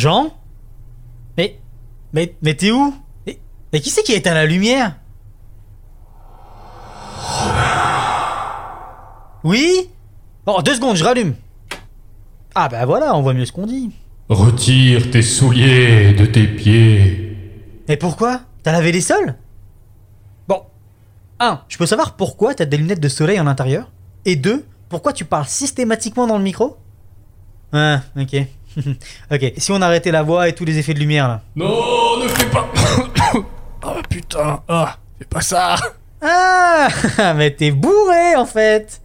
Jean Mais. Mais, mais t'es où mais, mais qui c'est qui a éteint la lumière Oui Bon, deux secondes, je rallume. Ah bah voilà, on voit mieux ce qu'on dit. Retire tes souliers de tes pieds. Et pourquoi T'as lavé les sols Bon. Un, je peux savoir pourquoi t'as des lunettes de soleil en intérieur? Et deux, pourquoi tu parles systématiquement dans le micro? Ah, ok. ok, si on arrêtait la voix et tous les effets de lumière là. Non, ne fais pas. oh putain, ah, fais pas ça. Ah Mais t'es bourré en fait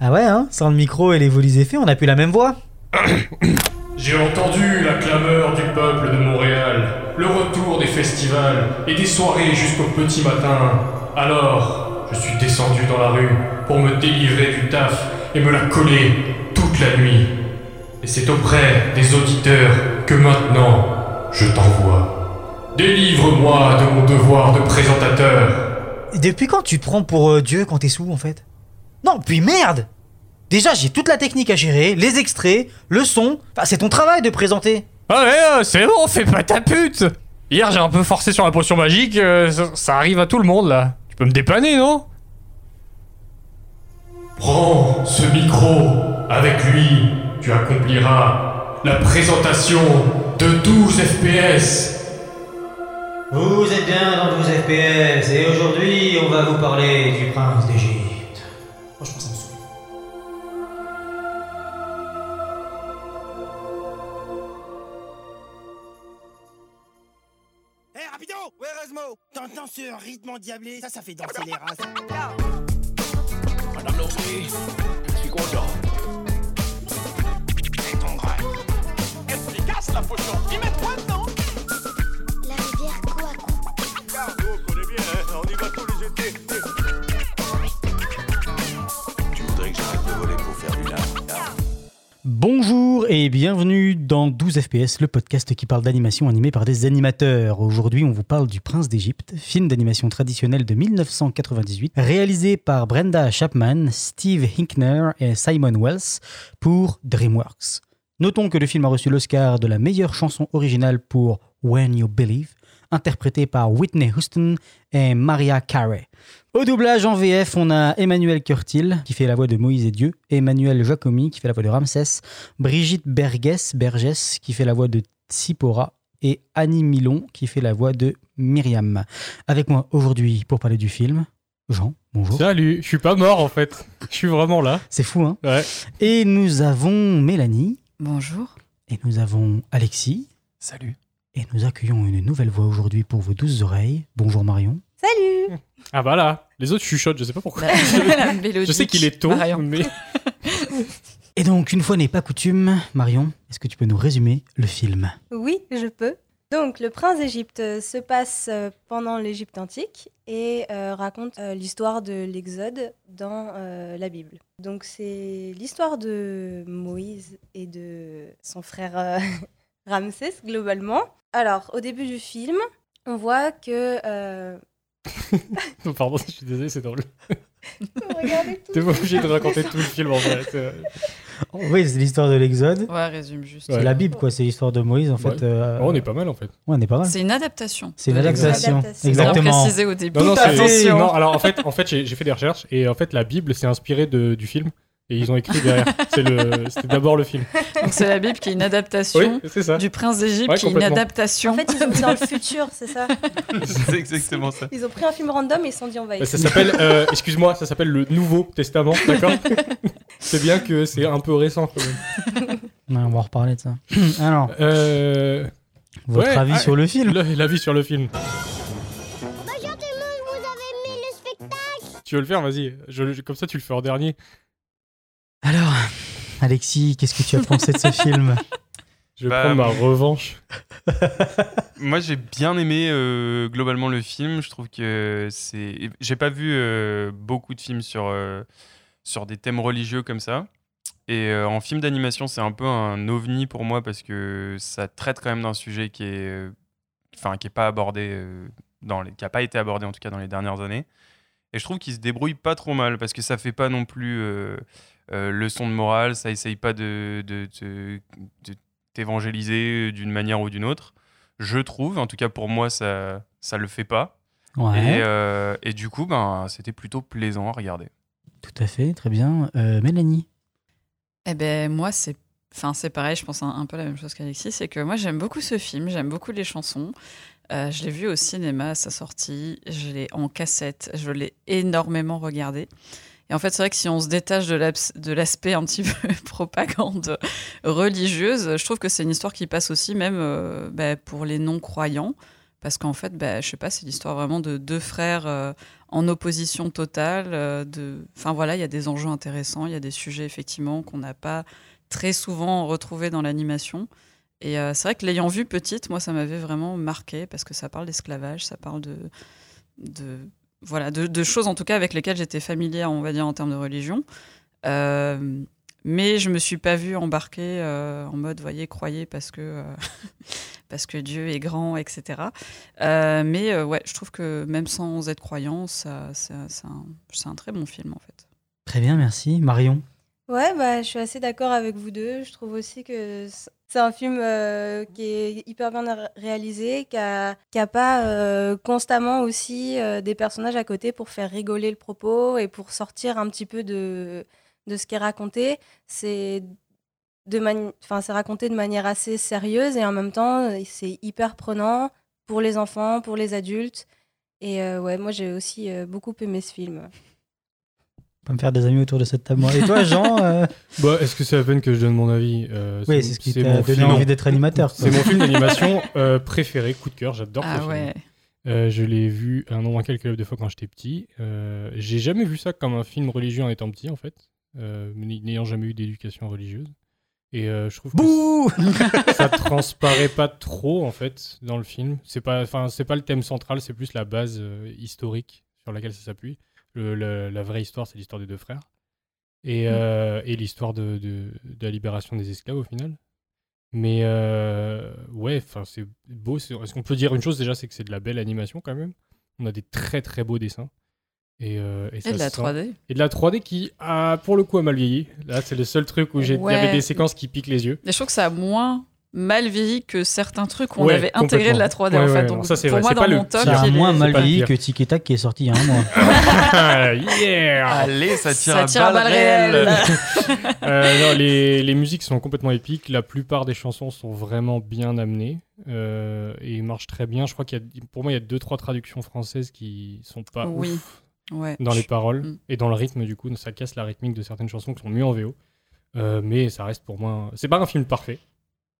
Ah ouais, hein Sans le micro et les volets effets, on a plus la même voix. J'ai entendu la clameur du peuple de Montréal, le retour des festivals et des soirées jusqu'au petit matin. Alors, je suis descendu dans la rue pour me délivrer du taf et me la coller toute la nuit. Et c'est auprès des auditeurs que maintenant je t'envoie. Délivre-moi de mon devoir de présentateur. Et depuis quand tu te prends pour euh, Dieu quand t'es sous en fait? Non, puis merde Déjà, j'ai toute la technique à gérer, les extraits, le son. Enfin, c'est ton travail de présenter. Ah ouais, euh, c'est bon, fais pas ta pute Hier, j'ai un peu forcé sur la potion magique, euh, ça, ça arrive à tout le monde, là. Tu peux me dépanner, non? Prends ce micro. Avec lui, tu accompliras la présentation de 12 FPS. Vous êtes bien dans 12 FPS et aujourd'hui, on va vous parler du prince d'Égypte. Franchement, ça me saoule. Hé, rapido Ouais, Erasmo T'entends ce rythme endiablé? Ça, ça fait danser les races. Madame je suis content. La potion. Y met quoi dedans La rivière Kouakou. On connaît bien, hein, on y va tous les étés. Tu voudrais que j'arrête de voler pour faire du lard Bonjour et bienvenue dans 12 FPS, le podcast qui parle d'animation animée par des animateurs. Aujourd'hui, on vous parle du Prince d'Égypte, film d'animation traditionnel de 1998, réalisé par Brenda Chapman, Steve Hinkner et Simon Wells pour DreamWorks. Notons que le film a reçu l'Oscar de la meilleure chanson originale pour When You Believe, interprétée par Whitney Houston et Maria Carey. Au doublage en VF, on a Emmanuel Curtil qui fait la voix de Moïse et Dieu, Emmanuel Jacomi qui fait la voix de Ramsès, Brigitte Bergès, Bergès qui fait la voix de Tsipora et Annie Milon qui fait la voix de Myriam. Avec moi aujourd'hui pour parler du film, Jean, bonjour. Salut, je suis pas mort en fait. Je suis vraiment là. C'est fou, hein? Ouais. Et nous avons Mélanie, Bonjour. et nous avons Alexis, Salut. et nous accueillons une nouvelle voix aujourd'hui pour vos douces oreilles. Bonjour Marion. Salut Ah bah là, les autres chuchotent, je sais pas pourquoi. La mélodique. je sais qu'il est tôt, Marion. mais... Et donc, une fois n'est pas coutume, Marion, est-ce que tu peux nous résumer le film? Oui, je peux. Donc, le prince d'Égypte euh, se passe euh, pendant l'Égypte antique et euh, raconte euh, l'histoire de l'Exode dans euh, la Bible. Donc, c'est l'histoire de Moïse et de son frère euh, Ramsès, globalement. Alors, au début du film, on voit que... euh, Pardon, je suis désolé, c'est drôle. regardez tout. T'es pas obligé de raconter tout le film en fait. Oui, c'est l'histoire de l'Exode. Ouais, résume juste. C'est la Bible, quoi. C'est l'histoire de Moïse, en Ouais. fait. euh, Oh, on est pas mal en fait. Ouais, on est pas mal. C'est une adaptation. C'est une adaptation. Adaptation. Bien Exactement. précisé au début. Non, non, c'est- Attention. non, alors en fait, en fait j'ai j'ai fait des recherches et en fait la Bible s'est inspirée de- du film et ils ont écrit derrière. C'est le- C'était d'abord le film. Donc c'est la Bible qui est une adaptation Oui, c'est ça. du prince d'Égypte Ouais, qui est une adaptation. En fait, ils ont dans le futur, c'est ça C'est exactement ça. Ils ont pris un film random et ils se sont dit on va Bah, ça s'appelle, euh, excuse-moi, ça s'appelle le Nouveau Testament, d'accord C'est bien que c'est un peu récent quand même. Ouais, on va reparler de ça. Alors, Euh, votre Ouais, avis ah, sur le film L'avis sur le film. Bonjour tout le monde, vous avez aimé le spectacle Tu veux le faire Vas-y. Je- je- Comme ça, tu le fais en dernier. Alors, Alexis, qu'est-ce que tu as pensé de ce film? Je vais Bah, prendre ma revanche. Moi, j'ai bien aimé euh, globalement le film. Je trouve que c'est. J'ai pas vu euh, beaucoup de films sur, euh, sur des thèmes religieux comme ça. Et euh, en film d'animation, c'est un peu un ovni pour moi parce que ça traite quand même d'un sujet qui est. euh, Enfin, qui est pas abordé. euh, dans les, qui a pas été abordé en tout cas dans les dernières années. Et je trouve qu'il se débrouille pas trop mal parce que ça fait pas non plus leçon de morale, ça essaye pas de, de, de- de évangélisé d'une manière ou d'une autre. Je trouve, en tout cas pour moi, ça ça le fait pas. Ouais, Et, euh, et du coup, ben, c'était plutôt plaisant à regarder. tout à fait, très bien. Euh, Mélanie Eh ben moi c'est enfin c'est pareil, je pense un, un peu la même chose qu'Alexis, c'est que moi j'aime beaucoup ce film, j'aime beaucoup les chansons. Euh, je l'ai vu au cinéma à sa sortie, je l'ai en cassette, je l'ai énormément regardé. Et en fait, c'est vrai que si on se détache de l'aspect un petit peu propagande religieuse, je trouve que c'est une histoire qui passe aussi même euh, bah, pour les non-croyants. Parce qu'en fait, bah, je sais pas, c'est l'histoire vraiment de deux frères euh, en opposition totale. euh. Enfin voilà, il y a des enjeux intéressants, il y a des sujets effectivement qu'on n'a pas très souvent retrouvés dans l'animation. Et c'est vrai que l'ayant vu petite, moi, ça m'avait vraiment marqué parce que ça parle d'esclavage, ça parle de voilà, de, choses en tout cas avec lesquelles j'étais familière, on va dire en termes de religion. Euh, mais je me suis pas vue embarquer euh, en mode, voyez, croyez parce que euh, parce que Dieu est grand, etc. Mais ouais, je trouve que même sans être croyant, c'est un, un très bon film en fait. Très bien, merci. Marion? Ouais, bah, je suis assez d'accord avec vous deux. Je trouve aussi que c'est un film euh, qui est hyper bien ré- réalisé, qui a, qui a pas euh, constamment aussi euh, des personnages à côté pour faire rigoler le propos et pour sortir un petit peu de, de ce qui est raconté. C'est c'est raconté de manière assez sérieuse et en même temps, c'est hyper prenant pour les enfants, pour les adultes. Et ouais, moi, j'ai aussi beaucoup aimé ce film. On peut me faire des amis autour de cette table. moi. Et toi, Jean euh, Bah, est-ce que c'est la peine que je donne mon avis Euh, Oui, c'est ce qui t'a donné film- envie d'être animateur. C'est mon film d'animation euh, préféré, coup de cœur. J'adore ce Ah film. ouais. Euh, je l'ai vu un nombre incalculable de fois quand j'étais petit. Euh, J'ai jamais vu ça comme un film religieux en étant petit, en fait, euh, n'ayant jamais eu d'éducation religieuse. Et euh, je trouve que ça transparaît pas trop, en fait, dans le film. C'est pas, enfin, c'est pas le thème central, c'est plus la base euh, historique sur laquelle ça s'appuie. Le- la vraie histoire, c'est l'histoire des deux frères. Et, euh, et l'histoire de, de- de la libération des esclaves, au final. Mais euh, ouais, enfin c'est beau. Est-ce qu'on peut dire une chose déjà, c'est que c'est de la belle animation quand même. On a des très très beaux dessins. Et, euh, et, ça Et de la se sent. 3D. Et de la 3D qui, a, pour le coup, a mal vieilli. Là, c'est le seul truc où j'ai- il y avait des séquences qui piquent les yeux. Je trouve que ça a moins mal vieilli que certains trucs qu'on Ouais, avait intégré de la 3D complètement. en fait. ouais, Donc ça, c'est pour vrai, moi dans pas mon top, Il est- moins mal vieilli que Tic et Tac qui est sorti il y a un mois. yeah Allez, ça tire, ça tire à réelles. Euh, non, les, les musiques sont complètement épiques. La plupart des chansons sont vraiment bien amenées euh, et marchent très bien. Je crois qu'il y a, pour moi, il y a deux trois traductions françaises qui sont pas Oui. ouf Ouais. dans les paroles Mm. et dans le rythme. Du coup, ça casse la rythmique de certaines chansons qui sont mieux en VO. Euh, mais ça reste pour moi. C'est pas un film parfait.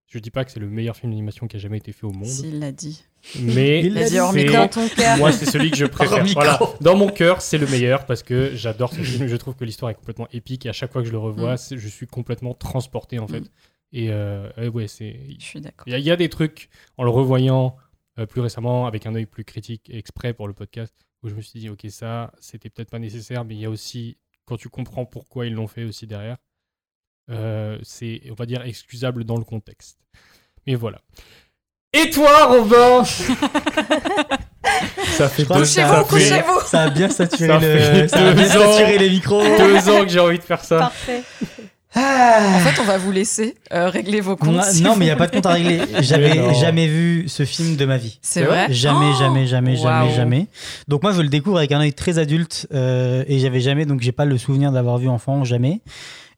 Je dis pas que c'est le meilleur film d'animation qui a jamais été fait au monde, S'il l'a dit. mais Il l'a dit hors micro. Dans ton cœur. moi, c'est celui que je préfère. Voilà. Dans mon cœur, c'est le meilleur parce que j'adore ce film. Je trouve que l'histoire est complètement épique et à chaque fois que je le revois, Mm. c'est- je suis complètement transporté en fait. Mm. Et euh, ouais, c'est. Je suis d'accord. Il y, a- il y a des trucs en le revoyant euh, plus récemment avec un œil plus critique exprès pour le podcast où je me suis dit ok ça c'était peut-être pas nécessaire mais il y a aussi quand tu comprends pourquoi ils l'ont fait aussi derrière euh, c'est on va dire excusable dans le contexte. Mais voilà. Et toi Robin? Ça fait deux, que ça fait- Ça a bien saturé, Ça le... fait ça a bien deux ans. saturé les micros. deux ans que j'ai envie de faire ça. Parfait. Ah. En fait, on va vous laisser euh, régler vos comptes. Non, si non, vous mais il n'y a pas de compte à régler. J'avais jamais vu ce film de ma vie. C'est vrai? Jamais, Oh jamais, jamais, jamais, Waouh. jamais. Donc moi, je le découvre avec un œil très adulte euh, et j'avais jamais, donc j'ai pas le souvenir d'avoir vu enfant, jamais.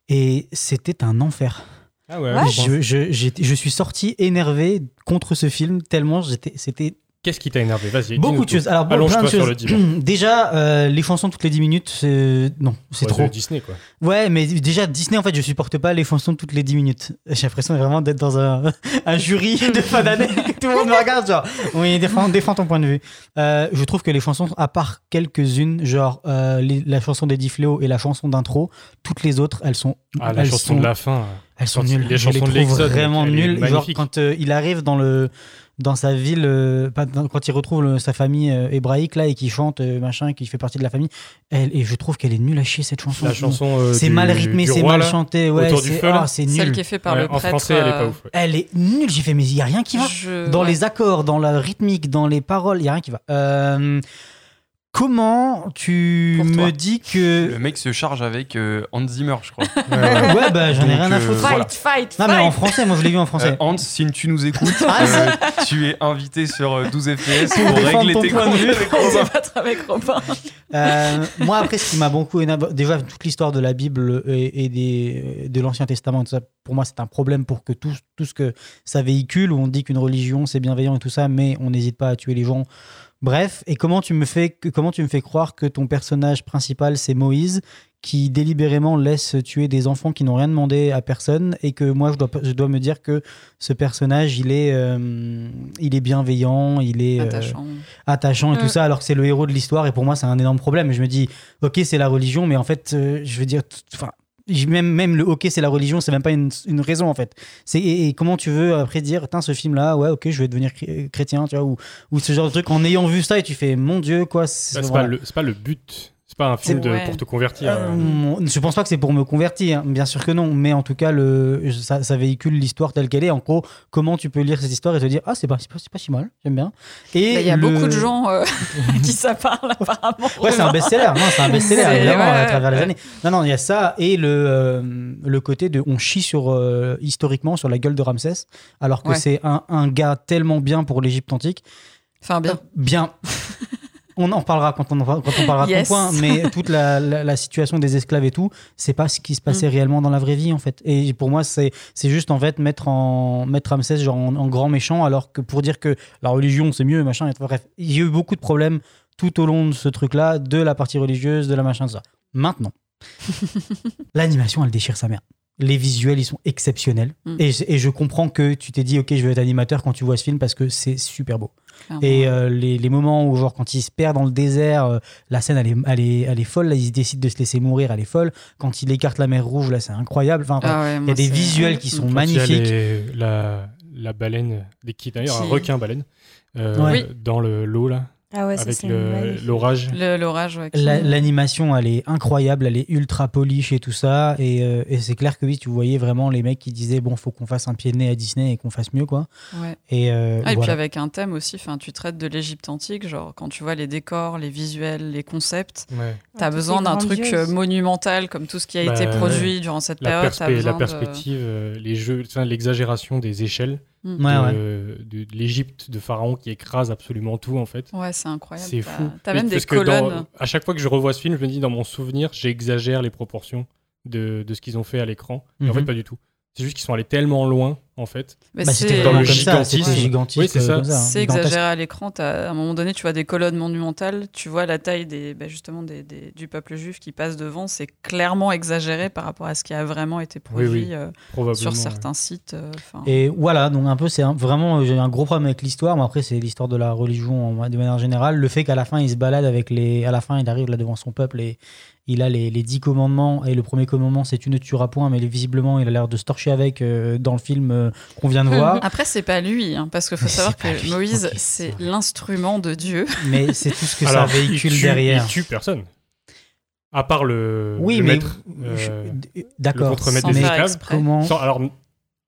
Et c'était un enfer. Ah ouais, Ouais. je. Je, je, suis sorti énervé contre ce film tellement j'étais, c'était Qu'est-ce qui t'a énervé? Vas-y. beaucoup de choses. Alors bon, plein de choses. le. Déjà, euh, les chansons toutes les 10 minutes, c'est non, c'est Ouais, trop. de Disney quoi. Ouais, mais déjà Disney en fait, je supporte pas les chansons toutes les 10 minutes. J'ai l'impression vraiment d'être dans un, un jury de fin d'année. Tout le monde me regarde genre oui, défends, défends ton point de vue. Euh, je trouve que les chansons à part quelques-unes, genre euh, les- la chanson d'Eddie Fléau et la chanson d'intro, toutes les autres, elles sont Ah la elles chanson sont- de la fin. elles sont nulles. les Je chansons de les trouve l'Exode, vraiment nulles. Genre quand il arrive dans le dans sa ville, euh, quand il retrouve le- sa famille euh, hébraïque là et qui chante euh, machin, qui fait partie de la famille, elle, et je trouve qu'elle est nulle à chier cette chanson. La chanson. euh, c'est du- mal rythmé, c'est roi, mal là. chanté, ouais, autour du c'est ah, c'est Celle nul. qui est faite par Ouais, le en prêtre. français, elle est pas ouf. ouais. Elle est nulle. J'ai fait mais il y a rien qui va. je- Dans ouais. les accords, dans la rythmique, dans les paroles, il y a rien qui va. Euh, comment tu Pour toi. me dis que. Le mec se charge avec euh, Hans Zimmer, je crois. Ouais, bah j'en ai rien à euh, foutre. voilà. Fight, fight, Non, mais en fight français, moi je l'ai vu en français. Euh, Hans, si tu nous écoutes, Ah, euh, tu es invité sur euh, 12 FPS Pour régler ton tes point de vue. avec Robin. débattre avec Robin. Euh, moi, après, ce qui m'a beaucoup énervé, déjà toute l'histoire de la Bible et, et des, de l'Ancien Testament, tout ça, pour moi, c'est un problème pour que tout, tout ce que ça véhicule, où on dit qu'une religion c'est bienveillant et tout ça, mais on n'hésite pas à tuer les gens. Bref, et comment tu me fais, que- comment tu me fais croire que ton personnage principal c'est Moïse qui délibérément laisse tuer des enfants qui n'ont rien demandé à personne et que moi je dois, je dois me dire que ce personnage il est, euh, il est bienveillant, il est euh, Attachant. et tout ça, alors que c'est le héros de l'histoire. Et pour moi, c'est un énorme problème. Je me dis, ok, c'est la religion, mais en fait, euh, je veux dire, enfin. Même, même le ok, c'est la religion, c'est même pas une, une raison en fait. C'est et, et comment tu veux après dire, Tain, ce film-là, ouais, ok, je vais devenir chré- chrétien, tu vois, ou, ou ce genre de truc en ayant vu ça et tu fais, mon Dieu, quoi. C'est Bah, voilà. pas, le- pas le but. C'est pas un film C'est- de- ouais. pour te convertir. Euh, euh. je pense pas que c'est pour me convertir, hein. bien sûr que non, mais en tout cas, le, ça, ça véhicule l'histoire telle qu'elle est. En gros, comment tu peux lire cette histoire et te dire, ah, c'est pas, c'est pas, c'est pas si mal, j'aime bien. Et Bah, Il y a le- beaucoup de gens euh, qui ça parle apparemment. Ouais, c'est un best-seller. Non, c'est un best-seller, évidemment, à travers les années. Non, non, il y a ça et le, euh, le côté de on chie sur, euh, historiquement sur la gueule de Ramsès, alors que Ouais. c'est un, un gars tellement bien pour l'Égypte antique. Enfin bien. Bien. On en reparlera quand on, quand on parlera de ton point, mais toute la, la- la situation des esclaves et tout, c'est pas ce qui se passait Mm. réellement dans la vraie vie en fait. Et pour moi, c'est juste en fait mettre en mettre Ramsès genre en, en grand méchant, alors que pour dire que la religion c'est mieux, machin. Et bref, il y a eu beaucoup de problèmes tout au long de ce truc-là, de la partie religieuse, de la machin, de ça. Maintenant, l'animation, elle déchire sa mère. Les visuels, ils sont exceptionnels. Mm. Et, et je comprends que tu t'es dit, ok, je vais être animateur quand tu vois ce film parce que c'est super beau. Clairement. Et euh, les, les moments où, genre, quand il se perd dans le désert, euh, la scène, elle est, elle, est, elle est folle. Là, il décide de se laisser mourir, elle est folle. Quand il écarte la mer rouge, là, c'est incroyable. Enfin, Ah ouais, il y a des visuels qui sont Quand il y a magnifiques. les- la, la baleine, qui d'ailleurs, un Qui- requin baleine, euh. Oui. dans le l'eau là, Ah ouais, avec c'est le- magnifique. l'orage. Le- L'orage, ouais. qui- L'animation, elle est incroyable, elle est ultra polish et tout ça. Et, euh, et c'est clair que oui, tu voyais vraiment les mecs qui disaient bon, faut qu'on fasse un pied de nez à Disney et qu'on fasse mieux, quoi. Ouais. Et, euh, Ah, et puis avec un thème aussi, enfin, tu traites de l'Égypte antique, genre quand tu vois les décors, les visuels, les concepts, Ouais. t'as besoin d'un truc euh, monumental comme tout ce qui a Bah, été ouais. produit durant cette La, période. besoin la de- perspective, euh, les jeux, enfin, l'exagération des échelles Mm. Ouais, ouais. de, de- de l'Égypte de Pharaon qui écrase absolument tout en fait. Ouais, c'est incroyable. C'est fou. T'as même des parce que dans- à chaque fois que je revois ce film, je me dis dans mon souvenir, j'exagère les proportions de, de ce qu'ils ont fait à l'écran. Et en Mhm. fait, pas du tout. C'est juste qu'ils sont allés tellement loin, en fait. Bah, c'est- c'était dans le gigantisme. gigantisme. Oui, c'est ça. comme hein, C'est exagéré à l'écran. t'as- À un moment donné, tu vois des colonnes monumentales, tu vois la taille des, bah, justement des, des- du peuple juif qui passe devant. C'est clairement exagéré par rapport à ce qui a vraiment été produit Oui, oui. euh, sur ouais. certains sites. euh. Et voilà, donc un peu, c'est vraiment, euh, j'ai un gros problème avec l'histoire, mais après, c'est l'histoire de la religion en- de manière générale. Le fait qu'à la fin, il se balade avec les. À la fin, il arrive là devant son peuple et il a les, les dix commandements. Et le premier commandement, c'est tu ne tueras point, mais visiblement, il a l'air de se torcher avec euh, dans le film euh, qu'on vient de voir. Après, c'est pas lui, hein, parce qu'il faut Mais savoir que lui, Moïse, ok, c'est l'instrument de Dieu. mais c'est tout ce que Alors, ça véhicule il tue, derrière. Il tue personne. À part le, Oui, le mais. euh, D'accord. Sans des faire esclaves. exprès. Comment. sans- alors,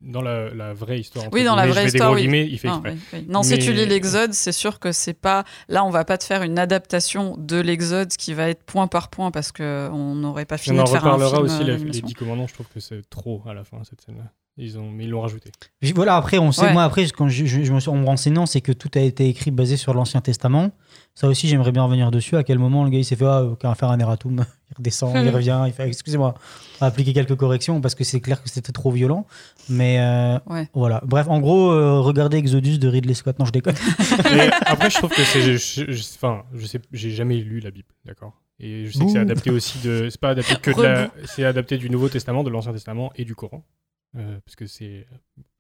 dans la, la vraie histoire. Oui, dans la vraie je fais des histoire, gros oui. guillemets, il fait Ah, exprès. oui, oui. Non, si Mais- tu lis l'Exode, c'est sûr que c'est pas. Là, on va pas te faire une adaptation de l'Exode qui va être point par point parce que on n'aurait pas fini On en de faire un reparlera film. aussi, euh, la- les d'animation. dix commandants, je trouve que c'est trop à la fin, cette scène-là. Ils ont, mais ils l'ont rajouté. Voilà, après, on sait, Ouais. moi, après, quand je, je- je me suis en me renseignant, c'est que tout a été écrit basé sur l'Ancien Testament. Ça aussi, j'aimerais bien revenir dessus. À quel moment le gars, il s'est fait, ah, aucun faire un erratum. Il redescend, il revient, il fait, excusez-moi, on va appliquer quelques corrections parce que c'est clair que c'était trop violent. Mais euh, Ouais. voilà. Bref, en gros, euh, regardez Exodus de Ridley Scott. Non, je déconne. Mais après, je trouve que c'est. je- Enfin, je, sais, j'ai jamais lu la Bible, d'accord? Et je sais que c'est adapté aussi de. C'est pas adapté que de la. C'est adapté du Nouveau Testament, de l'Ancien Testament et du Coran. Euh, parce que c'est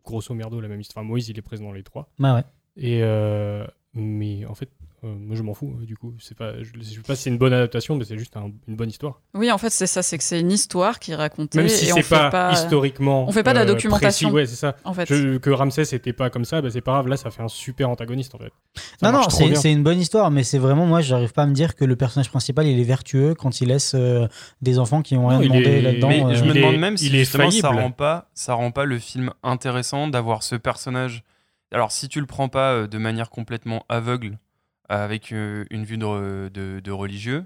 grosso merdo la même histoire. Enfin, Moïse, il est présent dans les trois. Bah ouais. Et. euh, mais en fait, euh, moi, je m'en fous, euh, du coup. C'est pas, je, je sais pas si c'est une bonne adaptation, mais c'est juste un- une bonne histoire. Oui, en fait, c'est ça, c'est que c'est une histoire qui est racontée. Même si c'est fait pas, pas historiquement. on fait pas de la euh, documentation. précis, ouais, c'est ça. En fait, Je- que Ramsès était pas comme ça, bah, c'est pas grave. Là, ça fait un super antagoniste, en fait. Ça Non, non, c'est une bonne histoire, mais c'est vraiment, moi, j'arrive pas à me dire que le personnage principal, il est vertueux quand il laisse euh, des enfants qui ont rien Non, demandé là-dedans. Mais euh, je me demande même si il est justement ça rend pas ça rend pas le film intéressant d'avoir ce personnage. Alors si tu le prends pas de manière complètement aveugle avec euh, une vue de, de- de religieux,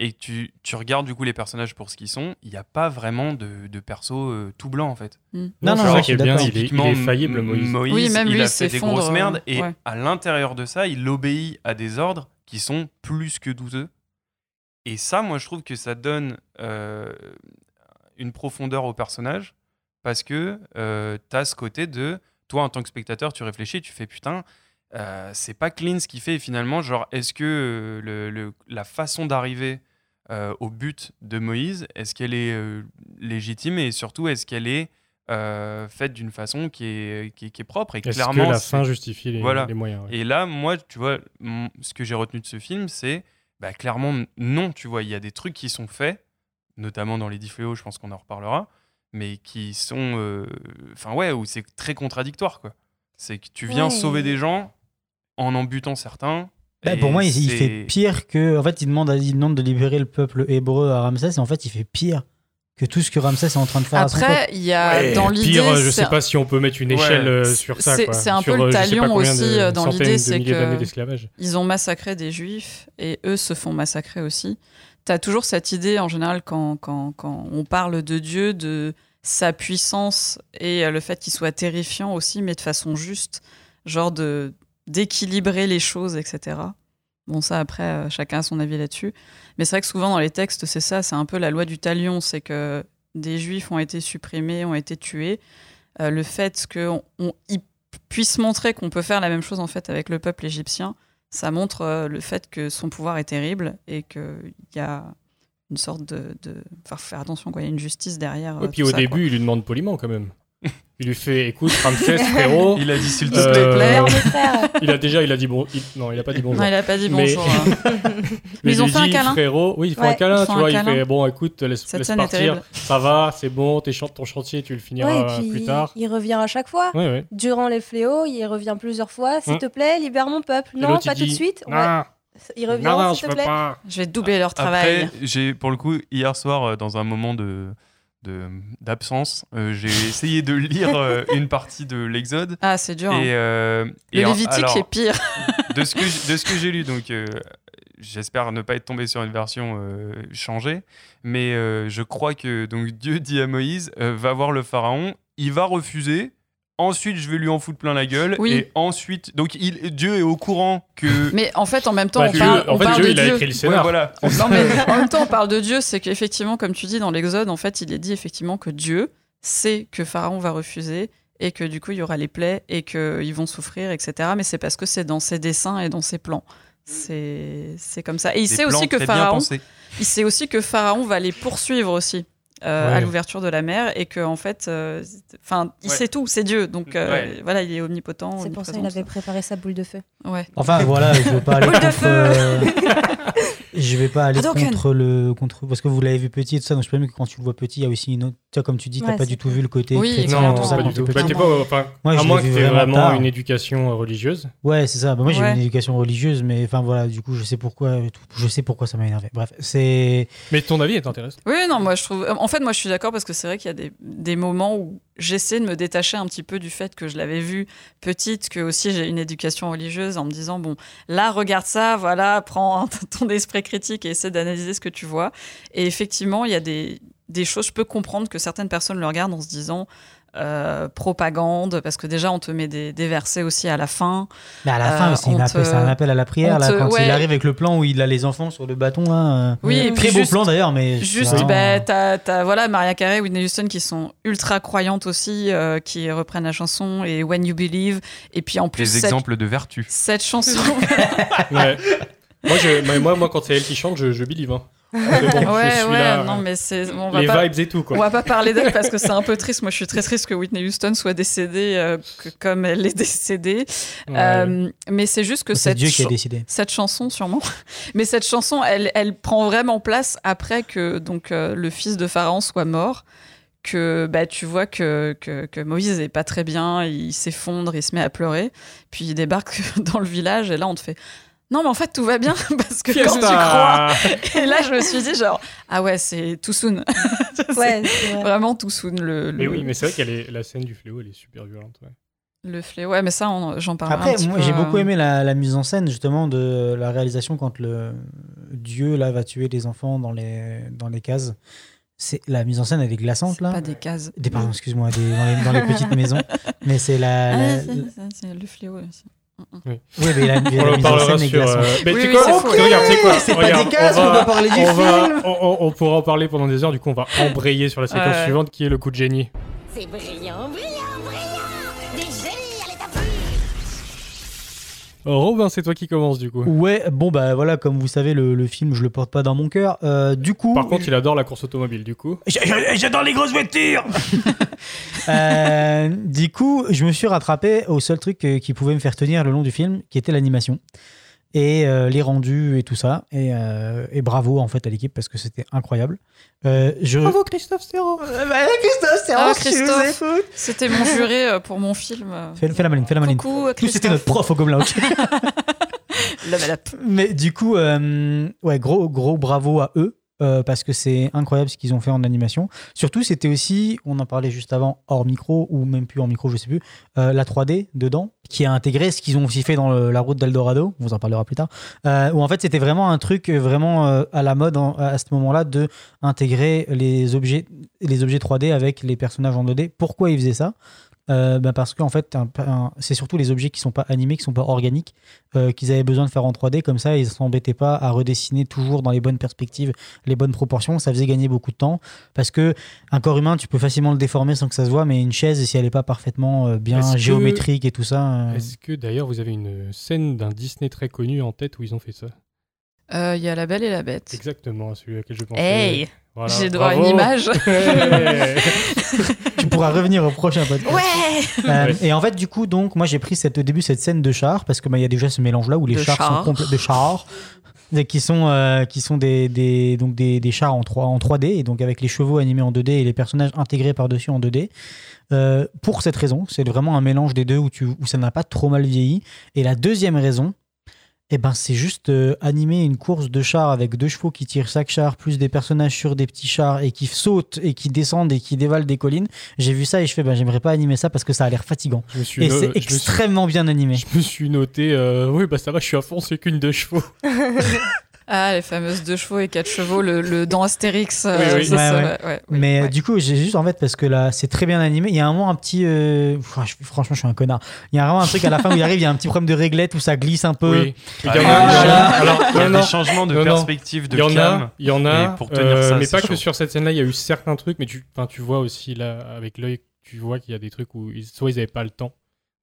et tu, tu regardes du coup les personnages pour ce qu'ils sont, il n'y a pas vraiment de, de perso euh, tout blanc en fait. Mm. Non, c'est non, ça ouais, qui est bien, il est, il Typiquement, est faillible, Moïse. Moïse, Oui, même il lui, a fait des grosses euh, merdes et ouais. à l'intérieur de ça, il obéit à des ordres qui sont plus que douteux. Et ça, moi, je trouve que ça donne euh, une profondeur au personnage parce que tu as ce côté de toi, en tant que spectateur, tu réfléchis, tu fais putain. Euh, c'est pas clean ce qu'il fait et finalement genre est-ce que euh, le- le- la façon d'arriver euh, au but de Moïse est-ce qu'elle est euh, légitime et surtout est-ce qu'elle est euh, faite d'une façon qui est, qui, est- qui est propre et Est-ce clairement que la fin justifie les, Voilà. les moyens ouais. et là, moi, tu vois, ce que j'ai retenu de ce film, c'est bah, clairement non, tu vois, il y a des trucs qui sont faits, notamment dans les dix fléaux, je pense qu'on en reparlera, mais qui sont, euh, enfin ouais, où c'est très contradictoire, quoi. C'est que tu viens sauver des gens en en butant certains. Bah, pour moi, il, fait pire que. En fait, il demande, à- il demande de libérer le peuple hébreu à Ramsès, et en fait, il fait pire que tout ce que Ramsès est en train de faire. Après, il y a Ouais, dans l'idée. pire, je sais pas si on peut mettre une échelle euh, sur ça. c'est- un Sur, peu le euh, talion aussi, de euh, dans l'idée, c'est que- ils ont massacré des juifs et eux se font massacrer aussi. Tu as toujours cette idée en général quand, quand, quand on parle de Dieu, de sa puissance et le fait qu'il soit terrifiant aussi, mais de façon juste, genre de d'équilibrer les choses, etc. Bon, ça après, euh, chacun a son avis là-dessus. Mais c'est vrai que souvent dans les textes, c'est ça, c'est un peu la loi du talion, c'est que des juifs ont été supprimés, ont été tués. Euh, le fait qu'on on- ils puissent montrer qu'on peut faire la même chose en fait avec le peuple égyptien, ça montre euh, le fait que son pouvoir est terrible et qu'il y a une sorte de. de... Enfin, faut faire attention, quoi. Il y a une justice derrière. Et puis au ça, début, quoi. il lui demande poliment quand même. Il lui fait écoute, Ramsès, frérot. Il a dit s'il te euh, plaît. il a déjà, il a dit bon. il- Non, il a pas dit bonjour. Non, il a pas dit Mais- bonjour. hein. Mais ils ont il fait un dit, câlin frérot, oui, ils font Ouais, un câlin, ils font tu un vois. Il câlin. fait bon, écoute, laisse, Cette laisse partir. Ça va, c'est bon, t'es ton chantier, tu le finiras Ouais, et puis plus tard. il revient à chaque fois. Ouais, ouais. Durant les fléaux, il revient plusieurs fois. S'il Hum. te plaît, libère mon peuple. Et Non, pas tout de suite. Il revient, s'il te plaît. Je vais doubler leur travail. Après, j'ai pour le coup hier soir euh, dans un moment de de- d'absence, euh, j'ai essayé de lire euh, une partie de l'Exode Ah, c'est dur. hein. et, euh, Le et Lévitique alors, est pire. de ce que j- de ce que j'ai lu donc euh, j'espère ne pas être tombé sur une version changée mais je crois que donc Dieu dit à Moïse va voir le pharaon il va refuser ensuite je vais lui en foutre plein la gueule Oui. et ensuite donc il, Dieu est au courant que Mais en fait, en même temps, Bah, on Dieu- parle, en on fait, parle Dieu, de il a Dieu. écrit le Ouais, scénar. voilà Non, mais en même temps, on parle de Dieu, c'est qu'effectivement, comme tu dis dans l'Exode, en fait, il est dit effectivement que Dieu sait que Pharaon va refuser et que du coup, il y aura les plaies et qu'ils vont souffrir, etc. Mais c'est parce que c'est dans ses dessins et dans ses plans. C'est c'est comme ça. Et il sait aussi que Pharaon, il sait aussi que Pharaon va les poursuivre aussi. Euh, Ouais. à l'ouverture de la mer et que en fait euh, enfin il Ouais. sait tout c'est Dieu donc euh, Ouais. voilà il est omnipotent C'est pour ça qu'il avait préparé sa boule de feu. ouais Enfin, voilà, je veux pas aller Boule de contre. feu euh, je vais pas aller Hadouken. contre le. Contre, parce que vous l'avez vu petit et tout ça, donc je peux même que quand tu le vois petit, il y a aussi une autre. Tu vois, comme tu dis, t'as Ouais, pas du tout vu le côté Oui, chrétien, Non, tout ça pas quand du tout. Bah, pas, enfin, Moi, je à moins que vu tu aies vraiment tard. une éducation religieuse. Ouais, c'est ça. Bah, moi, j'ai Ouais. eu une éducation religieuse, mais enfin voilà, du coup, je sais pourquoi. Je sais pourquoi ça m'a énervé. Bref, c'est. Mais ton avis est intéressant. Oui, non, moi je trouve. En fait, moi je suis d'accord parce que c'est vrai qu'il y a des, des moments où j'essaie de me détacher un petit peu du fait que je l'avais vu petite, que aussi j'ai une éducation religieuse en me disant bon, là regarde ça, voilà, prends ton esprit critique et essaie d'analyser ce que tu vois. Et effectivement, il y a des, des choses, je peux comprendre que certaines personnes le regardent en se disant. Euh, propagande parce que déjà on te met des, des versets aussi à la fin Mais à la Euh, fin, c'est, c'est un appel à la prière, là, te- quand ouais. il arrive avec le plan où il a les enfants sur le bâton, là. euh, Oui, Très beau juste- plan d'ailleurs, mais. Juste, vraiment, bah, t'as, voilà, Maria Carey, Whitney Houston qui sont ultra croyantes aussi, euh, qui reprennent la chanson et When You Believe. Et puis en plus, des cette, exemples de vertu cette chanson. Ouais. moi, je, moi, moi, quand c'est elle qui chante, je, je believe. Hein. Bon, ouais, suis ouais, là, non, mais c'est. On va les pas, vibes et tout, on quoi. va pas parler d'elle parce que c'est un peu triste. Moi, je suis très triste que Whitney Houston soit décédée euh, que- comme elle est décédée. Ouais. Euh, mais c'est juste que C'est cette, Dieu qui a décidé. cette chanson, sûrement. Mais cette chanson, elle, elle prend vraiment place après que donc euh, le fils de Pharaon soit mort. Que bah, tu vois que, que, que Moïse est pas très bien, il s'effondre, il se met à pleurer. Puis il débarque dans le village et là on te fait Non, mais en fait tout va bien parce que quand tu crois. Et là je me suis dit, genre, ah ouais, c'est too soon. Ouais, vrai. Vraiment too soon. Le, Mais le- oui, mais c'est vrai qu'elle est la scène du fléau, elle est super violente. ouais. Le fléau, ouais, mais ça, j'en parle un Après, petit moi, j'ai beaucoup aimé la, la mise en scène, justement, de la réalisation quand le Dieu, là, va tuer les enfants dans les, dans les cases. C'est, la mise en scène, elle est glaçante, là. Pas des cases. Des, pardon, excuse-moi, des- dans, les, dans les petites maisons. Mais c'est la. Ah, la- c'est le fléau. aussi. Oui, mais la, On en mise en parlera sur. euh, Mais Oui, tu oui, quoi c'est faux. Regarde, c'est quoi C'est pas Regarde, des cases, on va- doit parler du on va- film. on, on- on pourra en parler pendant des heures, du coup, on va embrayer sur la séquence Ouais. suivante qui est le coup de génie. C'est brillant, brillant, brillant Robin, c'est toi qui commence, du coup. Ouais, bon, bah voilà, comme vous savez, le, le film, je le porte pas dans mon cœur. Euh, du coup. Par contre, il adore la course automobile, du coup. J'adore les grosses voitures Euh, Du coup, je me suis rattrapé au seul truc euh, qui pouvait me faire tenir le long du film, qui était l'animation. Et euh, les rendus et tout ça. Et, euh, et bravo en fait à l'équipe parce que c'était incroyable. Euh, je... Bravo Christophe Serrault Christophe, c'est Ah, Christophe. C'était mon juré euh, pour mon film. Fais, fais la maline, fais la maline. Coucou, Nous, c'était notre prof au Gobelin. ok Level up. Mais du coup, euh, ouais, gros, gros bravo à eux. Euh, parce que c'est incroyable ce qu'ils ont fait en animation. Surtout, c'était aussi, on en parlait juste avant, hors micro, ou même plus hors micro, je sais plus, euh, la 3D dedans, qui a intégré ce qu'ils ont aussi fait dans la route d'Eldorado, on vous en parlera plus tard, euh, où en fait c'était vraiment un truc euh, vraiment à la mode à ce moment-là de intégrer les objets, les objets 3D avec les personnages en 2D. Pourquoi ils faisaient ça? Euh, bah parce qu'en fait, c'est surtout les objets qui sont pas animés, qui sont pas organiques, euh, qu'ils avaient besoin de faire en 3D. Comme ça, ils s'embêtaient pas à redessiner toujours dans les bonnes perspectives, les bonnes proportions. Ça faisait gagner beaucoup de temps. Parce que un corps humain, tu peux facilement le déformer sans que ça se voit, mais une chaise, si elle est pas parfaitement euh, bien que- géométrique et tout ça. euh, Est-ce que d'ailleurs vous avez une scène d'un Disney très connu en tête où ils ont fait ça? Euh, Il y a La Belle et la Bête. Exactement, celui auquel je pensais. Hey Voilà, J'ai droit à une image. tu pourras revenir au prochain podcast. Ouais Euh, Ouais. Et en fait, du coup, donc, moi, j'ai pris cette, au début cette scène de char parce que bah, il y a déjà ce mélange-là où les De chars chars. sont complets de chars. Qui sont, euh, qui sont des, des, donc des, des chars en, 3, en 3D, et donc avec les chevaux animés en 2D et les personnages intégrés par-dessus en 2D. Euh, pour cette raison, c'est vraiment un mélange des deux où, tu, où ça n'a pas trop mal vieilli. Et la deuxième raison, eh ben, c'est juste euh, animer une course de chars avec deux chevaux qui tirent chaque char, plus des personnages sur des petits chars et qui sautent et qui descendent et qui dévalent des collines. J'ai vu ça et je fais, ben, j'aimerais pas animer ça parce que ça a l'air fatigant. Je me suis Et no- c'est suis- extrêmement bien animé. Je me suis noté, euh, oui, bah ça va, je suis à fond, c'est qu'une deux chevaux. Ah, les fameuses deux chevaux et quatre chevaux, le, le dans Astérix. euh, Oui, oui. ça, Ouais, ça ouais. va- ouais, oui, Mais euh, ouais. du coup, j'ai juste en fait parce que là, c'est très bien animé. Il y a un moment un petit, euh, franchement, je suis un connard. Il y a vraiment un truc à la fin où il arrive, il y a un petit problème de réglette où ça glisse un peu. Oui. Ah, Il y il y en a a- des changements- alors, il y a non, des non. changements de perspective, de Il y en cam. a, il y en a, pour tenir euh, ça, mais pas que sur cette scène-là, il y a eu certains trucs, mais tu, tu vois aussi là, avec l'œil, tu vois qu'il y a des trucs où ils, soit ils n'avaient pas le temps.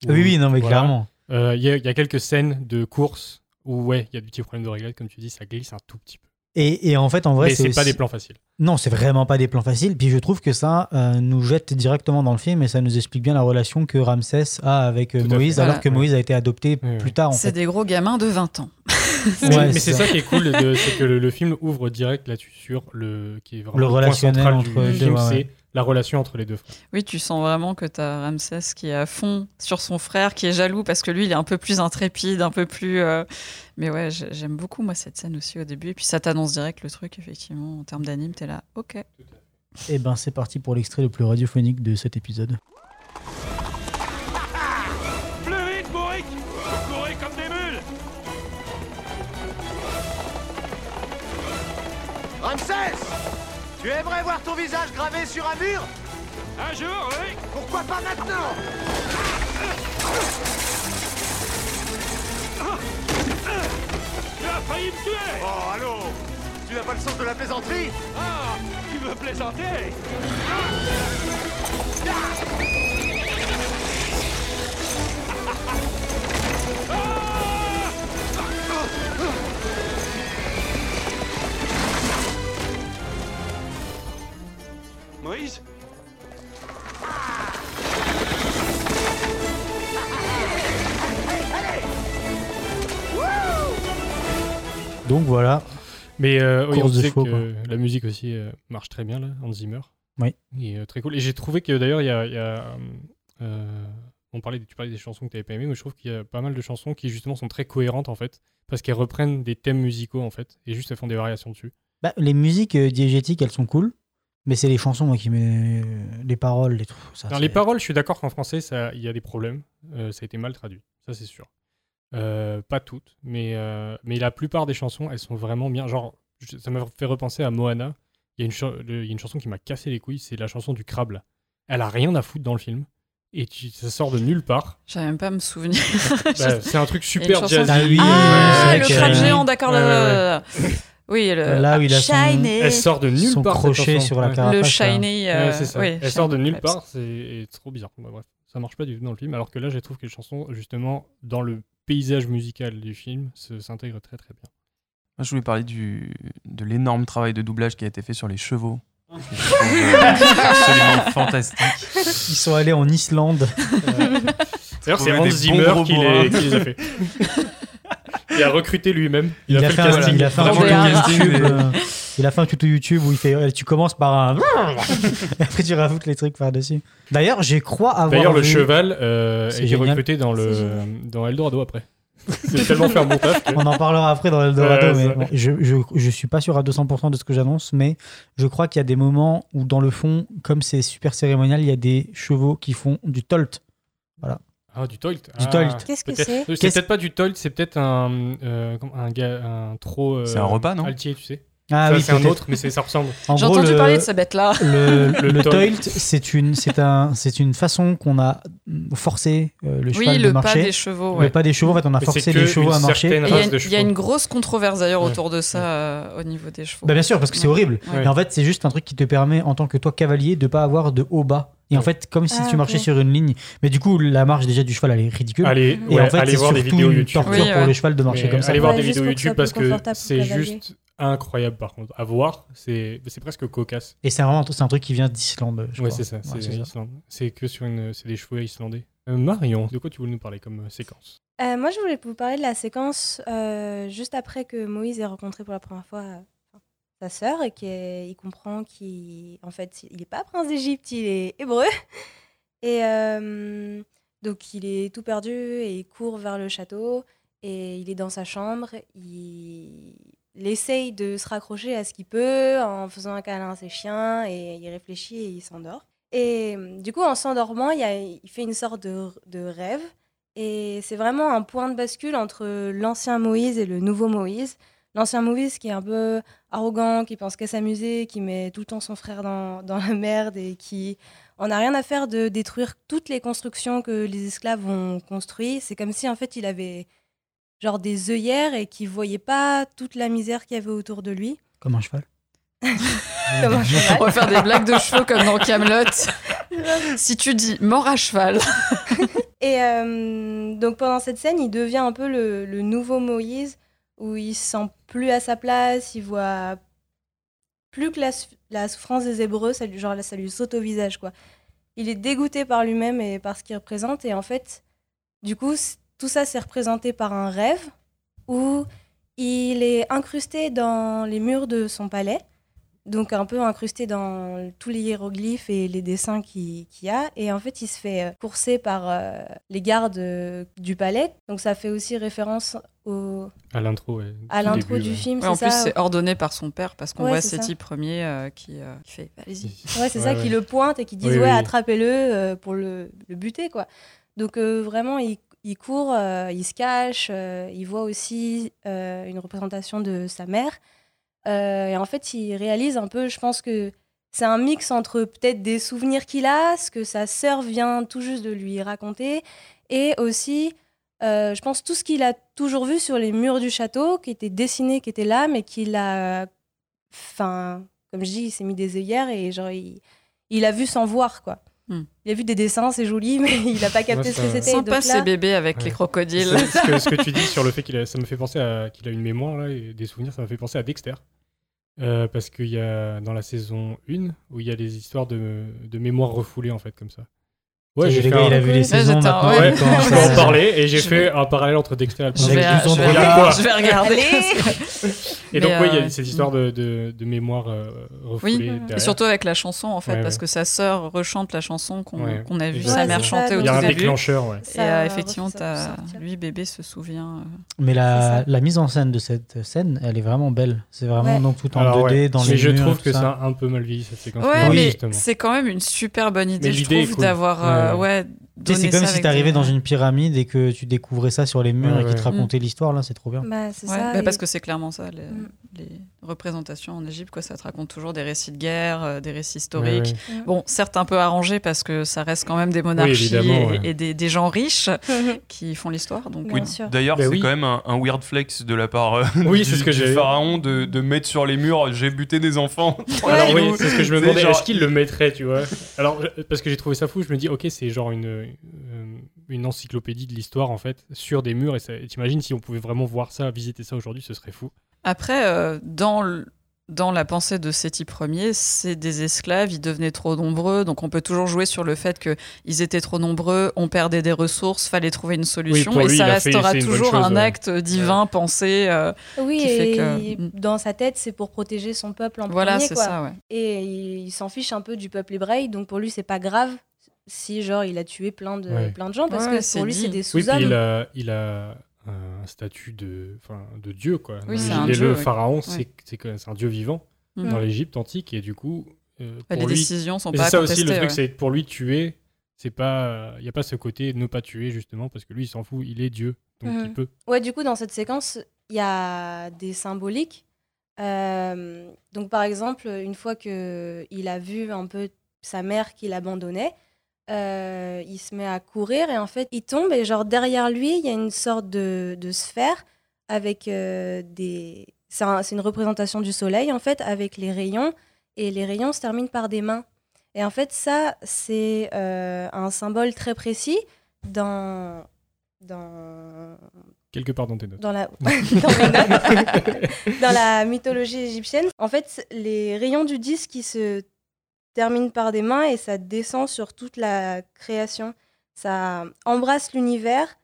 ou- Oui, oui, non, mais voilà. clairement. Euh, Il y, a- il y a quelques scènes de course ouais, il y a des petits problèmes de réglette, comme tu dis, ça glisse un tout petit peu. Et, et en fait, en vrai, mais c'est pas des plans faciles. Non, c'est vraiment pas des plans faciles. Puis je trouve que ça euh, nous jette directement dans le film et ça nous explique bien la relation que Ramsès a avec euh, Moïse, alors Voilà. que Moïse a été adopté Oui, oui. plus tard en C'est fait. des gros gamins de 20 ans. Mais, Ouais, mais c'est c'est ça qui est cool, de- c'est que le, le film ouvre direct là-dessus sur le qui est vraiment Le point relationnel central entre du les deux, film, ouais, c'est ouais. la relation entre les deux frères. Oui, tu sens vraiment que tu as Ramsès qui est à fond sur son frère, qui est jaloux parce que lui, il est un peu plus intrépide, un peu plus. euh, Mais ouais, j'ai- j'aime beaucoup, moi, cette scène aussi au début. Et puis ça t'annonce direct le truc, effectivement. En termes d'anime, t'es là, ok. Et ben c'est parti pour l'extrait le plus radiophonique de cet épisode. Plus vite, Bourric Courez comme des mules. Ramsès Tu aimerais voir ton visage gravé sur un mur? Un jour, oui. Pourquoi pas maintenant? Tu as failli me tuer. Oh, allô? Tu n'as pas le sens de la plaisanterie Ah Tu veux plaisanter Moïse Donc voilà. Mais euh, oui, on chevaux, que la musique aussi euh, marche très bien là, Hans Zimmer. Oui. Et euh, très cool. Et j'ai trouvé que d'ailleurs il y a, il y a, on parlait, tu parlais des chansons que tu n'avais pas aimées, mais je trouve qu'il y a pas mal de chansons qui justement sont très cohérentes en fait, parce qu'elles reprennent des thèmes musicaux en fait, et juste elles font des variations dessus. Bah, les musiques diégétiques, elles sont cool. Mais c'est les chansons moi, qui me. Les paroles, les trucs. Ça, Dans c'est- les paroles, je suis d'accord qu'en français, ça- il y a des problèmes. Euh, ça a été mal traduit, ça c'est sûr. Euh, pas toutes, mais, euh, mais la plupart des chansons, elles sont vraiment bien. Genre, je- ça m'a fait repenser à Moana. Il y a une, cha- le- il y a une chanson qui m'a cassé les couilles, c'est la chanson du crabe. là. Elle a rien à foutre dans le film. Et tu- ça sort de nulle part. J'arrive même pas à me souvenir. Bah, c'est un truc super jazzy. Ah oui, Ah, le crabe géant, d'accord. Ouais, ouais. Oui, le Là où il a son- Shiny. Elle sort de nulle Son part. crochet sur la carapace. Le shiny. euh, Ouais, c'est ça. oui, Elle sort de nulle part, c'est trop bizarre. Bah, bref, ça marche pas du tout dans le film, alors que là, je trouve que les chansons, justement, dans le paysage musical du film, se- s'intègrent très très bien. Moi, je voulais parler du, de l'énorme travail de doublage qui a été fait sur les chevaux. Euh, absolument fantastique. Ils sont allés en Islande. D'ailleurs, c'est Hans Zimmer qui les, qui les a fait. il a recruté lui-même. Il, Il, a, fait, fait le un, casting. il a fait un casting, YouTube. Euh, il a fait un tuto YouTube où il fait. euh, Tu commences par un. Et après, tu rajoutes les trucs par-dessus. D'ailleurs, j'ai crois avoir. D'ailleurs, le vu- cheval euh, été génial. recruté dans, le, dans Eldorado après. C'est tellement fait un bon taf. On en parlera après dans l'Eldorado, Ouais, mais bon, je, je, je suis pas sûr à 200% de ce que j'annonce, mais je crois qu'il y a des moments où, dans le fond, comme c'est super cérémonial, il y a des chevaux qui font du tolt. Ah, du tolt. Du Ah, tolt. Qu'est-ce que c'est C'est peut-être pas du tolt, c'est peut-être un, euh, un, gars, un trop. euh, C'est un repas, non? Altier, tu sais. Ah Ça, oui, c'est un autre, mais ça ressemble. En J'ai entendu le- parler de cette bête-là. Le, le, Le tolt, c'est une, c'est un, c'est une façon qu'on a forcé euh, le cheval Oui, de le pas marcher. des chevaux. Le ouais. pas des chevaux, en fait, on a Mais forcé les chevaux à marcher. Il y, a race une- de il y a chevaux. une grosse controverse d'ailleurs Ouais. autour de ça euh, au niveau des chevaux. Bah, bien sûr, parce que c'est Ouais. horrible. Ouais. Et en fait, c'est juste un truc qui te permet, en tant que toi cavalier, de pas avoir de haut bas. Et en fait, comme si Ah, tu marchais sur une ligne. Mais du coup, la marche déjà du cheval, elle est ridicule. Allez, Et ouais, en fait, allez c'est voir des surtout vidéos une YouTube. torture Oui, pour le cheval de marcher Mais comme ça. Allez voir Ouais, des vidéos YouTube parce que c'est juste incroyable par contre. À voir, c'est c'est presque cocasse. Et c'est vraiment c'est un truc qui vient d'Islande, je Ouais, c'est ça, Ouais, c'est que sur une. C'est des chevaux islandais. Euh, Marion, de quoi tu voulais nous parler comme euh, séquence? Euh, moi, je voulais vous parler de la séquence euh, juste après que Moïse ait rencontré pour la première fois euh, sa sœur et qu'il comprend qu'il en fait, il n'est pas prince d'Égypte, il est hébreu. Et euh, donc, il est tout perdu et il court vers le château et il est dans sa chambre. Il, il essaye de se raccrocher à ce qu'il peut en faisant un câlin à ses chiens et il réfléchit et il s'endort. Et euh, du coup, en s'endormant, il, fait une sorte de, de rêve. Et c'est vraiment un point de bascule entre l'ancien Moïse et le nouveau Moïse. L'ancien Moïse qui est un peu arrogant, qui pense qu'à s'amuser, qui met tout le temps son frère dans, dans la merde et qui en a rien à faire de détruire toutes les constructions que les esclaves ont construites. C'est comme si en fait il avait genre des œillères et qu'il voyait pas toute la misère qu'il y avait autour de lui. Comme un cheval. Comme un cheval. On va faire des blagues de chevaux comme dans Camelot. si tu dis mort à cheval, Et euh, donc pendant cette scène, il devient un peu le, le nouveau Moïse, où il se sent plus à sa place, il voit plus que la, souffrance des Hébreux, ça lui, genre, là, ça lui saute au visage. quoi. Il est dégoûté par lui-même et par ce qu'il représente, et en fait, du coup, tout ça c'est représenté par un rêve, où il est incrusté dans les murs de son palais, donc un peu incrusté dans tous les hiéroglyphes et les dessins qu'il y a. Et en fait, il se fait euh, courser par euh, les gardes euh, du palais. Donc ça fait aussi référence au, À l'intro, ouais. à l'intro du ouais. film. Ouais, en plus c'est ordonné par son père parce qu'on Ouais, voit. Seti premier euh, qui, euh, qui fait allez-y. Ouais, c'est Ouais, ça ouais. qui le pointe et qui disent Oui, ouais, oui. attrapez-le pour le, le buter quoi. Donc euh, vraiment, il, il court, euh, il se cache, euh, il voit aussi euh, une représentation de sa mère. Et en fait, il réalise un peu, je pense que c'est un mix entre peut-être des souvenirs qu'il a, ce que sa sœur vient tout juste de lui raconter, et aussi, je pense, tout ce qu'il a toujours vu sur les murs du château, qui était dessiné, qui était là, mais qu'il a. Enfin, comme je dis, il s'est mis des œillères et genre, il, il a vu sans voir, quoi. Hmm. Il a vu des dessins, c'est joli, mais il n'a pas capté Ouais, ce que c'était. Sympa ces là- bébés avec Ouais. les crocodiles. C'est- Ce que, ce que tu dis sur le fait qu'il a, ça me fait penser à qu'il a une mémoire là, et des souvenirs, ça me fait penser à Dexter. Euh, parce qu'il y a dans la saison 1 où il y a des histoires de, de mémoire refoulée en fait comme ça. Ouais, j'ai le fait un- il a vu les saisons maintenant. ouais. Je peux à- en parler et j'ai Je fait vais- un parallèle entre Dexter et le Je vais, je vais regarder. quoi Je vais regarder. Et donc, Mais, oui, il y euh, a cette histoire de, de, de mémoire euh, refoulée. Oui, derrière. et surtout avec la chanson en fait, Ouais, parce que sa sœur rechante la chanson qu'on a vu sa mère c'est chanter au Il y a un début. déclencheur, ouais. Et euh, effectivement, lui bébé se souvient. euh, Mais C'est la, mise en scène de cette scène, elle est vraiment belle. C'est vraiment donc tout en Alors, 2D ouais. dans Mais les je murs, trouve que a un peu mal vieilli cette séquence. Ouais, Oui, mais justement. c'est quand même une super bonne idée, Mais je trouve, d'avoir euh, Ouais, ouais. Tu sais, donné c'est comme ça si t'arrivais des- dans une pyramide et que tu découvrais ça sur les murs Ouais, et qu'ils te racontaient l'histoire. Là, c'est trop bien. Bah, c'est Ouais, ça. bah, et- parce que c'est clairement ça, les, Mm. les représentations en Égypte, quoi, ça te raconte toujours des récits de guerre, euh, des récits historiques. Ouais, ouais. Bon, certes un peu arrangé parce que ça reste quand même des monarchies et, ouais. et des, des gens riches qui font l'histoire. Donc, euh. D'ailleurs, Bah c'est oui. quand même un, un weird flex de la part euh, Oui, du, c'est ce que du j'ai- pharaon de, de mettre sur les murs j'ai buté des enfants. Alors oui, c'est ce que je me demandais. Est-ce qu'il le mettrait, tu vois? Alors, parce que j'ai trouvé ça fou, je me dis, ok, c'est genre une, une encyclopédie de l'histoire, en fait, sur des murs. Et t'imagines si on pouvait vraiment voir ça, visiter ça aujourd'hui, ce serait fou. Après, euh, dans, le- dans la pensée de Séti Ier, c'est des esclaves, ils devenaient trop nombreux, donc on peut toujours jouer sur le fait qu'ils étaient trop nombreux, on perdait des ressources, fallait trouver une solution, et ça fait- restera toujours chose, un ouais. acte divin pensé. euh, Oui, qui fait et que- Mm. dans sa tête, c'est pour protéger son peuple en voilà, premier, quoi. ça, ouais. Et il, il s'en fiche un peu du peuple hébraïque, donc pour lui, c'est pas grave si, genre, il a tué plein de, Ouais. plein de gens, parce Ouais, que c'est pour lui, c'est des Oui, puis sous-hommes. il a, il a un statut de, enfin, de dieu, quoi. Oui, un dieu, le oui. pharaon, c'est un dieu vivant Mhm. dans l'Égypte antique, et du coup, euh, pour les lui, décisions sont Et pas c'est ça aussi le truc, ouais. c'est pour lui tuer, c'est pas, il y a pas ce côté ne pas tuer justement parce que lui il s'en fout, il est Dieu, donc il peut. Ouais, du coup, dans cette séquence, il y a des symboliques. Euh, donc, par exemple, une fois que il a vu un peu sa mère qu'il abandonnait, euh, il se met à courir et en fait, il tombe et genre derrière lui, il y a une sorte de, de sphère avec euh, des. C'est un- c'est une représentation du soleil en fait, avec les rayons et les rayons se terminent par des mains. Et en fait, ça, c'est euh, un symbole très précis dans dans Quelque part dans tes notes. dans la, dans notes. Dans la mythologie égyptienne. En fait, les rayons du disque qui se terminent par des mains et ça descend sur toute la création. Ça embrasse l'univers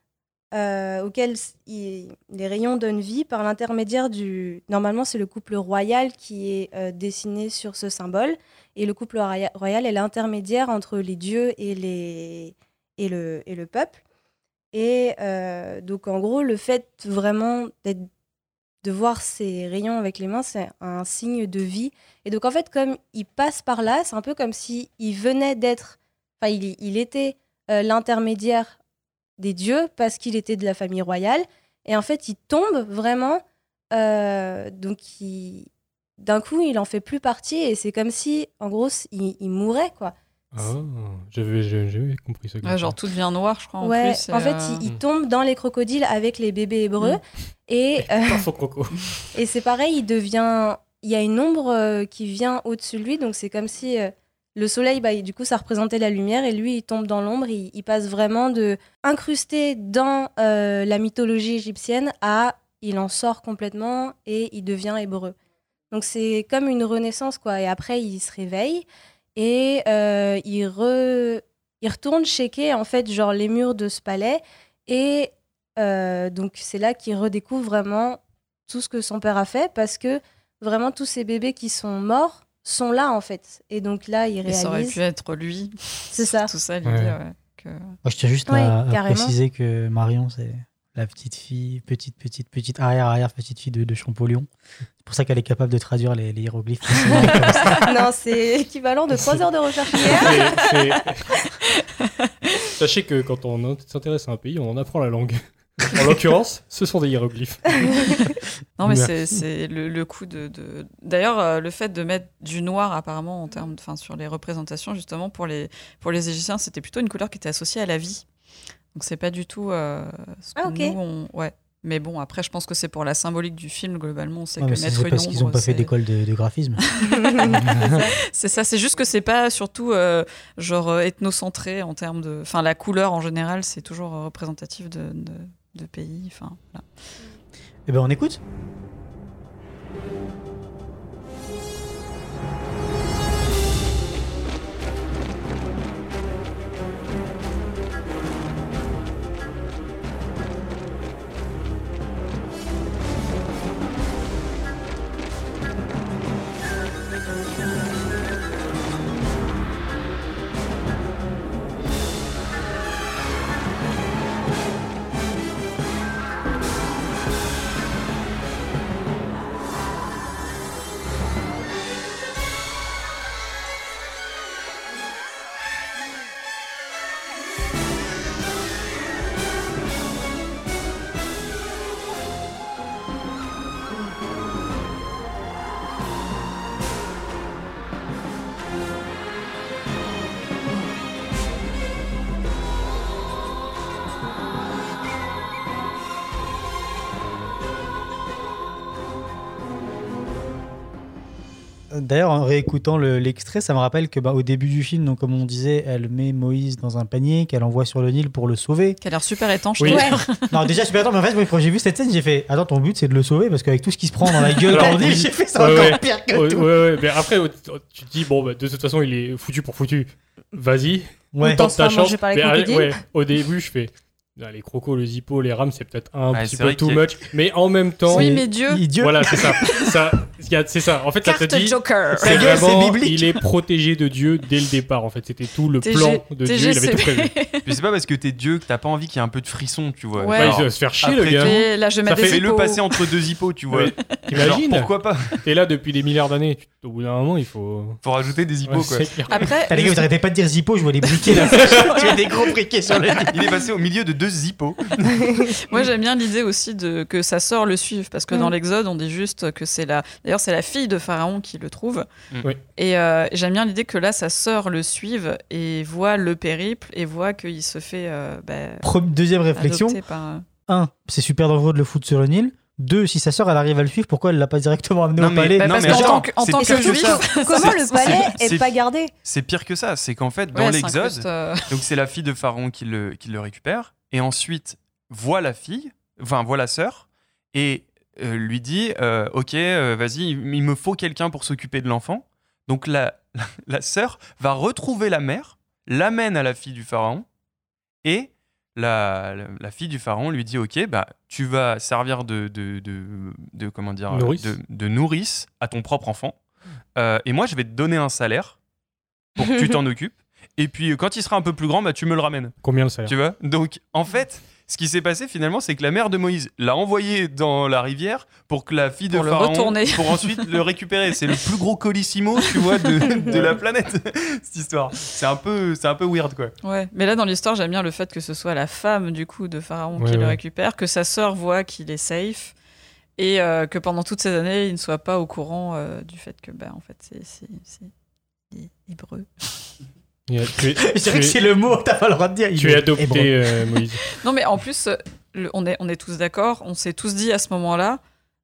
euh, auquel les rayons donnent vie par l'intermédiaire du... Normalement, c'est le couple royal qui est euh, dessiné sur ce symbole. Et le couple roya- royal est l'intermédiaire entre les dieux et, les... et, le... et le peuple. Et euh, donc, en gros, le fait vraiment d'être de voir ces rayons avec les mains, c'est un signe de vie. Et donc, en fait, comme il passe par là, c'est un peu comme si il venait d'être. Enfin, il, était euh, l'intermédiaire des dieux parce qu'il était de la famille royale. Et en fait, il tombe vraiment. euh, donc, d'un coup, il en fait plus partie. Et c'est comme si, en gros, il, il mourait, quoi. Ah, j'avais jamais compris ça. Ouais, genre tout devient noir, je crois. En, ouais, plus, en et, fait, euh, il, il tombe dans les crocodiles avec les bébés hébreux. Mm. Et. euh, croco. Et c'est pareil, il devient. Il y a une ombre euh, qui vient au-dessus de lui, donc c'est comme si euh, le soleil, bah, du coup, ça représentait la lumière, et lui, il tombe dans l'ombre. Il, il passe vraiment de incrusté dans euh, la mythologie égyptienne à il en sort complètement et il devient hébreu. Donc c'est comme une renaissance, quoi. Et après, il se réveille et euh, il, re- il retourne checker, en fait, genre les murs de ce palais. Et euh, donc c'est là qu'il redécouvre vraiment tout ce que son père a fait parce que vraiment tous ces bébés qui sont morts sont là en fait. Et donc là, il et ça aurait réalise. pu être lui. C'est ça. Tout ça, l'idée, Ouais. ouais, que- Moi, je tiens juste Ouais, à, à préciser que Marion, c'est la petite fille, petite, petite, petite, arrière-arrière petite fille de, de Champollion. C'est pour ça qu'elle est capable de traduire les, les hiéroglyphes. non, c'est équivalent de 3 heures de recherche hier. C'est- c'est- Sachez que quand on s'intéresse à un pays, on en apprend la langue. En l'occurrence, ce sont des hiéroglyphes. Non, mais c'est c'est le, le coup de. de- D'ailleurs, euh, le fait de mettre du noir, apparemment, en termes, enfin, sur les représentations, justement, pour les, pour les Égyptiens, c'était plutôt une couleur qui était associée à la vie. Donc, c'est pas du tout. euh, ce Ah, que ok. nous, on- Ouais. Mais bon, après, je pense que c'est pour la symbolique du film, globalement. Sait Ouais, que c'est mettre c'est une parce qu'ils n'ont pas fait c'est- d'école de, de graphisme. C'est ça, c'est juste que c'est pas surtout euh, genre euh, ethnocentré en termes de. Enfin, la couleur en général, c'est toujours euh, représentatif de, de, de pays. Enfin, voilà. Eh ben, on écoute? D'ailleurs, en réécoutant le- l'extrait, ça me rappelle que bah, au début du film, donc, comme on disait, elle met Moïse dans un panier qu'elle envoie sur le Nil pour le sauver. Qui a l'air super étanche. Oui. d'ailleurs. Non, déjà, super attends, mais en fait, moi, quand j'ai vu cette scène, j'ai fait Attends, ton but c'est de le sauver parce qu'avec tout ce qui se prend dans la gueule Alors, j'ai fait c'est Ouais, encore ouais. pire que Ouais, tout. ouais, ouais, mais après, tu te dis, bon, bah, de toute façon, il est foutu pour foutu. Vas-y, Ouais. Tente ta chance. Mais, ouais, au début, je fais. Les crocos, le zippo, les rames, c'est peut-être un Ouais, petit peu too a- much. Mais en même temps, Oui, mais Dieu. Idiot. voilà, c'est ça. c'est ça. En fait, ça te Carte dit. Joker. C'est vraiment, biblique. il est protégé de Dieu dès le départ. En fait, c'était tout le plan de Dieu. Il avait tout prévu. Puis c'est pas parce que t'es Dieu que t'as pas envie qu'il y ait un peu de frisson, tu vois. Ouais. Alors, il va se faire chier, le gars. Et là, je vais Ça fait- hippos. passer entre deux hippos, tu vois. Oui. Genre, T'imagines pourquoi pas? T'es là depuis des milliards d'années. Au bout d'un moment, il faut. Faut rajouter des hippos, quoi. Après, les gars, vous arrêtez pas de dire Zippo, je vois les briquets là. tu as des gros briquets sur le. Il est passé au milieu de deux hippos. Moi, j'aime bien l'idée aussi de que sa sœur le suive, parce que Mm. dans l'Exode, on dit juste que c'est la. D'ailleurs, c'est la fille de Pharaon qui le trouve. Mm. Oui. Et euh, j'aime bien l'idée que là, sa sœur le suive et voit le périple et voit qu'il se fait euh, bah, Deuxième réflexion par. un, c'est super dangereux de le foutre sur le Nil. Deux, si sa sœur elle arrive à le suivre, pourquoi elle l'a pas directement amené Non, au mais- palais Bah, non, parce mais qu'en attends, tant que, en tant que juif. Comment le palais est pas gardé? C'est pire que ça. C'est qu'en fait, dans ouais, l'Exode, euh, donc c'est la fille de Pharaon qui le, qui le récupère, et ensuite voit la fille, enfin voit la sœur, et euh, lui dit euh, Ok, euh, vas-y, il me faut quelqu'un pour s'occuper de l'enfant. Donc la, la, la sœur va retrouver la mère, l'amène à la fille du Pharaon, et la, la, la fille du Pharaon lui dit Ok, bah, tu vas servir de, de, de, de- comment dire, Nourrice. de, nourrice à ton propre enfant, et moi je vais te donner un salaire pour que tu t'en occupes. Et puis euh, quand il sera un peu plus grand, bah, tu me le ramènes. Combien le salaire Tu vois? Donc en fait, ce qui s'est passé finalement, c'est que la mère de Moïse l'a envoyé dans la rivière pour que la fille de Pour le Pharaon retourner. pour ensuite le récupérer. C'est le plus gros colissimo, tu vois, de, de la planète. cette histoire. C'est un peu, c'est un peu weird quoi. Ouais, mais là dans l'histoire, j'aime bien le fait que ce soit la femme du coup de Pharaon Ouais, qui le récupère, que sa sœur voit qu'il est safe et euh, que pendant toutes ces années, il ne soit pas au courant euh, du fait que bah en fait c'est c'est c'est hé- hébreu. Tu es, Je dirais tu que es- c'est le mot, t'as pas le droit de dire. tu es adopté, euh, Moïse. Non mais en plus, euh, le- on est on est tous d'accord, on s'est tous dit à ce moment-là,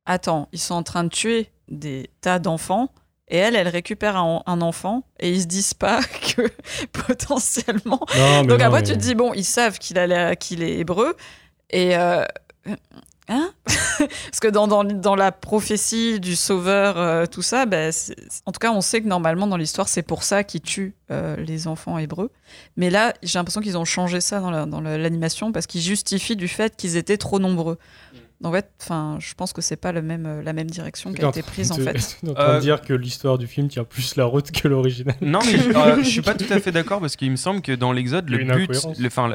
attends, ils sont en train de tuer des tas d'enfants. Et elle, elle récupère un, un enfant et ils se disent pas que potentiellement Non, Donc non, après, mais- tu te dis, bon, ils savent qu'il a l'air- qu'il est hébreu. Et. euh, Hein Parce que dans, dans, dans la prophétie du sauveur, euh, tout ça, ben, en tout cas, on sait que normalement, dans l'histoire, c'est pour ça qu'ils tuent euh, les enfants hébreux. Mais là, j'ai l'impression qu'ils ont changé ça dans la- dans la- l'animation parce qu'ils justifient du fait qu'ils étaient trop nombreux. Donc, en fait, enfin, je pense que c'est pas le même, euh, la même direction qui a été prise, en fait. en train Euh, de dire que l'histoire du film tient plus la route que l'original. Non, mais euh, je suis pas tout à fait d'accord parce qu'il me semble que dans l'Exode, le but,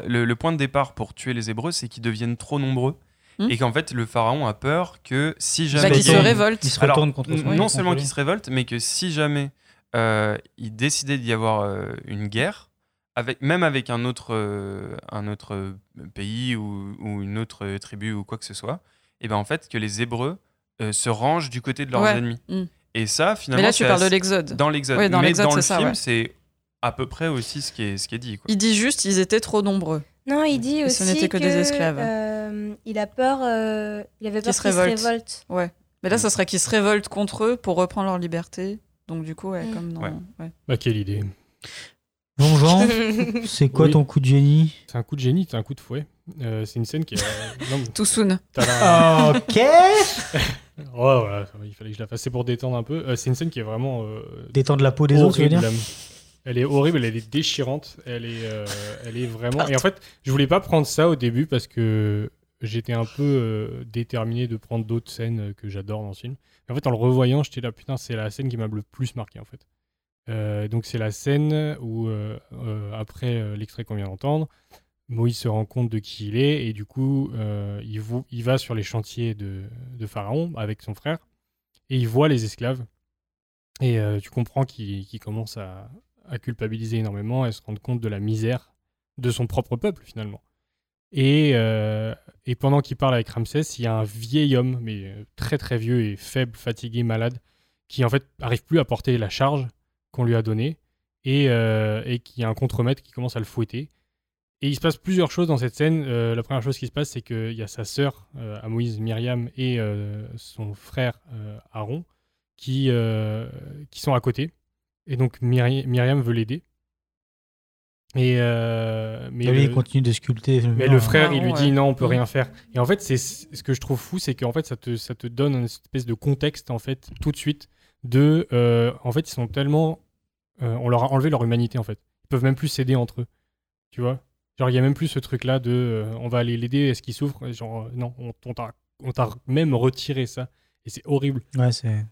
le, le point de départ pour tuer les Hébreux, c'est qu'ils deviennent trop nombreux. Hmm. Et qu'en fait, le pharaon a peur que si Bah, jamais. se il y a- révoltent. Il se Alors, contre non contre seulement qu'il se révolte, mais que si jamais euh, il décidait d'y avoir euh, une guerre, avec, même avec un autre, euh, un autre pays ou, ou une autre tribu ou quoi que ce soit, et ben en fait que les Hébreux euh, se rangent du côté de leurs Ouais. ennemis. Mm. Et ça, finalement, Mais là, tu c'est parles de l'Exode. dans l'Exode. Dans mais dans le c'est ça, film, ouais. c'est à peu près aussi ce qui est, ce qui est dit. Quoi. Il dit juste, ils étaient trop nombreux. Non, il dit Et aussi ce n'était que des esclaves. euh, il a peur, euh, il avait Qu'ils peur se qu'il se révoltent. révolte. Ouais. Mais là, ça serait qu'ils se révoltent contre eux pour reprendre leur liberté. Donc, du coup, ouais, Mm. comme dans. Ouais. ouais. Bah, quelle idée. Bon, Jean, c'est quoi Oui. ton coup de génie? C'est un coup de génie, c'est un coup de fouet. Euh, c'est une scène qui est. non, mais Too soon. la- Ok Oh, voilà, il fallait que je la fasse c'est pour détendre un peu. Euh, c'est une scène qui est vraiment. euh, Détendre la peau des autres, tu veux dire? Elle est horrible, elle est déchirante, elle est, euh, elle est vraiment. Et en fait, je voulais pas prendre ça au début parce que j'étais un peu euh, déterminé de prendre d'autres scènes euh, que j'adore dans ce film. Et en fait, en le revoyant, j'étais là, putain, c'est la scène qui m'a le plus marqué en fait. Euh, donc c'est la scène où, après l'extrait qu'on vient d'entendre, Moïse se rend compte de qui il est et du coup, il, il va sur les chantiers de, de Pharaon avec son frère et il voit les esclaves. Et euh, tu comprends qu'il qu'il commence à, à culpabiliser énormément et se rendre compte de la misère de son propre peuple finalement. Et, euh, et pendant qu'il parle avec Ramsès, il y a un vieil homme, mais euh, très très vieux et faible, fatigué, malade, qui en fait arrive plus à porter la charge qu'on lui a donnée et, euh, qui a un contremaître qui commence à le fouetter. Et il se passe plusieurs choses dans cette scène. La première chose qui se passe, c'est qu'il y a sa sœur euh, à Moïse, Myriam, et son frère Aaron qui sont à côté. Et donc Myri- Myriam veut l'aider. Et euh, mais, Et lui, le, il continue de sculpter. mais le hein. frère, il lui dit non, on peut Mm. rien faire. Et en fait, c'est ce que je trouve fou, c'est qu'en fait, ça te, ça te donne une espèce de contexte en fait tout de suite de, euh, en fait, ils sont tellement, euh, on leur a enlevé leur humanité en fait. Ils peuvent même plus s'aider entre eux, tu vois? Genre, il y a même plus ce truc-là de, euh, on va aller l'aider, est-ce qu'il souffre? Genre, non, on, on t'a, on t'a même retiré ça, et c'est horrible. Ouais.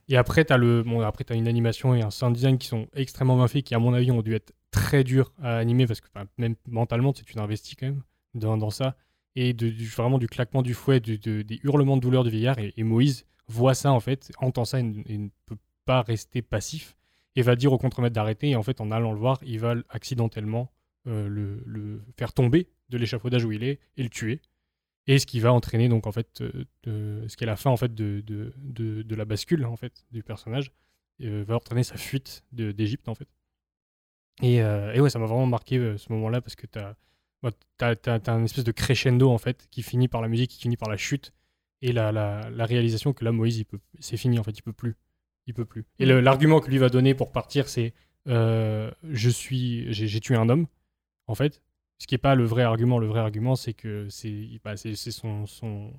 Et après, t'as le, bon, après, une animation et un sound design qui sont extrêmement bien faits, qui à mon avis ont dû être très durs à animer parce que enfin, même mentalement, tu tu t'investis quand même dans, dans ça. Et de, du- vraiment du claquement du fouet, de- des hurlements de douleur du vieillard. Et, et Moïse voit ça en fait, entend ça et, ne- et ne peut pas rester passif et va dire au contremaître d'arrêter. Et en fait, en allant le voir, il va accidentellement euh, le, le faire tomber de l'échafaudage où il est et le tuer. Et ce qui va entraîner donc en fait euh, de- ce qui est la fin en fait de, de, de, de la bascule en fait du personnage euh, va entraîner sa fuite d'Égypte en fait. Et, euh, et ouais, ça m'a vraiment marqué euh, ce moment-là parce que t'as bah, t'as, t'as, t'as un espèce de crescendo en fait qui finit par la musique, qui finit par la chute et la, la, la réalisation que là Moïse il peut, c'est fini en fait, il peut plus, il peut plus. Et le- l'argument que lui va donner pour partir, c'est euh, je suis, j'ai tué un homme en fait. Ce qui est pas le vrai argument. Le vrai argument, c'est que c'est, bah, son, son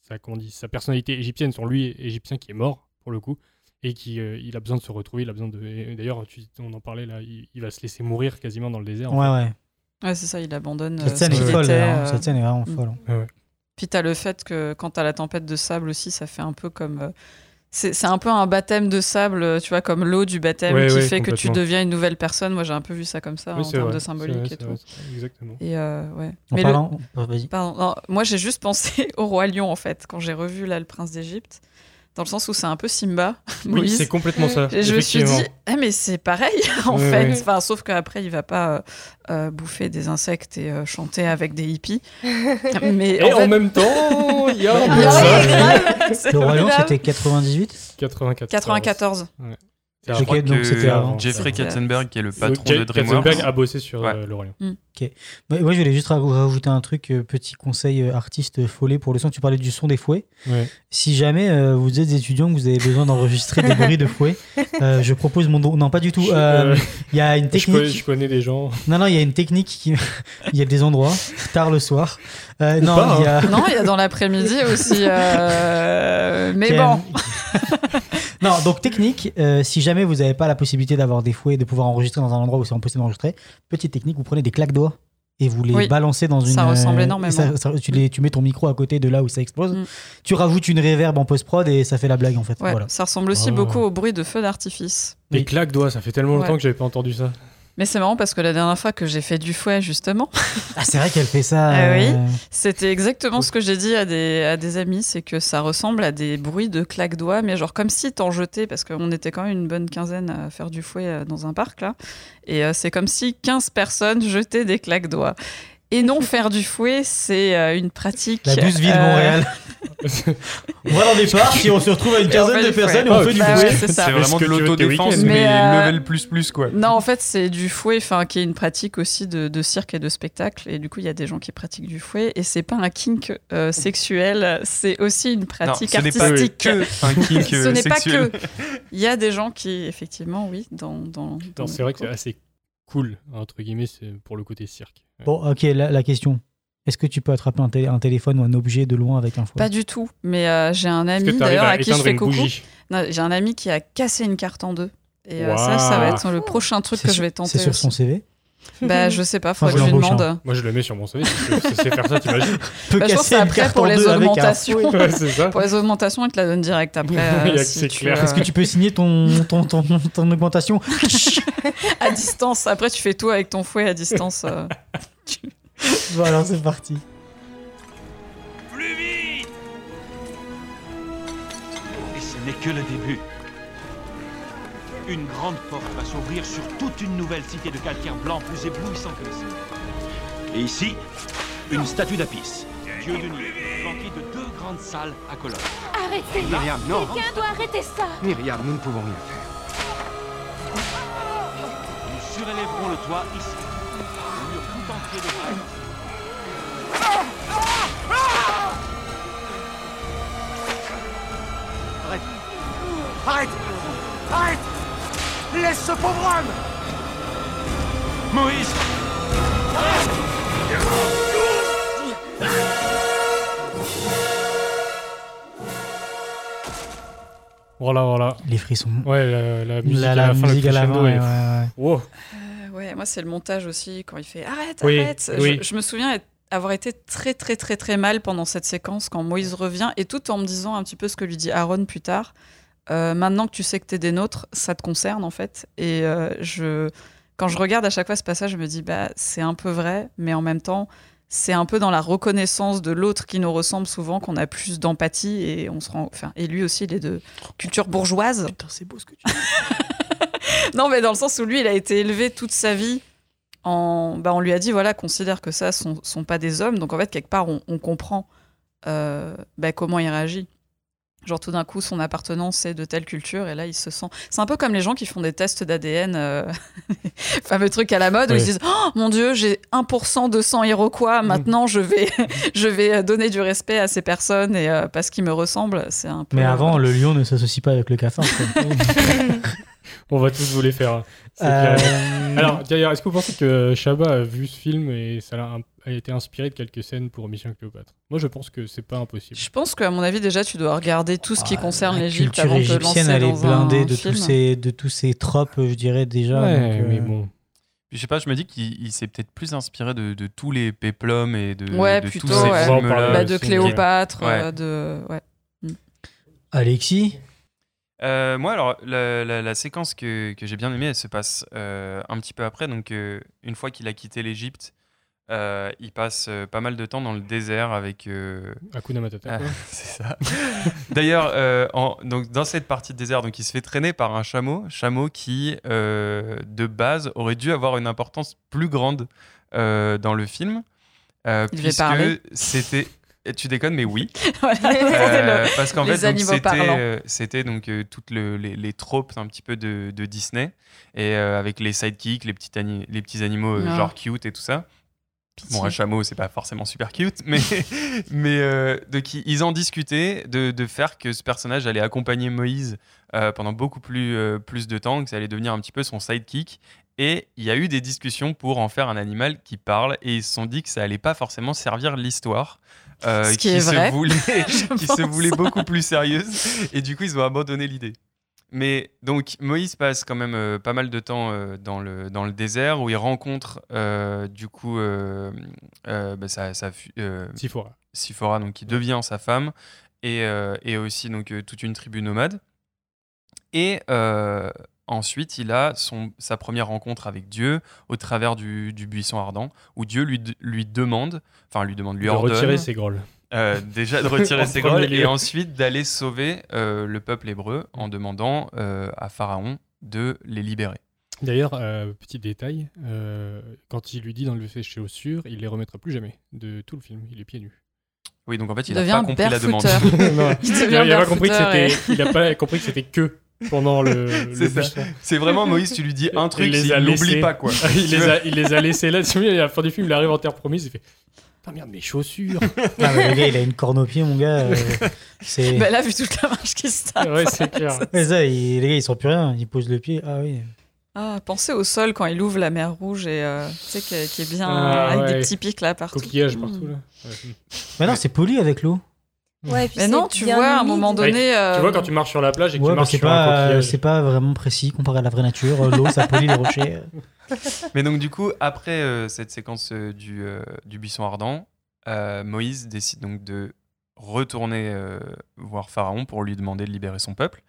sa, comment dit, sa personnalité égyptienne, son lui égyptien qui est mort pour le coup et qui euh, il a besoin de se retrouver, il a besoin de. D'ailleurs, on en parlait là, il, il va se laisser mourir quasiment dans le désert. en Ouais, ouais. Ouais, c'est ça, il abandonne. Cette euh, scène ce est qu'il folle, était, hein. euh, Cette scène est vraiment folle. Ouais, ouais. Puis t'as le fait que quand t'as la tempête de sable aussi, ça fait un peu comme. euh, c'est un peu un baptême de sable, euh, tu vois, comme l'eau du baptême Ouais, qui ouais, fait que tu deviens une nouvelle personne. Moi, j'ai un peu vu ça comme ça Oui, en termes vrai, de symbolique vrai, et tout. vrai, Exactement. Et euh, ouais. En Mais le- oh, Vas-y. Pardon, non, moi j'ai juste pensé au roi lion en fait quand j'ai revu là le prince d'Égypte, dans le sens où c'est un peu Simba, Oui, c'est complètement ça. Et je me suis dit, ah, mais c'est pareil en fait. Enfin, sauf qu'après, il va pas euh, euh, bouffer des insectes et euh, chanter avec des hippies. mais Et en, fait- même temps, il y a un Ah ouais, Le Royaume, c'était 98 94. 94. Je crois que c'était. Jeffrey Katzenberg, qui est le Donc, patron Jay- de DreamWorks, Katzenberg a bossé sur Ouais. euh, le Royaume. Bah, Moi, je voulais juste ra- rajouter un truc, euh, petit conseil euh, artiste follet pour le son. Tu parlais du son des fouets. Ouais. Si jamais euh, vous êtes étudiant, que vous avez besoin d'enregistrer des bruits de fouet, euh, je propose mon don. Non, pas du tout. Euh, euh, Il y a une Je connais, technique. je connais des gens. Non, non, il y a une technique qui. Il y a des endroits, tard le soir. Euh, non, il y a. Non, il y a dans l'après-midi aussi. euh, Mais bon, non, donc technique, euh, si jamais vous n'avez pas la possibilité d'avoir des fouets et de pouvoir enregistrer dans un endroit où c'est impossible d'enregistrer, petite technique, vous prenez des claques doigts et vous les Oui. balancez dans une. Ça ressemble euh, énormément. ça- ça- tu, les, tu mets ton micro à côté de là où ça explose. Mm. Tu rajoutes une réverb en post-prod et ça fait la blague en fait. ouais, Voilà. ça ressemble aussi Oh. beaucoup au bruit de feu d'artifice. Des Oui. claques doigts, ça fait tellement longtemps Ouais. que j'avais pas entendu ça. Mais c'est marrant parce que la dernière fois que j'ai fait du fouet, justement, Ah, c'est vrai qu'elle fait ça. Ah oui. euh, C'était exactement ce que j'ai dit à des, à des amis, c'est que ça ressemble à des bruits de claques-doigts, mais genre comme si t'en jetais, parce qu'on était quand même une bonne quinzaine à faire du fouet euh, dans un parc là, et euh, c'est comme si 15 personnes jetaient des claques-doigts. Et non, faire du fouet, c'est une pratique. La douce ville de euh, Montréal. on va dans des parcs et on se retrouve à une quinzaine fait de personnes et on fait du fouet. ouais, c'est ça. C'est vraiment de l'autodéfense, mais, Mais, euh, level plus plus quoi. Non, en fait, c'est du fouet, enfin, qui est une pratique aussi de, de cirque et de spectacle. Et du coup, il y a des gens qui pratiquent du fouet. Et c'est pas un kink euh, sexuel, c'est aussi une Non, pratique ce n'est pas artistique. que un kink Ce euh, n'est pas sexuel. que. Il y a des gens qui, effectivement, oui, dans. dans, dans Non, c'est vrai que c'est assez cool, entre guillemets, c'est pour le côté cirque. Ouais. Bon, ok, la, la question. Est-ce que tu peux attraper un, télé- un téléphone ou un objet de loin avec un fouet Pas du tout, mais euh, j'ai un ami d'ailleurs à à qui je fais coucou. J'ai un ami qui a cassé une carte en deux. Et euh, ça, ça va être le prochain truc C'est que sur- je vais tenter. C'est sur son. CV Bah, je sais pas, Enfin, faudrait je que je lui demande. Moi, je le mets sur mon CV. si je sais faire ça, t'imagines Peut Bah, je pense que casser c'est une après carte pour en les un augmentations. fouet. Ouais, c'est ça. Pour les augmentations, il te la donne direct après. Il y a euh, si c'est clair. veux. Est-ce que tu peux signer ton, ton, ton, ton augmentation? À distance. Après, tu fais tout avec ton fouet à distance. euh. Voilà, c'est parti. Plus vite Et ce n'est que le début. Une grande porte va s'ouvrir sur toute une nouvelle cité de calcaire blanc plus éblouissant que le ciel. Et ici, une statue d'Apis, dieu de nuit, flanquée de deux grandes salles à colonnes. Arrêtez Myriam, non Quelqu'un doit arrêter ça Myriam, nous ne pouvons rien faire. Nous surélèverons le toit ici. Briques. Arrête Arrête Laisse ce pauvre homme Moïse Voilà, voilà. Les frissons. Ouais, la, la musique La- à la la, fin, musique le à la fin, est- ouais, ouais, ouais. Wow. Ouais, moi, c'est le montage aussi, quand il fait arrête, Oui, arrête. oui. Je, je me souviens être- avoir été très, très, très, très mal pendant cette séquence quand Moïse revient et tout en me disant un petit peu ce que lui dit Aaron plus tard. Euh, maintenant que tu sais que t'es des nôtres, ça te concerne en fait. Et euh, je, quand je regarde à chaque fois ce passage, je me dis bah c'est un peu vrai, mais en même temps c'est un peu dans la reconnaissance de l'autre qui nous ressemble souvent qu'on a plus d'empathie et on se rend. Enfin, et lui aussi, il est de culture bourgeoise. Putain, c'est beau ce que tu dis. Non, mais dans le sens où lui, il a été élevé toute sa vie. En, bah, on lui a dit, voilà, considère que ça sont, sont pas des hommes. Donc en fait, quelque part, on, on comprend euh, bah, comment il réagit. Genre tout d'un coup, son appartenance est de telle culture et là, il se sent. C'est un peu comme les gens qui font des tests d'ADN, euh... fameux truc à la mode où ils se disent Oh mon Dieu, j'ai 1% de sang iroquois, maintenant je vais, je vais donner du respect à ces personnes et euh, parce qu'ils me ressemblent. C'est un peu. Mais avant, le lion ne s'associe pas avec le cafard. On va tous vous les faire. hein. Euh. Alors, d'ailleurs, est-ce que vous pensez que Chabat a vu ce film et ça l'a a été inspiré de quelques scènes pour Mission Cléopâtre? Moi, je pense que c'est pas impossible. Je pense qu'à mon avis, déjà, tu dois regarder tout ce qui Ah, concerne la l'Égypte culture avant de te égyptienne, lancer elle est blindée de film. tous, ces, de tous ces tropes, je dirais déjà. ouais, donc, euh, mais bon. Puis, je sais pas, je me dis qu'il il s'est peut-être plus inspiré de, de tous les péplums et de, Ouais, de plutôt, tous ces ouais. Films-là. Bah, de mais- Cléopâtre, Ouais. euh, de. Ouais. Alexis? Euh, moi, alors, la, la- la séquence que, que j'ai bien aimée, elle se passe euh, un petit peu après. Donc, euh, une fois qu'il a quitté l'Égypte, euh, il passe euh, pas mal de temps dans le désert avec. euh, Hakuna Matata. Ah, c'est ça. D'ailleurs, euh, donc, dans cette partie de désert, donc, il se fait traîner par un chameau, chameau qui, euh, de base, aurait dû avoir une importance plus grande euh, dans le film. euh, puisque c'était. Tu déconnes, mais oui. Voilà, Euh, le- parce qu'en fait, c'était, euh, c'était donc euh, toutes le- les, les tropes un petit peu de, de Disney et euh, avec les sidekicks, les petits, ani- les petits animaux genre cute et tout ça. Pitié. Bon, un chameau, c'est pas forcément super cute, mais, mais euh, donc, ils- ils en discutaient de, de faire que ce personnage allait accompagner Moïse euh, pendant beaucoup plus, euh, plus de temps, que ça allait devenir un petit peu son sidekick. Et il y a eu des discussions pour en faire un animal qui parle, et ils se sont dit que ça allait pas forcément servir l'histoire. Euh, qui se voulait, je qui se pense. voulait beaucoup plus sérieuse, et du coup ils ont abandonné l'idée. Mais donc Moïse passe quand même euh, pas mal de temps euh, dans, le, dans le désert où il rencontre euh, du coup euh, euh, bah, sa, euh, Sephora. Siphora, donc qui devient sa femme, et, euh, et aussi donc euh, toute une tribu nomade. Et euh, ensuite, il a son, sa première rencontre avec Dieu au travers du, du buisson ardent, où Dieu lui, lui demande, enfin lui demande, lui de ordonne retirer ses grolles. euh, déjà de retirer ses grolles et ensuite d'aller sauver euh, le peuple hébreu en demandant euh, à Pharaon de les libérer. D'ailleurs, euh, petit détail, euh, quand il lui dit d'enlever ses chaussures, il les remettra plus jamais de tout le film. Il est pieds nus. Oui, donc en fait, il n'a pas compris la demande. Non, Il il devient a, il a pas compris que barefooter c'était, il a pas compris que c'était que pendant le, C'est ça. buisson. C'est vraiment Moïse, tu lui dis un Il truc, les il a n'oublie laissés. pas quoi. il, les a, il les a laissés là. À la fin du film, il arrive en terre promise, il fait Putain, merde, mes chaussures Ah, mais le gars, il a une corne au pied, mon gars. euh, c'est. Bah là, vu toute la marche qui se tape. Ouais, c'est clair. Ouais, ça, il- les gars, ils sont plus rien. Ils posent le pied. Ah oui. Ah, pensez au sol quand il ouvre la mer rouge et euh, tu sais qui est bien Ah, avec des ouais. petits pics là partout. Coquillage Mmh. partout là. Ouais. Mais non, c'est poli avec l'eau. Ouais, et puis Mais non, tu vois, à un moment donné. euh, Tu vois, quand tu marches sur la plage et que Ouais, tu marches c'est sur un pas, euh, coquillage. c'est pas vraiment précis comparé à la vraie nature. Euh, L'eau, ça polie les rochers. Mais donc du coup, après euh, cette séquence euh, du, euh, du buisson ardent, euh, Moïse décide donc de retourner euh, voir Pharaon pour lui demander de libérer son peuple.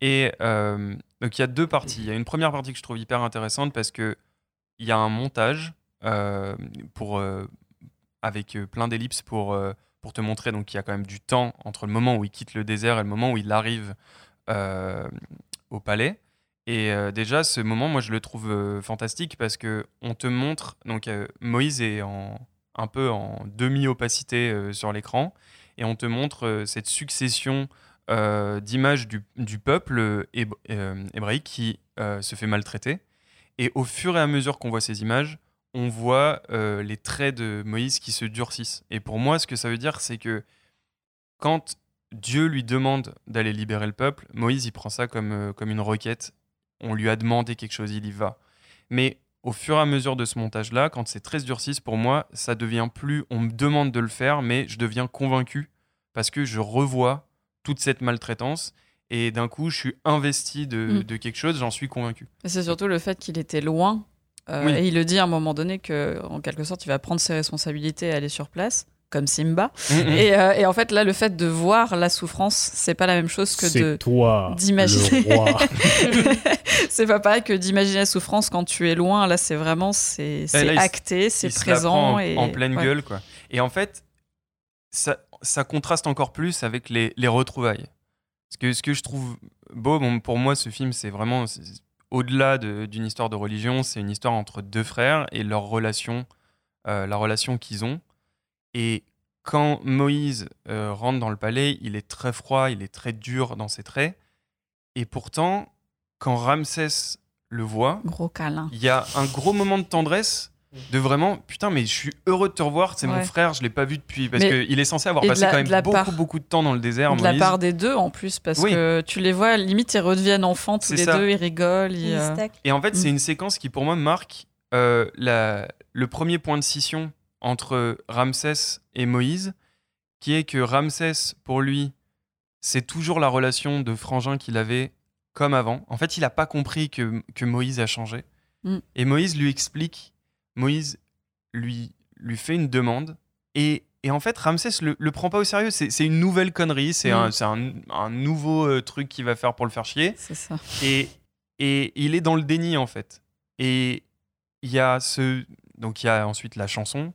Et euh, donc il y a deux parties. Il y a une première partie que je trouve hyper intéressante parce que il y a un montage euh, pour euh, avec euh, plein d'ellipses pour euh, pour te montrer donc qu'il y a quand même du temps entre le moment où il quitte le désert et le moment où il arrive euh, au palais. Et euh, déjà, ce moment, moi, je le trouve euh, fantastique parce que on te montre. Donc, Moïse est en, un peu en demi-opacité sur l'écran et on te montre cette succession d'images du, du peuple héb- hébraïque qui se fait maltraiter. Et au fur et à mesure qu'on voit ces images, on voit euh, les traits de Moïse qui se durcissent. Et pour moi, ce que ça veut dire, c'est que quand Dieu lui demande d'aller libérer le peuple. Moïse, il prend ça comme, euh, comme une requête. On lui a demandé quelque chose, il y va. Mais au fur et à mesure de ce montage-là, quand c'est 13 dur 6, pour moi, ça devient plus on me demande de le faire, mais je deviens convaincu parce que je revois toute cette maltraitance et d'un coup, je suis investi de, Mm. de quelque chose, j'en suis convaincu. Et C'est surtout le fait qu'il était loin. Euh, Oui. Et il le dit à un moment donné que, en quelque sorte, il va prendre ses responsabilités et aller sur place, comme Simba. Mhm. Et, euh, et en fait, là, le fait de voir la souffrance, c'est pas la même chose que de toi, d'imaginer. c'est pas pareil que d'imaginer la souffrance quand tu es loin. Là, c'est vraiment c'est acté, c'est présent en, et en pleine ouais. gueule quoi. Et en fait, ça, ça contraste encore plus avec les, les retrouvailles. Parce que ce que je trouve beau, bon, pour moi, ce film, c'est vraiment au-delà de- d'une histoire de religion, c'est une histoire entre deux frères et leur relation, euh, la relation qu'ils ont. Et quand Moïse euh, rentre dans le palais, il est très froid, il est très dur dans ses traits. Et pourtant, quand Ramsès le voit, il y a un gros moment de tendresse de vraiment putain mais je suis heureux de te revoir c'est mon frère je l'ai pas vu depuis parce Mais- qu'il est censé avoir passé la- quand même beaucoup part- beaucoup de temps dans le désert de la part des deux en plus parce Oui. que tu les vois limite ils redeviennent enfants tous C'est les ça. deux ils rigolent ils, Il euh, et en fait c'est Mm. une séquence qui pour moi marque euh, la, le premier point de scission entre Ramsès et Moïse qui est que Ramsès pour lui c'est toujours la relation de frangin qu'il avait comme avant en fait il a pas compris que, que Moïse a changé Mm. et Moïse lui explique Moïse lui, lui fait une demande et, et en fait Ramsès le, le prend pas au sérieux. C'est une nouvelle connerie. C'est Mm. un, c'est un, un nouveau euh, truc qu'il va faire pour le faire chier. C'est ça. Et, et il est dans le déni en fait. Et il y a ce donc il y a ensuite la chanson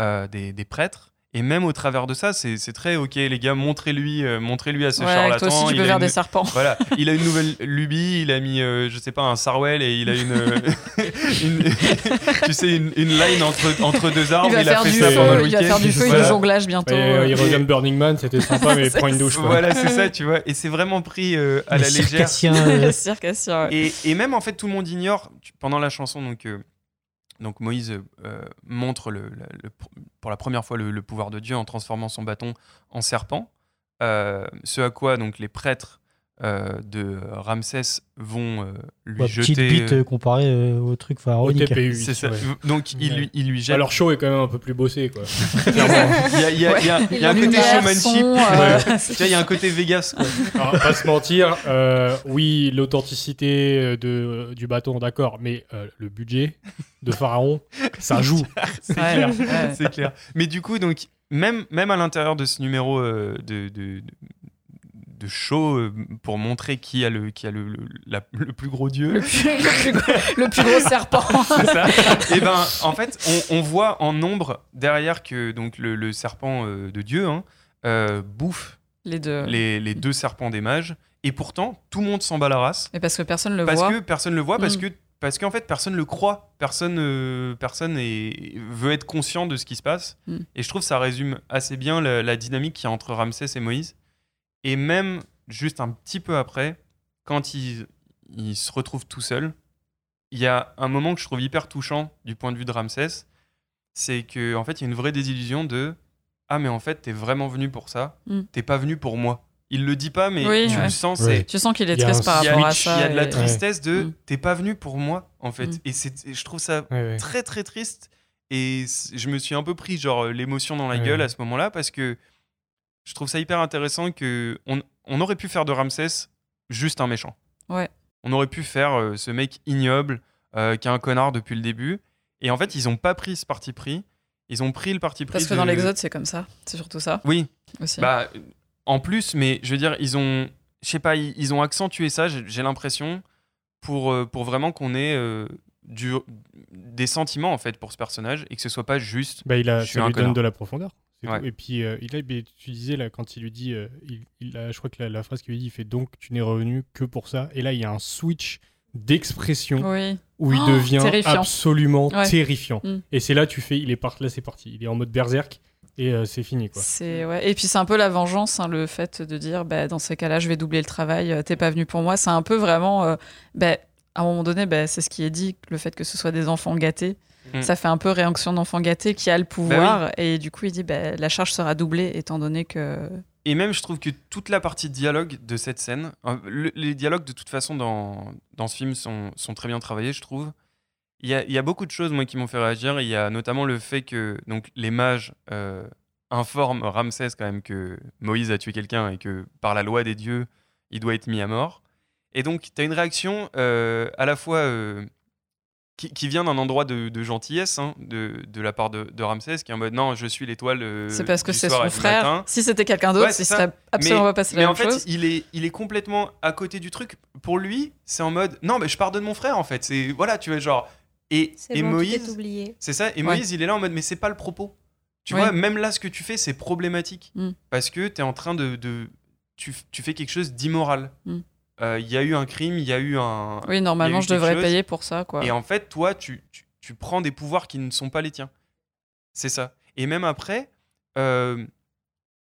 euh, des, des prêtres et même au travers de ça c'est c'est très ok les gars montrez-lui euh, montrez-lui à ce ouais, charlatan toi aussi tu il peux a faire une- des serpents voilà, il a une nouvelle lubie, il a mis, euh, je sais pas, un sarwell et il a une, euh, une- tu sais, une, une line entre, entre deux arbres. il va il a faire fait du ça pendant le feu il va week-end. faire du feu et Voilà. du jonglage bientôt Ouais, euh. il revient de Burning Man, c'était sympa, mais C'est prends une douche. Quoi. Voilà, c'est ça, tu vois. Et c'est vraiment pris euh, à la légère. circassiens, euh, circassien ouais. Et, et même en fait, tout le monde ignore pendant la chanson. Donc, euh, donc Moïse euh, montre pour la première fois le, le pouvoir de Dieu en transformant son bâton en serpent. Euh, ce à quoi donc les prêtres euh, de Ramsès vont euh, lui ouais, jeter. petite bite euh, comparée euh, au truc Au pharaonique. Ça. ouais. Donc il lui, il lui jette. Alors, show est quand même un peu plus bossé, quoi. il y a, il y a- il y a- il y a un côté showmanship. euh, il y a un côté Vegas. Quoi. Alors, pas se mentir, euh, oui, l'authenticité de, du bâton, d'accord, mais euh, le budget de Pharaon, ça joue. C'est Ouais, clair. clair. Mais du coup, donc, même, même à l'intérieur de ce numéro euh, de, de, de- de show euh, pour montrer qui a le, qui a le, le, la- le plus gros dieu, le, plus, le plus gros, le plus gros serpent c'est ça. Et ben, en fait, on, on voit en nombre derrière que donc le, serpent euh, de Dieu hein, euh, bouffe les deux les, les deux serpents des mages. Et pourtant, tout le monde s'en bat la race. mais parce que personne le parce voit que personne le voit, parce que parce qu'en fait personne le croit, personne euh, personne est, veut être conscient de ce qui se passe. Mm. Et je trouve que ça résume assez bien la, la dynamique qu'il y a entre Ramsès et Moïse. Et même juste un petit peu après, quand il, il se retrouve tout seul, il y a un moment que je trouve hyper touchant du point de vue de Ramsès, c'est que en fait il y a une vraie désillusion de ah mais en fait t'es vraiment venu pour ça, Mm. t'es pas venu pour moi. Il le dit pas mais Oui, tu ouais. le sens, tu sens qu'il est Il triste par il y a, rapport à il ça y a de la et- tristesse de Mm. t'es pas venu pour moi en fait Mm. et je trouve ça Ouais, ouais. très très triste et je me suis un peu pris genre l'émotion dans la Ouais. gueule à ce moment-là parce que je trouve ça hyper intéressant que on, on aurait pu faire de Ramsès juste un méchant Ouais. on aurait pu faire euh, ce mec ignoble euh, qui est un connard depuis le début et en fait ils ont pas pris ce parti pris ils ont pris le parti pris parce que de- dans l'Exode c'est comme ça c'est surtout ça oui aussi bah, en plus, mais je veux dire, ils ont, je sais pas, ils, ils ont accentué ça, j'ai l'impression, pour, euh, pour vraiment qu'on ait euh, du, des sentiments en fait pour ce personnage et que ce soit pas juste. Bah, il a, Je suis ça un lui donne connard. de la profondeur. C'est Ouais. tout. Et puis, euh, il a, tu disais, là, quand il lui dit, euh, il, il a- je crois que la, la phrase qu'il lui dit, il fait donc, tu n'es revenu que pour ça. Et là, il y a un switch d'expression oui où il Oh, devient terrifiant. absolument Ouais. terrifiant. Mm. Et c'est là, tu fais, il est parti, là, c'est parti. Il est en mode berserk et euh, c'est fini, quoi. C'est ouais. Et puis c'est un peu la vengeance, hein, le fait de dire, bah, dans ces cas-là, je vais doubler le travail. euh, T'es pas venu pour moi. C'est un peu vraiment, euh, bah, à un moment donné, bah, c'est ce qui est dit, le fait que ce soit des enfants gâtés. Mm. Ça fait un peu réaction d'enfant gâté qui a le pouvoir et du coup il dit bah, la charge sera doublée étant donné que et même, je trouve que toute la partie dialogue de cette scène, euh, le- les dialogues de toute façon dans, dans ce film sont, sont très bien travaillés, je trouve. Il y a, il y a beaucoup de choses, moi, qui m'ont fait réagir. Il y a notamment le fait que donc, les mages euh, informent Ramsès quand même que Moïse a tué quelqu'un et que par la loi des dieux, il doit être mis à mort. Et donc, tu as une réaction euh, à la fois euh, qui, qui vient d'un endroit de, de gentillesse hein, de, de la part de, de Ramsès, qui est en mode non, je suis l'étoile. euh, C'est parce que c'est son frère. matin. Si c'était quelqu'un d'autre, Ouais, il serait absolument mais, pas passé mais la en même fait, chose. il est, il est complètement à côté du truc. Pour lui, c'est en mode non, mais je pardonne mon frère en fait. C'est voilà, tu vois, genre. Et, et bon, Moïse, oublié. c'est ça. Et Ouais. Moïse, il est là en mode mais c'est pas le propos. Tu vois, même là, ce que tu fais, c'est problématique Mm. parce que tu es en train de, de- tu, f- tu fais quelque chose d'immoral. Mm. Euh, Il y a eu un crime, il y a eu un. Oui, normalement, je devrais chose. payer pour ça, quoi. Et en fait, toi, tu, tu, tu prends des pouvoirs qui ne sont pas les tiens. C'est ça. Et même après, euh,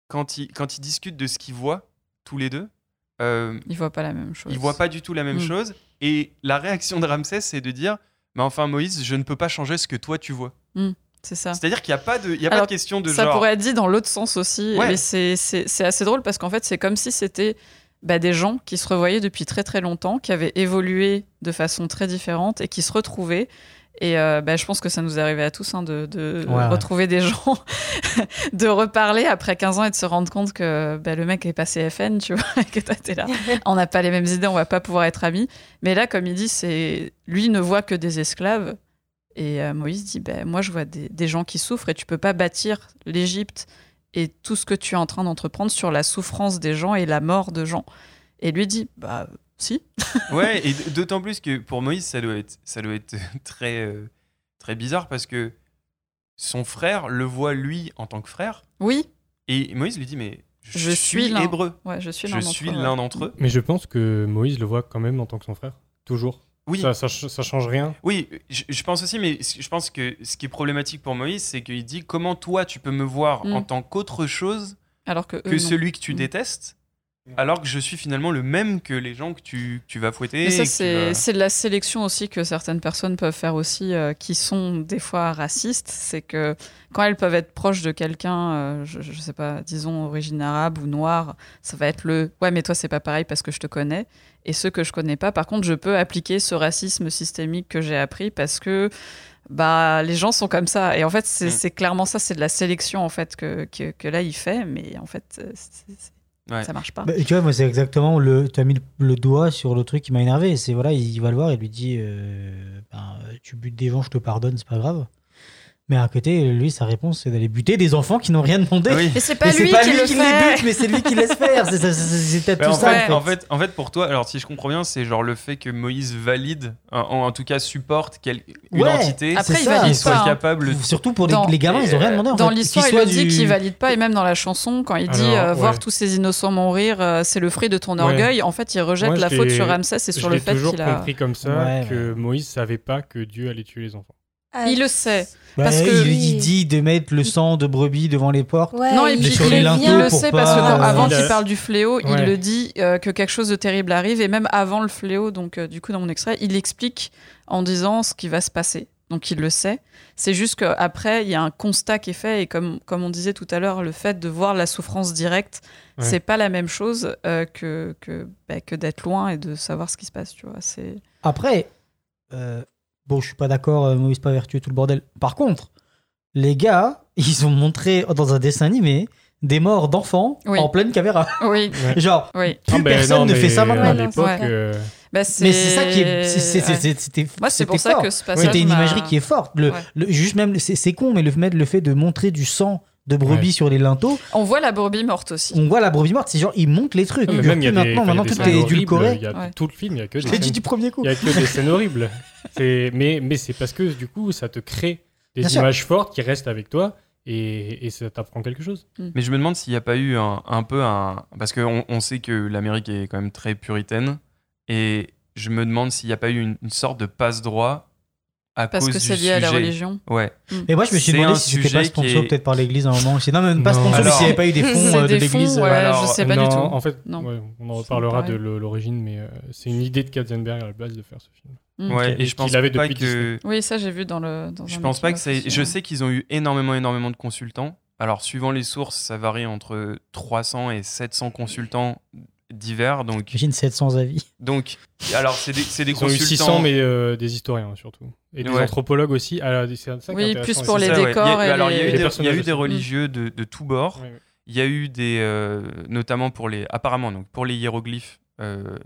quand, ils, quand ils discutent de ce qu'ils voient, tous les deux, euh, Il voit pas la même chose. ils voient pas du tout la même Mm. chose. Et la réaction de Ramsès, c'est de dire Mais enfin, Moïse, je ne peux pas changer ce que toi tu vois. C'est ça. C'est-à-dire qu'il n'y a pas de, il y a pas de question de ça genre. pourrait être dit dans l'autre sens aussi, Ouais. mais c'est assez drôle parce qu'en fait, c'est comme si c'était bah, des gens qui se revoyaient depuis très très longtemps, qui avaient évolué de façon très différente et qui se retrouvaient. Et euh, bah, je pense que ça nous arrivé à tous hein, de, de Ouais, ouais. retrouver des gens, de reparler après 15 ans et de se rendre compte que bah, le mec est passé FN, tu vois, et que toi t'es là. On n'a pas les mêmes idées, on va pas pouvoir être amis. Mais là, comme il dit, c'est lui ne voit que des esclaves. Et euh, Moïse dit ben, Moi, je vois des, des gens qui souffrent et tu peux pas bâtir l'Égypte et tout ce que tu es en train d'entreprendre sur la souffrance des gens et la mort de gens. Et lui dit Bah, si. Ouais, et d'autant plus que pour Moïse, ça doit être, ça doit être très, euh, très bizarre parce que son frère le voit lui en tant que frère. Oui, Et Moïse lui dit Mais je, Je suis hébreu. ouais, je suis l'un d'entre eux. Mais je pense que Moïse le voit quand même en tant que son frère. Toujours. Oui. Ça, ça, ch- ça change rien. Oui, je, je pense aussi, mais je pense que ce qui est problématique pour Moïse, c'est qu'il dit comment toi tu peux me voir Mm. en tant qu'autre chose Alors que, eux, que non. celui que tu Mm. détestes, alors que je suis finalement le même que les gens que tu, que tu vas fouetter. Ça, c'est vas- c'est de la sélection aussi que certaines personnes peuvent faire aussi, euh, qui sont des fois racistes. C'est que quand elles peuvent être proches de quelqu'un, euh, je, je sais pas, disons origine arabe ou noire, ça va être le ouais, mais toi c'est pas pareil parce que je te connais. Et ceux que je connais pas, par contre, je peux appliquer ce racisme systémique que j'ai appris parce que bah les gens sont comme ça. Et en fait, c'est Mm. c'est clairement ça, c'est de la sélection en fait que, que, que là il fait, mais en fait, euh, c'est- Ouais. ça marche pas. Bah, tu vois, moi, c'est exactement le. Tu as mis le, le doigt sur le truc qui m'a énervé. C'est voilà, il va le voir et lui dit euh, ben, Tu butes des gens, je te pardonne, c'est pas grave. Mais à côté, lui, sa réponse, c'est d'aller buter des enfants qui n'ont rien demandé. Oui. Et c'est pas lui pas qui lui le qui fait. les bute, mais c'est lui qui laisse faire. C'est peut-être Mais tout en, ça. fait, en fait, en fait, pour toi, alors si je comprends bien, c'est genre le fait que Moïse valide, en, en tout cas supporte quel, une Ouais. entité, Après, il valide soit hein. capable. Surtout pour les, Dans- les gamins, ils ont rien demandé. En Dans l'histoire, il le soient dit du- qu'il valide pas, et même dans la chanson, quand il dit Alors, euh, voir tous ces innocents mourir, euh, c'est le fruit de ton Ouais. orgueil. En fait, il rejette la faute sur Ramsès et sur le fait toujours qu'il a. compris comme ça que. Moïse savait pas que Dieu allait tuer les enfants. Il le sait. Bah, parce il, que- il dit de mettre le sang de brebis devant les portes. Ouais, non, et il, puis sur il, les il linteaux le sait pas- parce qu'avant Il a- qu'il parle du fléau, il le dit euh, que quelque chose de terrible arrive, et même avant le fléau, donc euh, du coup dans mon extrait, il explique en disant ce qui va se passer. Donc il le sait. C'est juste qu'après, il y a un constat qui est fait, et comme, comme on disait tout à l'heure, le fait de voir la souffrance directe, Ouais. c'est pas la même chose euh, que, que, bah, que d'être loin et de savoir ce qui se passe, tu vois. C'est... Après, euh, bon, je suis pas d'accord, euh, Moïse pas vertueux, tout le bordel. Par contre, les gars, ils ont montré dans un dessin animé des morts d'enfants Oui. en pleine caméra. Oui. Genre, oui. plus Ah, personne non, ne fait ça maintenant. À Ouais, l'époque, ouais. euh, Bah, Mais c'est ça qui est. c'est- c'est- ouais. c'est- C'était Moi, c'est pour ça fort. que ce passage. C'était une m'a- imagerie qui est forte. Le, Ouais. le- juste même, c'est c'est con, mais le fait de montrer du sang de brebis Ouais. sur les linteaux, On voit la brebis morte aussi. on voit la brebis morte. C'est genre, ils montent les trucs. même il y a plus des, maintenant, y a maintenant des tout est édulcoré. Il y a Ouais. tout le film, il y a que des Je dit scènes du premier coup. Il y a que des scènes horribles. Mais, mais c'est parce que du coup, ça te crée des Bien sûr. images fortes qui restent avec toi et, et ça t'apprend quelque chose. Mais je me demande s'il n'y a pas eu un, un peu un. Parce qu'on on sait que l'Amérique est quand même très puritaine. Et je me demande s'il n'y a pas eu une, une sorte de passe-droit à Parce cause que c'est lié à la religion. Ouais. Mais moi, je me suis demandé si c'était pas sponsor est- peut-être par l'église à un moment. C'est non, même pas Non. sponsor, s'il n'y avait pas eu des fonds euh, de l'église. fonds, euh, ouais, alors, je sais pas non, du tout. En fait, Non. ouais, on en reparlera de l'origine, mais euh, c'est une idée de Katzenberg à la base de faire ce film. Mm. Ouais, et je pense avait pas que. Oui, ça j'ai vu dans le. Dans Je un pense pas que c'est. aussi, Je ouais. sais qu'ils ont eu énormément, énormément de consultants. alors, suivant les sources, ça varie entre 300 et 700 consultants divers. Donc, J'imagine 700 avis. donc alors c'est des, c'est des Ils ont eu consultants. 600, mais euh, des historiens surtout. Et des Ouais. anthropologues aussi. Alors, c'est ça qui est Oui, plus et pour les ça, Ça, ouais. décors Il y a- et alors, il y a les- eu des, il y a eu des religieux de, de tous bords. Ouais, ouais. Il y a eu des, euh, notamment pour les, apparemment, donc pour les hiéroglyphes, euh,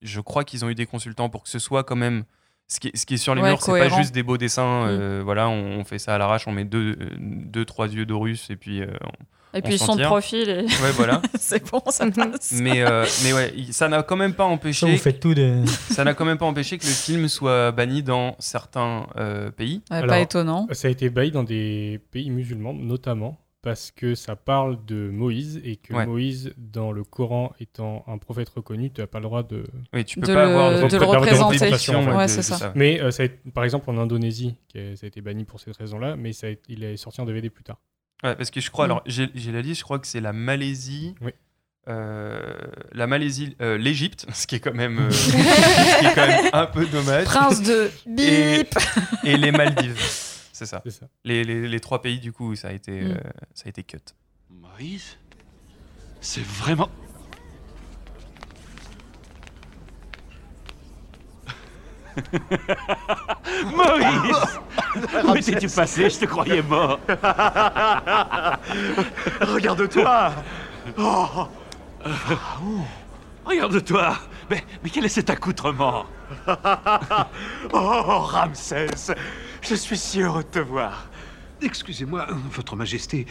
je crois qu'ils ont eu des consultants pour que ce soit quand même, ce qui est, ce qui est sur les Ouais, murs, c'est pas juste des beaux dessins. Mm. voilà, on, on fait ça à l'arrache, on met deux, deux trois yeux d'Horus et puis, euh, Et puis sont de tire. profil et ouais, voilà. c'est bon, ça passe. mais, euh, mais ouais, ça n'a quand même pas Ça, vous empêché, faites tout de. ça n'a quand même pas empêché que le film soit banni dans certains euh, pays. Ouais, Alors, pas étonnant. Ça a été bailli dans des pays musulmans, notamment parce que ça parle de Moïse et que Ouais. Moïse, dans le Coran, étant un prophète reconnu, tu n'as pas le droit de. Oui, tu peux De pas le- avoir de le représenter. représentation, ouais, Ouais, de- c'est de ça. Mais euh, ça a été- par exemple en Indonésie, ça a été banni pour cette raison-là, mais ça a été- il est sorti en DVD plus tard. Ouais, parce que je crois, Mm. alors j'ai j'ai la liste, je crois que c'est la Malaisie, Oui. euh, la Malaisie, euh, l'Égypte, ce qui est quand même, euh, ce qui est quand même un peu dommage, Prince de Et- bip. et les Maldives, c'est ça. Les, les, les trois pays du coup, où ça a été, Mm. euh, ça a été cut. Moïse C'est vraiment. Moïse Où étais-tu passé? Je te croyais mort. Regarde-toi Oh. Regarde-toi mais, mais quel est cet accoutrement? Oh, Ramsès Je suis si heureux de te voir. Excusez-moi, Votre Majesté,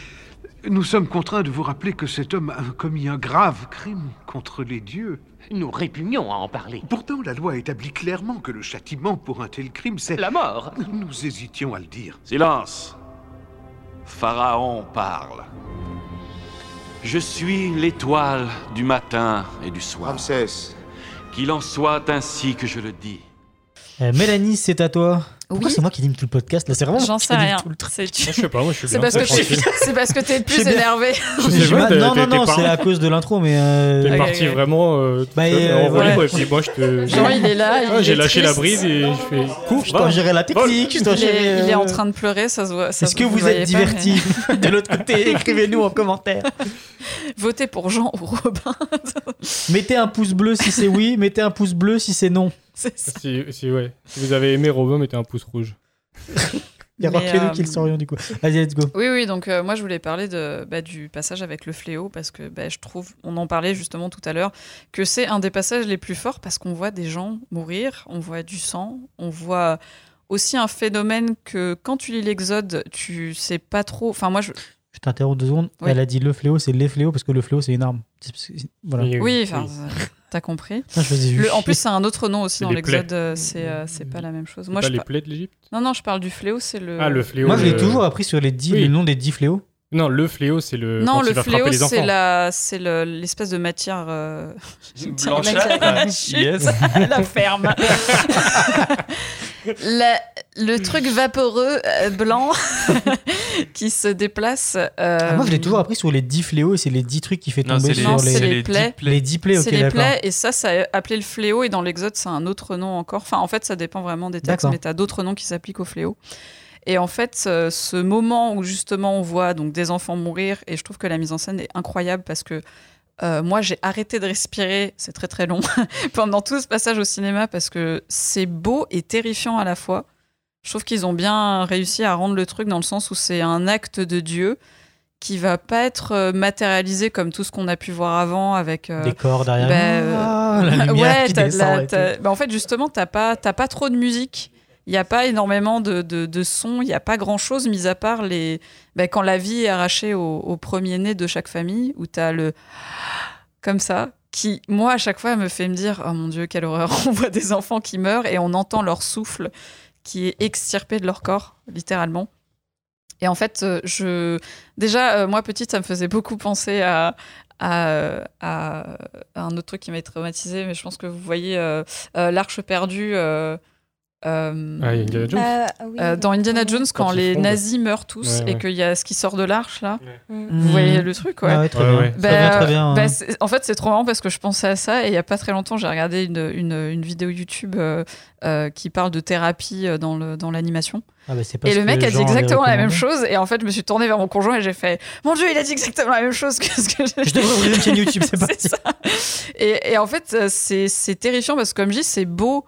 nous sommes contraints de vous rappeler que cet homme a commis un grave crime contre les dieux. Nous répugnons à en parler. Pourtant, la loi établit clairement que le châtiment pour un tel crime, c'est... La mort Nous hésitions à le dire. Silence Pharaon parle. Je suis l'étoile du matin et du soir. Ramsès, Qu'il en soit ainsi que je le dis. Euh, Mélanie, c'est à toi. Pourquoi Oui. c'est moi qui anime tout le podcast là? C'est vraiment J'en sais rien. tout le truc. C'est Moi, je sais pas, moi je suis c'est parce parce que t'es le Je plus bien. énervé. Je sais Je- pas, t'es- non, non, non, t'es c'est pas- à cause de l'intro, mais. euh, T'es parti ok. vraiment euh, Bah, euh, en ouais. et puis moi je te. Jean, il est là. Ah, il j'ai est lâché la bride et je fais cours. Je dois gérer la technique, je Il est, en euh, train de pleurer, ça se voit. Est-ce que vous êtes divertis De l'autre côté, écrivez-nous en commentaire. Votez pour Jean ou Robin. Mettez un pouce bleu si c'est oui, mettez un pouce bleu si c'est non. C'est ça. Si, si, ouais. si vous avez aimé Robin, mettez un pouce rouge. Il y que nous euh, qui le saurions du coup. Vas-y, let's go. Oui, oui, donc euh, moi je voulais parler de, bah, du passage avec le fléau parce que bah, je trouve, on en parlait justement tout à l'heure, que c'est un des passages les plus forts parce qu'on voit des gens mourir, on voit du sang, on voit aussi un phénomène que quand tu lis l'Exode, tu sais pas trop. Enfin, moi je. Je t'interromps deux secondes. Oui. Elle a dit le fléau, c'est les fléaux parce que le fléau c'est une arme. Voilà. Oui, Oui, enfin, euh, t'as compris. Le- en plus, c'est un autre nom aussi dans l'Exode, euh, c'est euh, c'est pas la même chose. C'est Moi, pas je les plaies de l'Égypte? Non, non, je parle du fléau, c'est le. Ah, le fléau. Moi, je l'ai le- toujours appris sur les dix, Oui. le nom des dix fléaux. Non, le fléau, c'est le. Non, le fléau, c'est la, c'est le- l'espèce de matière. euh, la Blanchâtre, matière- yes. la ferme. La- le truc vaporeux euh, blanc qui se déplace. euh, Ah, moi, je l'ai toujours appris sur les dix fléaux et c'est les dix trucs qui fait Non, tomber c'est les, sur Non, les. plaies. Les dix plaies, ok, c'est les plaies et ça, ça appelé le fléau et dans l'Exode, c'est un autre nom encore. Enfin, en fait, ça dépend vraiment des textes, mais tu as d'autres noms qui s'appliquent au fléau. Et en fait, ce, ce moment où justement on voit donc des enfants mourir, et je trouve que la mise en scène est incroyable parce que euh, moi j'ai arrêté de respirer, c'est très très long, pendant tout ce passage au cinéma parce que c'est beau et terrifiant à la fois. Je trouve qu'ils ont bien réussi à rendre le truc dans le sens où c'est un acte de Dieu qui va pas être euh, matérialisé comme tout ce qu'on a pu voir avant avec euh, Des corps derrière. bah, euh, Ah, la lumière ouais, qui descend la- bah, en fait, justement, t'as pas, t'as pas trop de musique. Il n'y a pas énormément de, de, sons, il n'y a pas grand-chose, mis à part les... bah, quand la vie est arrachée au, premier-né de chaque famille, où tu as le... comme ça, qui, moi, à chaque fois, me fait me dire, oh mon Dieu, quelle horreur, on voit des enfants qui meurent et on entend leur souffle qui est extirpé de leur corps, littéralement. Et en fait, euh, je... déjà, euh, moi, petite, ça me faisait beaucoup penser à, un autre truc qui m'a traumatisé, mais je pense que vous voyez euh, L'Arche perdue. Euh, Euh, Ah, Indiana Jones oui, euh, dans Indiana Jones, quand, les fondent. nazis meurent tous Ouais, et qu'il y a ce qui sort de l'arche là, Mm. vous voyez le truc, ouais. Ah ouais, très Ouais, bien. ouais. Très Bah, bien, très bien. bah, hein. c'est- en fait, c'est trop marrant parce que je pensais à ça et il y a pas très longtemps, j'ai regardé une, une, une vidéo YouTube euh, euh, qui parle de thérapie euh, dans l'animation. Ah bah, pas Et le mec a dit exactement la même chose et en fait, je me suis tournée vers mon conjoint et j'ai fait "Mon Dieu, il a dit exactement la même chose que ce que Je devrais ouvrir une chaîne YouTube, c'est parti. ça. Et, et en fait, euh, c'est terrifiant parce que, comme je dis, c'est beau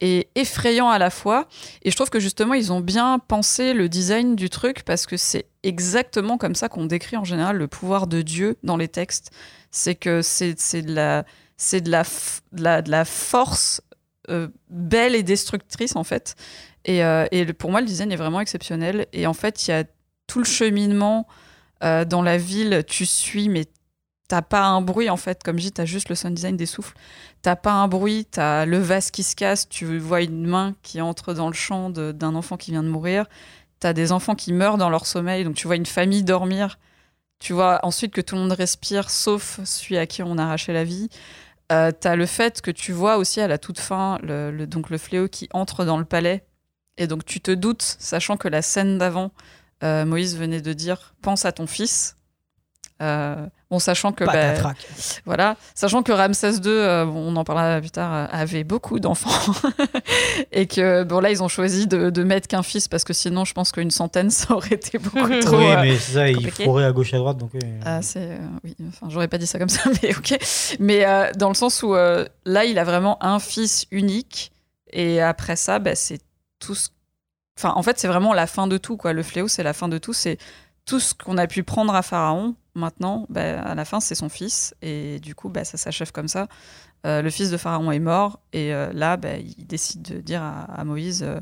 et effrayant à la fois. Et je trouve que justement, ils ont bien pensé le design du truc parce que c'est exactement comme ça qu'on décrit en général le pouvoir de Dieu dans les textes. C'est que c'est de la, c'est de la, de la, force euh, belle et destructrice en fait. Et, euh, et pour moi, le design est vraiment exceptionnel. Et en fait, il y a tout le cheminement euh, dans la ville. Tu suis, mais t'as pas un bruit en fait. Comme je dis, t'as juste le sound design des souffles. T'as pas un bruit, t'as le vase qui se casse. Tu vois une main qui entre dans le champ d'un enfant qui vient de mourir. T'as des enfants qui meurent dans leur sommeil. Donc tu vois une famille dormir. Tu vois ensuite que tout le monde respire, sauf celui à qui on a arraché la vie. Euh, t'as le fait que tu vois aussi à la toute fin le, le- donc le fléau qui entre dans le palais. Et donc tu te doutes, sachant que la scène d'avant, euh, Moïse venait de dire pense à ton fils. Euh, bon, sachant que bah, voilà, sachant que Ramsès II, euh, bon, on en parlera plus tard, euh, avait beaucoup d'enfants et que bon là ils ont choisi de, de mettre qu'un fils parce que sinon je pense qu'une centaine ça aurait été beaucoup trop. Oui, euh, mais c'est ça, il fourrait à gauche à droite. Donc, oui. ah, c'est euh, oui, enfin j'aurais pas dit ça comme ça, mais ok. Mais euh, dans le sens où euh, là il a vraiment un fils unique et après ça, bah, c'est tout ce. Enfin, en fait, c'est vraiment la fin de tout quoi. Le fléau, c'est la fin de tout. C'est tout ce qu'on a pu prendre à Pharaon. Maintenant, bah, à la fin, c'est son fils et du coup, bah, ça s'achève comme ça. Euh, le fils de Pharaon est mort et euh, là, bah, il décide de dire à, Moïse euh,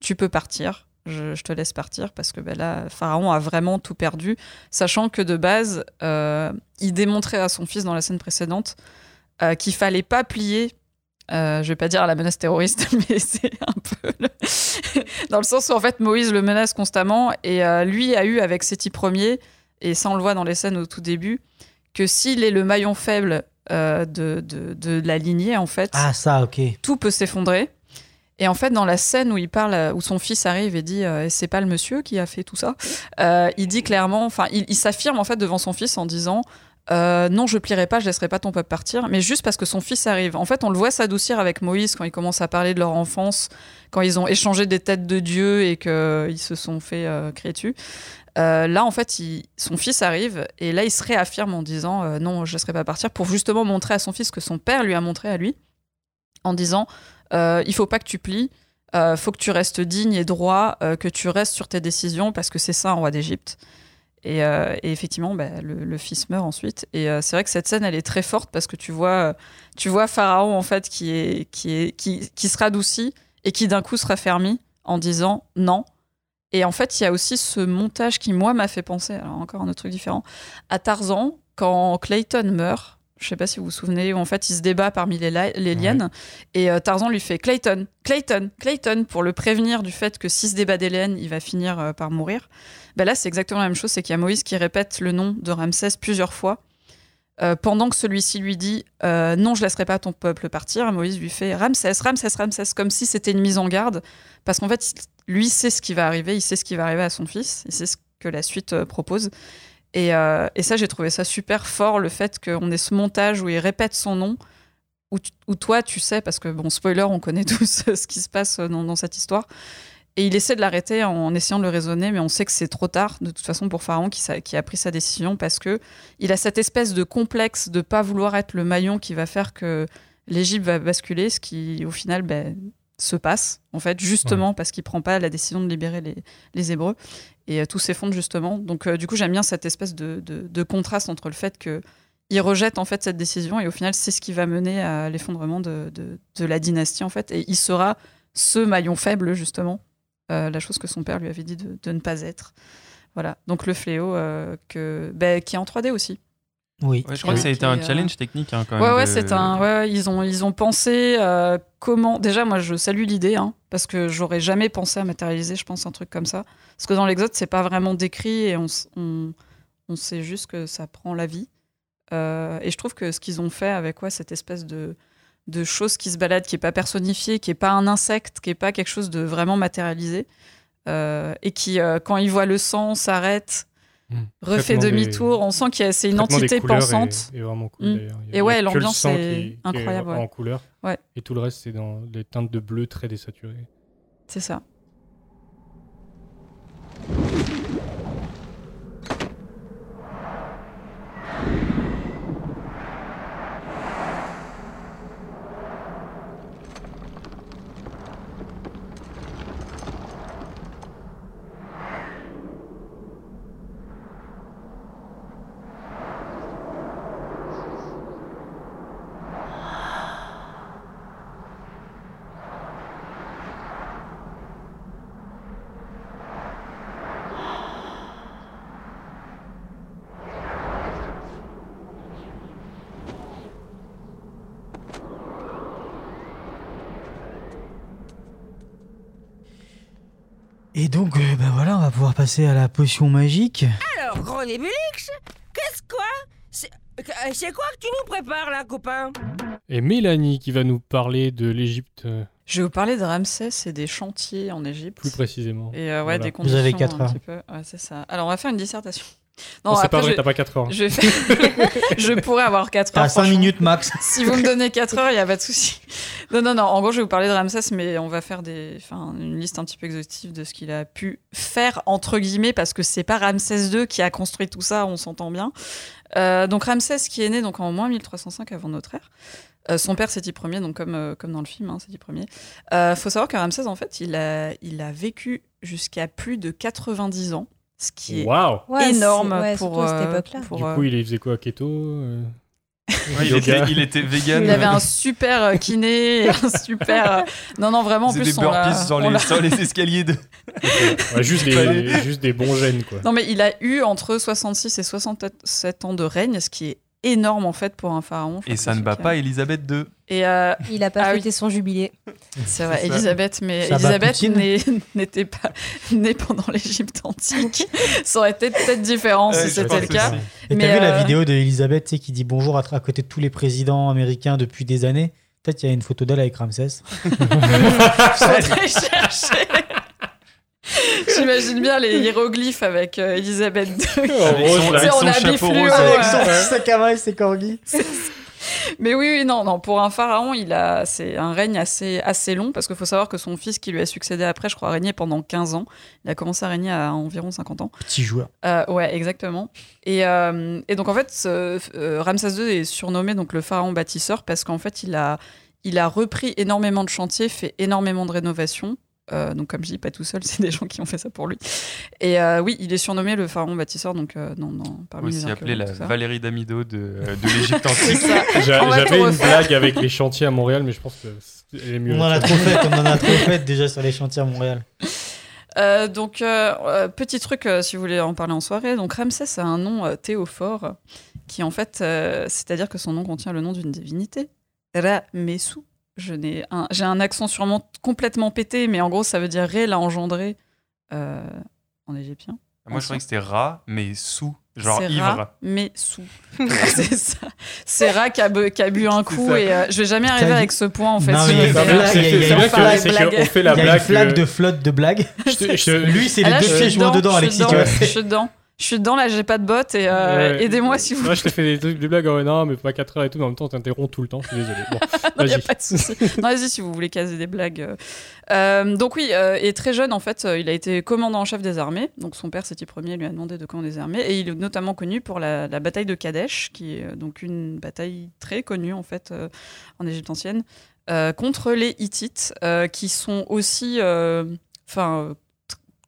Tu peux partir, je, te laisse partir parce que là, Pharaon a vraiment tout perdu, sachant que de base, il démontrait à son fils dans la scène précédente qu'il fallait pas plier. Euh, je vais pas dire à la menace terroriste, mais c'est un peu le- dans le sens où en fait Moïse le menace constamment et euh, lui a eu avec Séti Ier et ça on le voit dans les scènes au tout début que s'il est le maillon faible euh, de, de, de la lignée en fait Ah, ça, ok. tout peut s'effondrer. Et en fait, dans la scène où il parle, où son fils arrive et dit euh, c'est pas le monsieur qui a fait tout ça, il dit clairement, enfin, il, il s'affirme en fait devant son fils en disant euh, non, je plierai pas, je laisserai pas ton peuple partir, mais juste parce que son fils arrive. En fait, on le voit s'adoucir avec Moïse quand il commence à parler de leur enfance, quand ils ont échangé des têtes de Dieu et qu'ils se sont fait euh. Euh, là, en fait, son fils arrive et là, il se réaffirme en disant euh, non, je ne laisserai pas partir pour justement montrer à son fils que son père lui a montré à lui, en disant euh, il faut pas que tu plies, euh, faut que tu restes digne et droit, euh, que tu restes sur tes décisions parce que c'est ça un roi d'Égypte. Et, euh, et effectivement, bah, le, fils meurt ensuite. Et euh, c'est vrai que cette scène, elle est très forte parce que tu vois, euh, tu vois Pharaon en fait qui est qui est qui, qui se radoucit et qui d'un coup se raffermit en disant non. Et en fait, il y a aussi ce montage qui moi m'a fait penser, alors encore un autre truc différent, à Tarzan quand Clayton meurt. Je sais pas si vous vous souvenez, où en fait il se débat parmi les, les lianes et euh, Tarzan lui fait Clayton, Clayton, Clayton pour le prévenir du fait que s'il se débat des lianes, il va finir euh, par mourir. Ben là, c'est exactement la même chose, c'est qu'il y a Moïse qui répète le nom de Ramsès plusieurs fois. euh, pendant que celui-ci lui dit euh, non, je laisserai pas ton peuple partir, Moïse lui fait Ramsès, Ramsès, Ramsès, comme si c'était une mise en garde, parce qu'en fait, lui sait ce qui va arriver, il sait ce qui va arriver à son fils, il sait ce que la suite euh, propose. Et, euh, et ça, j'ai trouvé ça super fort, le fait qu'on ait ce montage où il répète son nom, où, toi, tu sais, parce que, bon, spoiler, on connaît tous ce qui se passe dans, cette histoire. Et il essaie de l'arrêter en essayant de le raisonner, mais on sait que c'est trop tard, de toute façon, pour Pharaon qui, qui a pris sa décision, parce que il a cette espèce de complexe de pas vouloir être le maillon qui va faire que l'Égypte va basculer, ce qui, au final, ben, se passe, en fait, justement parce qu'il prend pas la décision de libérer les, les Hébreux. Et euh, tout s'effondre, justement. Donc, euh, du coup, j'aime bien cette espèce de, de- de contraste entre le fait que il rejette en fait cette décision et au final c'est ce qui va mener à l'effondrement de, de- de la dynastie en fait. Et il sera ce maillon faible justement euh, la chose que son père lui avait dit de, ne pas être. Voilà. Donc le fléau que ben, qui est en 3D aussi Oui. Ouais, je crois que ça a été un euh, challenge technique hein, quand ouais même. ouais de- c'est un ouais, ils ont ils ont pensé euh, comment déjà moi je salue l'idée hein, parce que j'aurais jamais pensé à matérialiser je pense un truc comme ça parce que dans l'Exode c'est pas vraiment décrit et on, on on sait juste que ça prend la vie Euh, et je trouve que ce qu'ils ont fait avec ouais, cette espèce de, de choses qui se baladent, qui est pas personnifié, qui est pas un insecte, qui est pas quelque chose de vraiment matérialisé, euh, et qui, euh, quand il voit le sang, s'arrête, Mm. refait demi-tour. On sent qu'il y a- c'est une entité pensante. Est, est vraiment cool Mm. Et ouais, l'ambiance est incroyable, ouais. en couleur. Ouais. Et tout le reste, c'est dans des teintes de bleu très désaturées. C'est ça. Donc, euh, bah voilà, on va pouvoir passer à la potion magique. Alors, gros Nébulix, qu'est-ce quoi C'est euh, c'est quoi que tu nous prépares là, copain Et Mélanie qui va nous parler de l'Égypte Je vais vous parler de Ramsès et des chantiers en Égypte. plus précisément. Et euh, ouais, Voilà. des Vous conditions. avez quatre un heures. petit peu. Ouais, c'est ça. Alors, on va faire une dissertation. Non, c'est après, pas vrai, je- t'as pas 4 heures. Je, pourrais avoir 4 heures. À 5 franchement. minutes max. Si vous me donnez 4 heures, il n'y a pas de souci. Non, non, non. En gros, je vais vous parler de Ramsès, mais on va faire des, enfin, une liste un petit peu exhaustive de ce qu'il a pu faire, entre guillemets, parce que c'est pas Ramsès II qui a construit tout ça, on s'entend bien. Euh, donc, Ramsès, qui est né donc, en moins 1305 avant notre ère. Euh, son père, Séti Ier, donc comme, euh, comme dans le film, hein, Séti Ier. Euh, faut savoir que Ramsès, en fait, il a, il a vécu jusqu'à plus de 90 ans, ce qui est énorme ouais, pour, à cette euh, époque-là. pour, Du euh, coup, il faisait quoi Keto euh, Ouais, il, était, il était vegan. Il avait un super kiné, un super. Non, non, vraiment, en Il faisait plus, des burpees sur on les, l'a- sur les escaliers de. Ouais, juste, des, juste des bons gènes, quoi. Non, mais il a eu entre 66 et 67 ans de règne, ce qui est énorme en fait pour un pharaon. Je Et ça ne bat pas Elisabeth II. Et euh, Il a pas Ah oui. fêté son jubilé. c'est vrai. Elisabeth, mais Ça Elisabeth n'était pas née pendant l'Égypte antique. ça aurait été peut-être différent Ouais, si je c'était le cas. Et Mais, t'as vu la euh, vidéo de Elisabeth tu sais, qui dit bonjour à, côté de tous les présidents américains depuis des années? Peut-être il y a une photo d'elle avec Ramsès. Faudrait chercher. J'imagine bien les hiéroglyphes avec euh, Elisabeth II. Avec son- avec on son habille chapeau fluo, rose. Avec son sac à main et ses corgis. Mais oui, oui, non, non. Pour un pharaon, il a, c'est un règne assez, assez long parce qu'il faut savoir que son fils qui lui a succédé après, je crois, a régné pendant 15 ans. Il a commencé à régner à environ 50 ans. Petit joueur. Euh, ouais, exactement. Et, euh, et donc en fait, ce- euh, Ramsès II est surnommé donc le pharaon bâtisseur parce qu'en fait, il a, il a repris énormément de chantiers, fait énormément de rénovations. Euh, donc comme je dis, pas tout seul, c'est des gens qui ont fait ça pour lui. Et euh, oui, il est surnommé le pharaon bâtisseur, donc euh, non, non, parmi les Aussi la archéologues, tout ça. Valérie Damido de, euh, de l'Égypte antique. J'avais une blague avec les chantiers à Montréal, mais je pense que est mieux. On en a trop fait, on en a trop fait déjà sur les chantiers à Montréal. Euh, donc, euh, euh, petit truc, euh, si vous voulez en parler en soirée. Donc, Ramsès a un nom euh, théophore, qui en fait, euh, c'est-à-dire que son nom contient le nom d'une divinité, Ramessou. Je n'ai un, j'ai un accent sûrement complètement pété, mais en gros, ça veut dire Ré l'a engendré euh, en égyptien. Moi, je croyais que c'était rat, mais sous, genre C'est ivre. Ra, mais sous. c'est ça. C'est Ra qui a, bu- qui a bu un coup ça. et euh, je vais jamais arriver T'as dit- avec ce point en fait. Non, mais une blague, C'est une blague. qu'on fait la Il y a une blague. flaque euh, de flotte de te- Lui, c'est les deux pieds dedans, dedans, Alexis, Je suis dedans. Je suis dedans, là, j'ai pas de bottes et euh, Ouais. aidez-moi si vous Moi, je te fais des trucs, des blagues. ouais, non, mais pas 4 heures et tout, mais en même temps, t'interromps tout le temps. Je suis désolé. Bon, Non, y a vas-y. pas de souci. Non, vas-y si vous voulez caser des blagues. euh. Euh, donc oui, euh, et très jeune en fait, il a été commandant en chef des armées. Donc son père, Séti Ier, lui a demandé de commander des armées, et il est notamment connu pour la, la bataille de Kadesh, qui est donc une bataille très connue en fait en Égypte ancienne, contre les Hittites, qui sont aussi, enfin,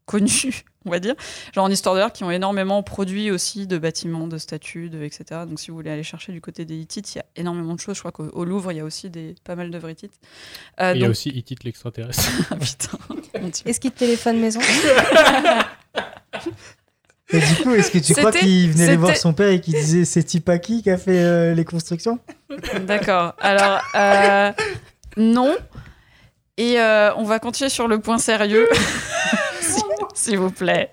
connus. On va dire, genre en histoire de l'art, qui ont énormément produit aussi de bâtiments, de statues, de, etc. Donc si vous voulez aller chercher du côté des Hittites, il y a énormément de choses. Je crois qu'au au Louvre, il y a aussi des, pas mal d'œuvres Hittites. Euh, Il y a aussi Hittite l'extraterrestre. Ah, putain, mon Dieu. Est-ce qu'il te téléphone maison? Et du coup, est-ce que tu crois qu'il venait aller voir son père et qu'il disait c'est Tipaki qui a fait euh, les constructions? D'accord. Alors, euh, non. Et euh, on va continuer sur le point sérieux. Si- S'il vous plaît.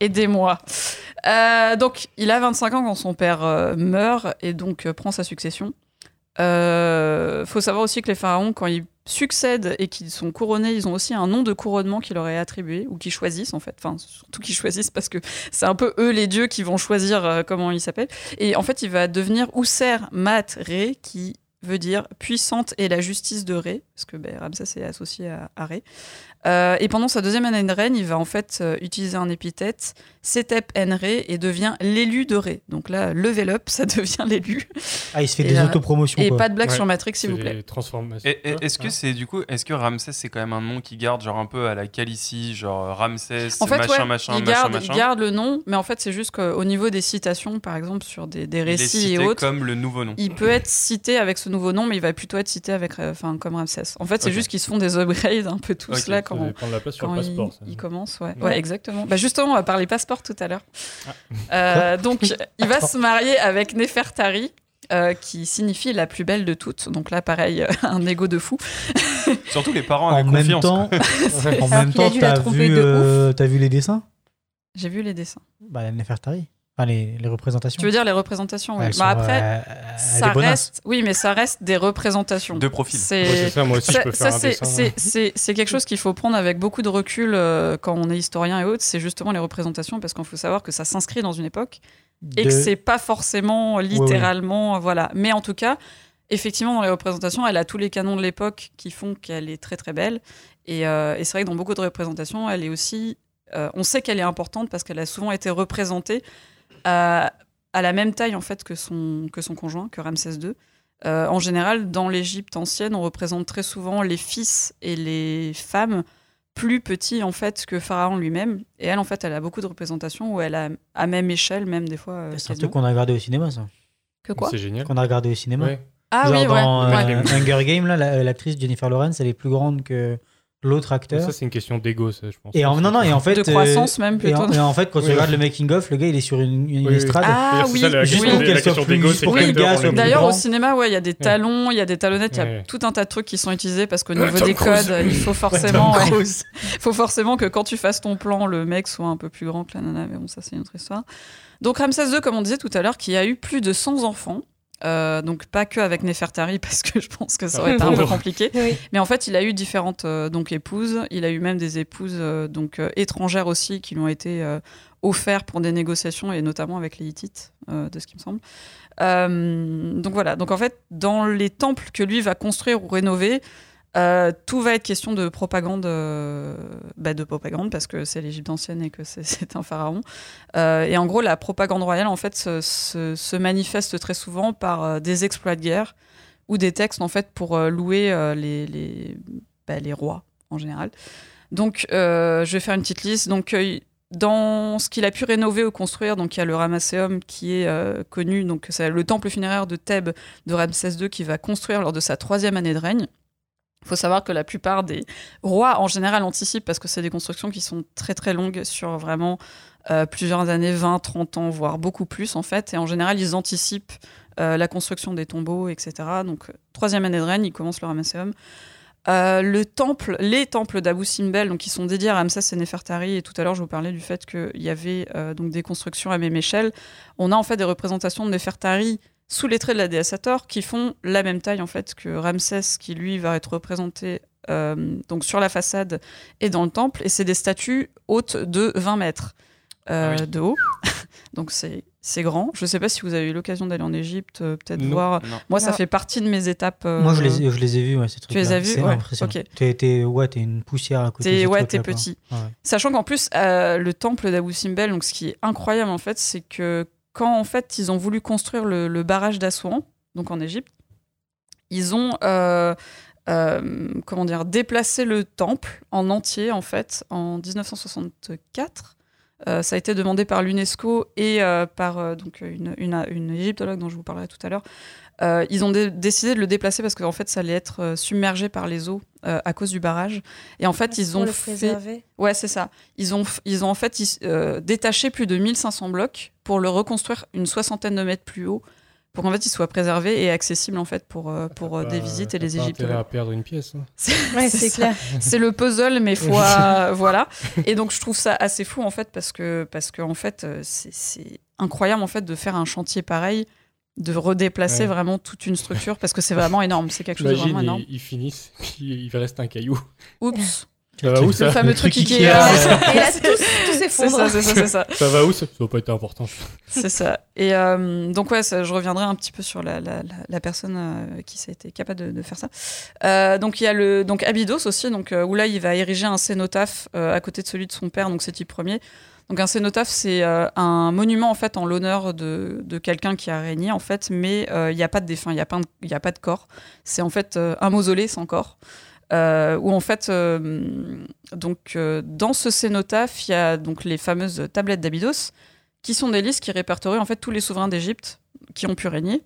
Aidez-moi. Euh, donc, il a 25 ans quand son père euh, meurt et donc euh, prend sa succession. Faut savoir aussi que les pharaons, quand ils succèdent et qu'ils sont couronnés, ils ont aussi un nom de couronnement qui leur est attribué ou qui choisissent en fait. Enfin, surtout qu'ils choisissent parce que c'est un peu eux les dieux qui vont choisir comment ils s'appellent. Et en fait, il va devenir Ousser Mat Ré, qui veut dire puissante et la justice de Ré, parce que ben, Ramsès est associé à, à Ré. Euh, et pendant sa deuxième année de règne, il va en fait euh, utiliser un épithète, Setep Enré, et devient l'élu de Ré. Donc là, level up, ça devient l'élu. Ah, il se fait Et, des euh, autopromotions. Et quoi. pas de blague Ouais. sur Matrix, s'il vous plaît. transformations. Est-ce que c'est du coup, est-ce que Ramsès c'est quand même un nom qui garde genre un peu à la Calicie, genre Ramsès, En fait, machin, ouais, machin, il, machin, garde, machin? il garde le nom, mais en fait, c'est juste qu'au niveau des citations, par exemple, sur des, des Il est récits cité et autres, comme le nouveau nom. il peut être cité avec ce nouveau nom, mais il va plutôt être cité avec, euh, enfin, comme Ramsès. En fait, c'est juste qu'ils se font des upgrades un peu tous là quand, de la place sur quand le ils- passeport, ça. ils, commencent. Ouais. Ouais. Ouais, exactement. Bah, justement, on va parler passeport tout à l'heure. Ah. Euh, donc, il va se marier avec Nefertari. euh, qui signifie la plus belle de toutes. Donc là, pareil, un ego de fou. Surtout les parents En avec même confiance. temps, en même temps, t'as vu, euh, t'as vu les dessins? J'ai vu les dessins. Bah, Nefertari. Enfin, les, les représentations. Tu veux dire les représentations oui. Bah, sont, après, euh, ça reste, oui, mais ça reste des représentations. De profil. C'est Ouais, c'est ça, moi aussi, je peux ça, faire un c'est- dessin. c'est- C'est c'est quelque chose qu'il faut prendre avec beaucoup de recul euh, quand on est historien et autres. C'est justement les représentations parce qu'il faut savoir que ça s'inscrit dans une époque et De- que c'est pas forcément littéralement, voilà. Mais en tout cas, effectivement, dans les représentations, elle a tous les canons de l'époque qui font qu'elle est très très belle. Et, euh, et c'est vrai que dans beaucoup de représentations, elle est aussi. euh, on sait qu'elle est importante parce qu'elle a souvent été représentée à, à la même taille en fait que son, que son conjoint, que Ramsès II. Euh, en général, dans l'Égypte ancienne, on représente très souvent les fils et les femmes plus petits en fait que Pharaon lui-même. Et elle, en fait, elle a beaucoup de représentations où elle a à même échelle, même des fois. euh, C'est un truc qu'on a regardé au cinéma, ça. Que quoi C'est génial. Qu'on a regardé au cinéma. Ouais. Ah Genre oui, dans Ouais. euh, Hunger Games, là, la- l'actrice Jennifer Lawrence, elle est plus grande que l'autre acteur. Ça, c'est une question d'ego, ça, je pense. Et en, non, non, et en fait. De croissance, même, et en, plutôt. et en fait, quand tu Oui. regardes le making-of, le gars, il est sur une, une Oui, estrade. Ah oui, ça, Juste pour des- qu'elle soit plus- juste D'ailleurs, au cinéma, ouais, il y a des talons, il y a des talonnettes, il y a tout un tas de trucs qui sont utilisés parce qu'au Euh, niveau des codes, il faut forcément, ouais, Cruise. faut forcément que quand tu fasses ton plan, le mec soit un peu plus grand que la nana. Mais bon, ça c'est une autre histoire. Donc Ramsès II, comme on disait tout à l'heure, qui a eu plus de 100 enfants. Euh, donc pas que avec Nefertari parce que je pense que ça aurait été un peu compliqué. Oui. Mais en fait, il a eu différentes euh, donc épouses. Il a eu même des épouses euh, donc euh, étrangères aussi qui lui ont été euh, offertes pour des négociations et notamment avec les Hittites, euh, de ce qui me semble. Euh, donc voilà. Donc en fait, dans les temples que lui va construire ou rénover, euh, tout va être question de propagande, euh, bah, de propagande parce que c'est l'Égypte ancienne et que c'est- un pharaon. Euh, et en gros, la propagande royale en fait se, manifeste très souvent par des exploits de guerre ou des textes en fait pour louer bah, les rois en général. Donc, je vais faire une petite liste. Donc, dans ce qu'il a pu rénover ou construire, donc il y a le Ramesséum qui est connu, donc c'est le temple funéraire de Thèbes de Ramsès II qui va construire lors de sa troisième année de règne. Il faut savoir que la plupart des rois, en général, anticipent parce que c'est des constructions qui sont très très longues sur vraiment euh, plusieurs années, 20, 30 ans, voire beaucoup plus en fait. Et en général, ils anticipent euh, la construction des tombeaux, etc. Donc, troisième année de règne, il commence le Ramesséum. Euh, le temple, les temples d'Abou Simbel, donc qui sont dédiés à Ramsès et Nefertari, et tout à l'heure je vous parlais du fait qu'il y avait euh, donc des constructions à même échelle. On a en fait des représentations de Nefertari sous les traits de la déesse Hathor qui font la même taille en fait que Ramsès, qui lui va être représenté euh, donc sur la façade et dans le temple, et c'est des statues hautes de 20 mètres euh, de haut. donc c'est c'est grand. Je ne sais pas si vous avez eu l'occasion d'aller en Égypte, euh, peut-être voir. Non. Moi, ça Non. fait partie de mes étapes. euh, Moi, je les, ai- je les ai vus, ouais, ces Tu les as vus C'est Ouais, impressionnant. ok. T'es, t'es- ouais, t'es une poussière à côté T'es ouais, t'es petit. Ouais. Sachant qu'en plus, euh, le temple d'Abou Simbel, donc ce qui est incroyable en fait, c'est que quand en fait ils ont voulu construire le, le barrage d'Assouan, donc en Égypte, ils ont euh, euh, comment dire déplacé le temple en entier en fait en 1964. Euh, ça a été demandé par l'UNESCO et par donc une, une, une égyptologue dont je vous parlerai tout à l'heure. Ils ont dé- décidé de le déplacer parce qu'en fait ça allait être submergé par les eaux à cause du barrage. Et en fait ils ont le fait. Ouais, c'est ça. Ils ont, ils ont en fait ils- détaché plus de 1500 blocs pour le reconstruire une soixantaine de mètres plus haut, pour qu'en fait il soit préservé et accessible en fait pour, euh, pour euh, des Pas- visites et les Égyptologues. à perdre une pièce. hein. C'est ça. clair. C'est le puzzle, mais fois voilà. Et donc je trouve ça assez fou en fait parce que parce que en fait euh, c'est- c'est incroyable en fait de faire un chantier pareil de redéplacer Ouais. vraiment toute une structure parce que c'est vraiment énorme. C'est quelque chose de vraiment énorme. ils, ils finissent, puis il reste un caillou. Oups. Ça va où ça Le fameux truc Ikea. Et là, tout, s'effondre. ça, c'est ça, c'est ça. Ça va où ça Ça va pas être important. C'est ça. Et euh, donc, ouais, ça, je reviendrai un petit peu sur la, la, la, la personne euh, qui s'est été capable de, de faire ça. Euh, donc, il y a le donc Abydos aussi, donc, euh, où là, il va ériger un cénotaphe euh, à côté de celui de son père, donc c'est type premier. Donc, un cénotaphe, c'est euh, un monument en fait en l'honneur de, de quelqu'un qui a régné, en fait, mais euh, il n'y a pas de défunt, il n'y a, pas de- il y a pas de corps. C'est en fait euh, un mausolée sans corps. Euh, où en fait, euh, donc euh, dans ce cénotaphe, il y a donc les fameuses tablettes d'Abydos, qui sont des listes qui répertorient en fait tous les souverains d'Égypte qui ont pu régner,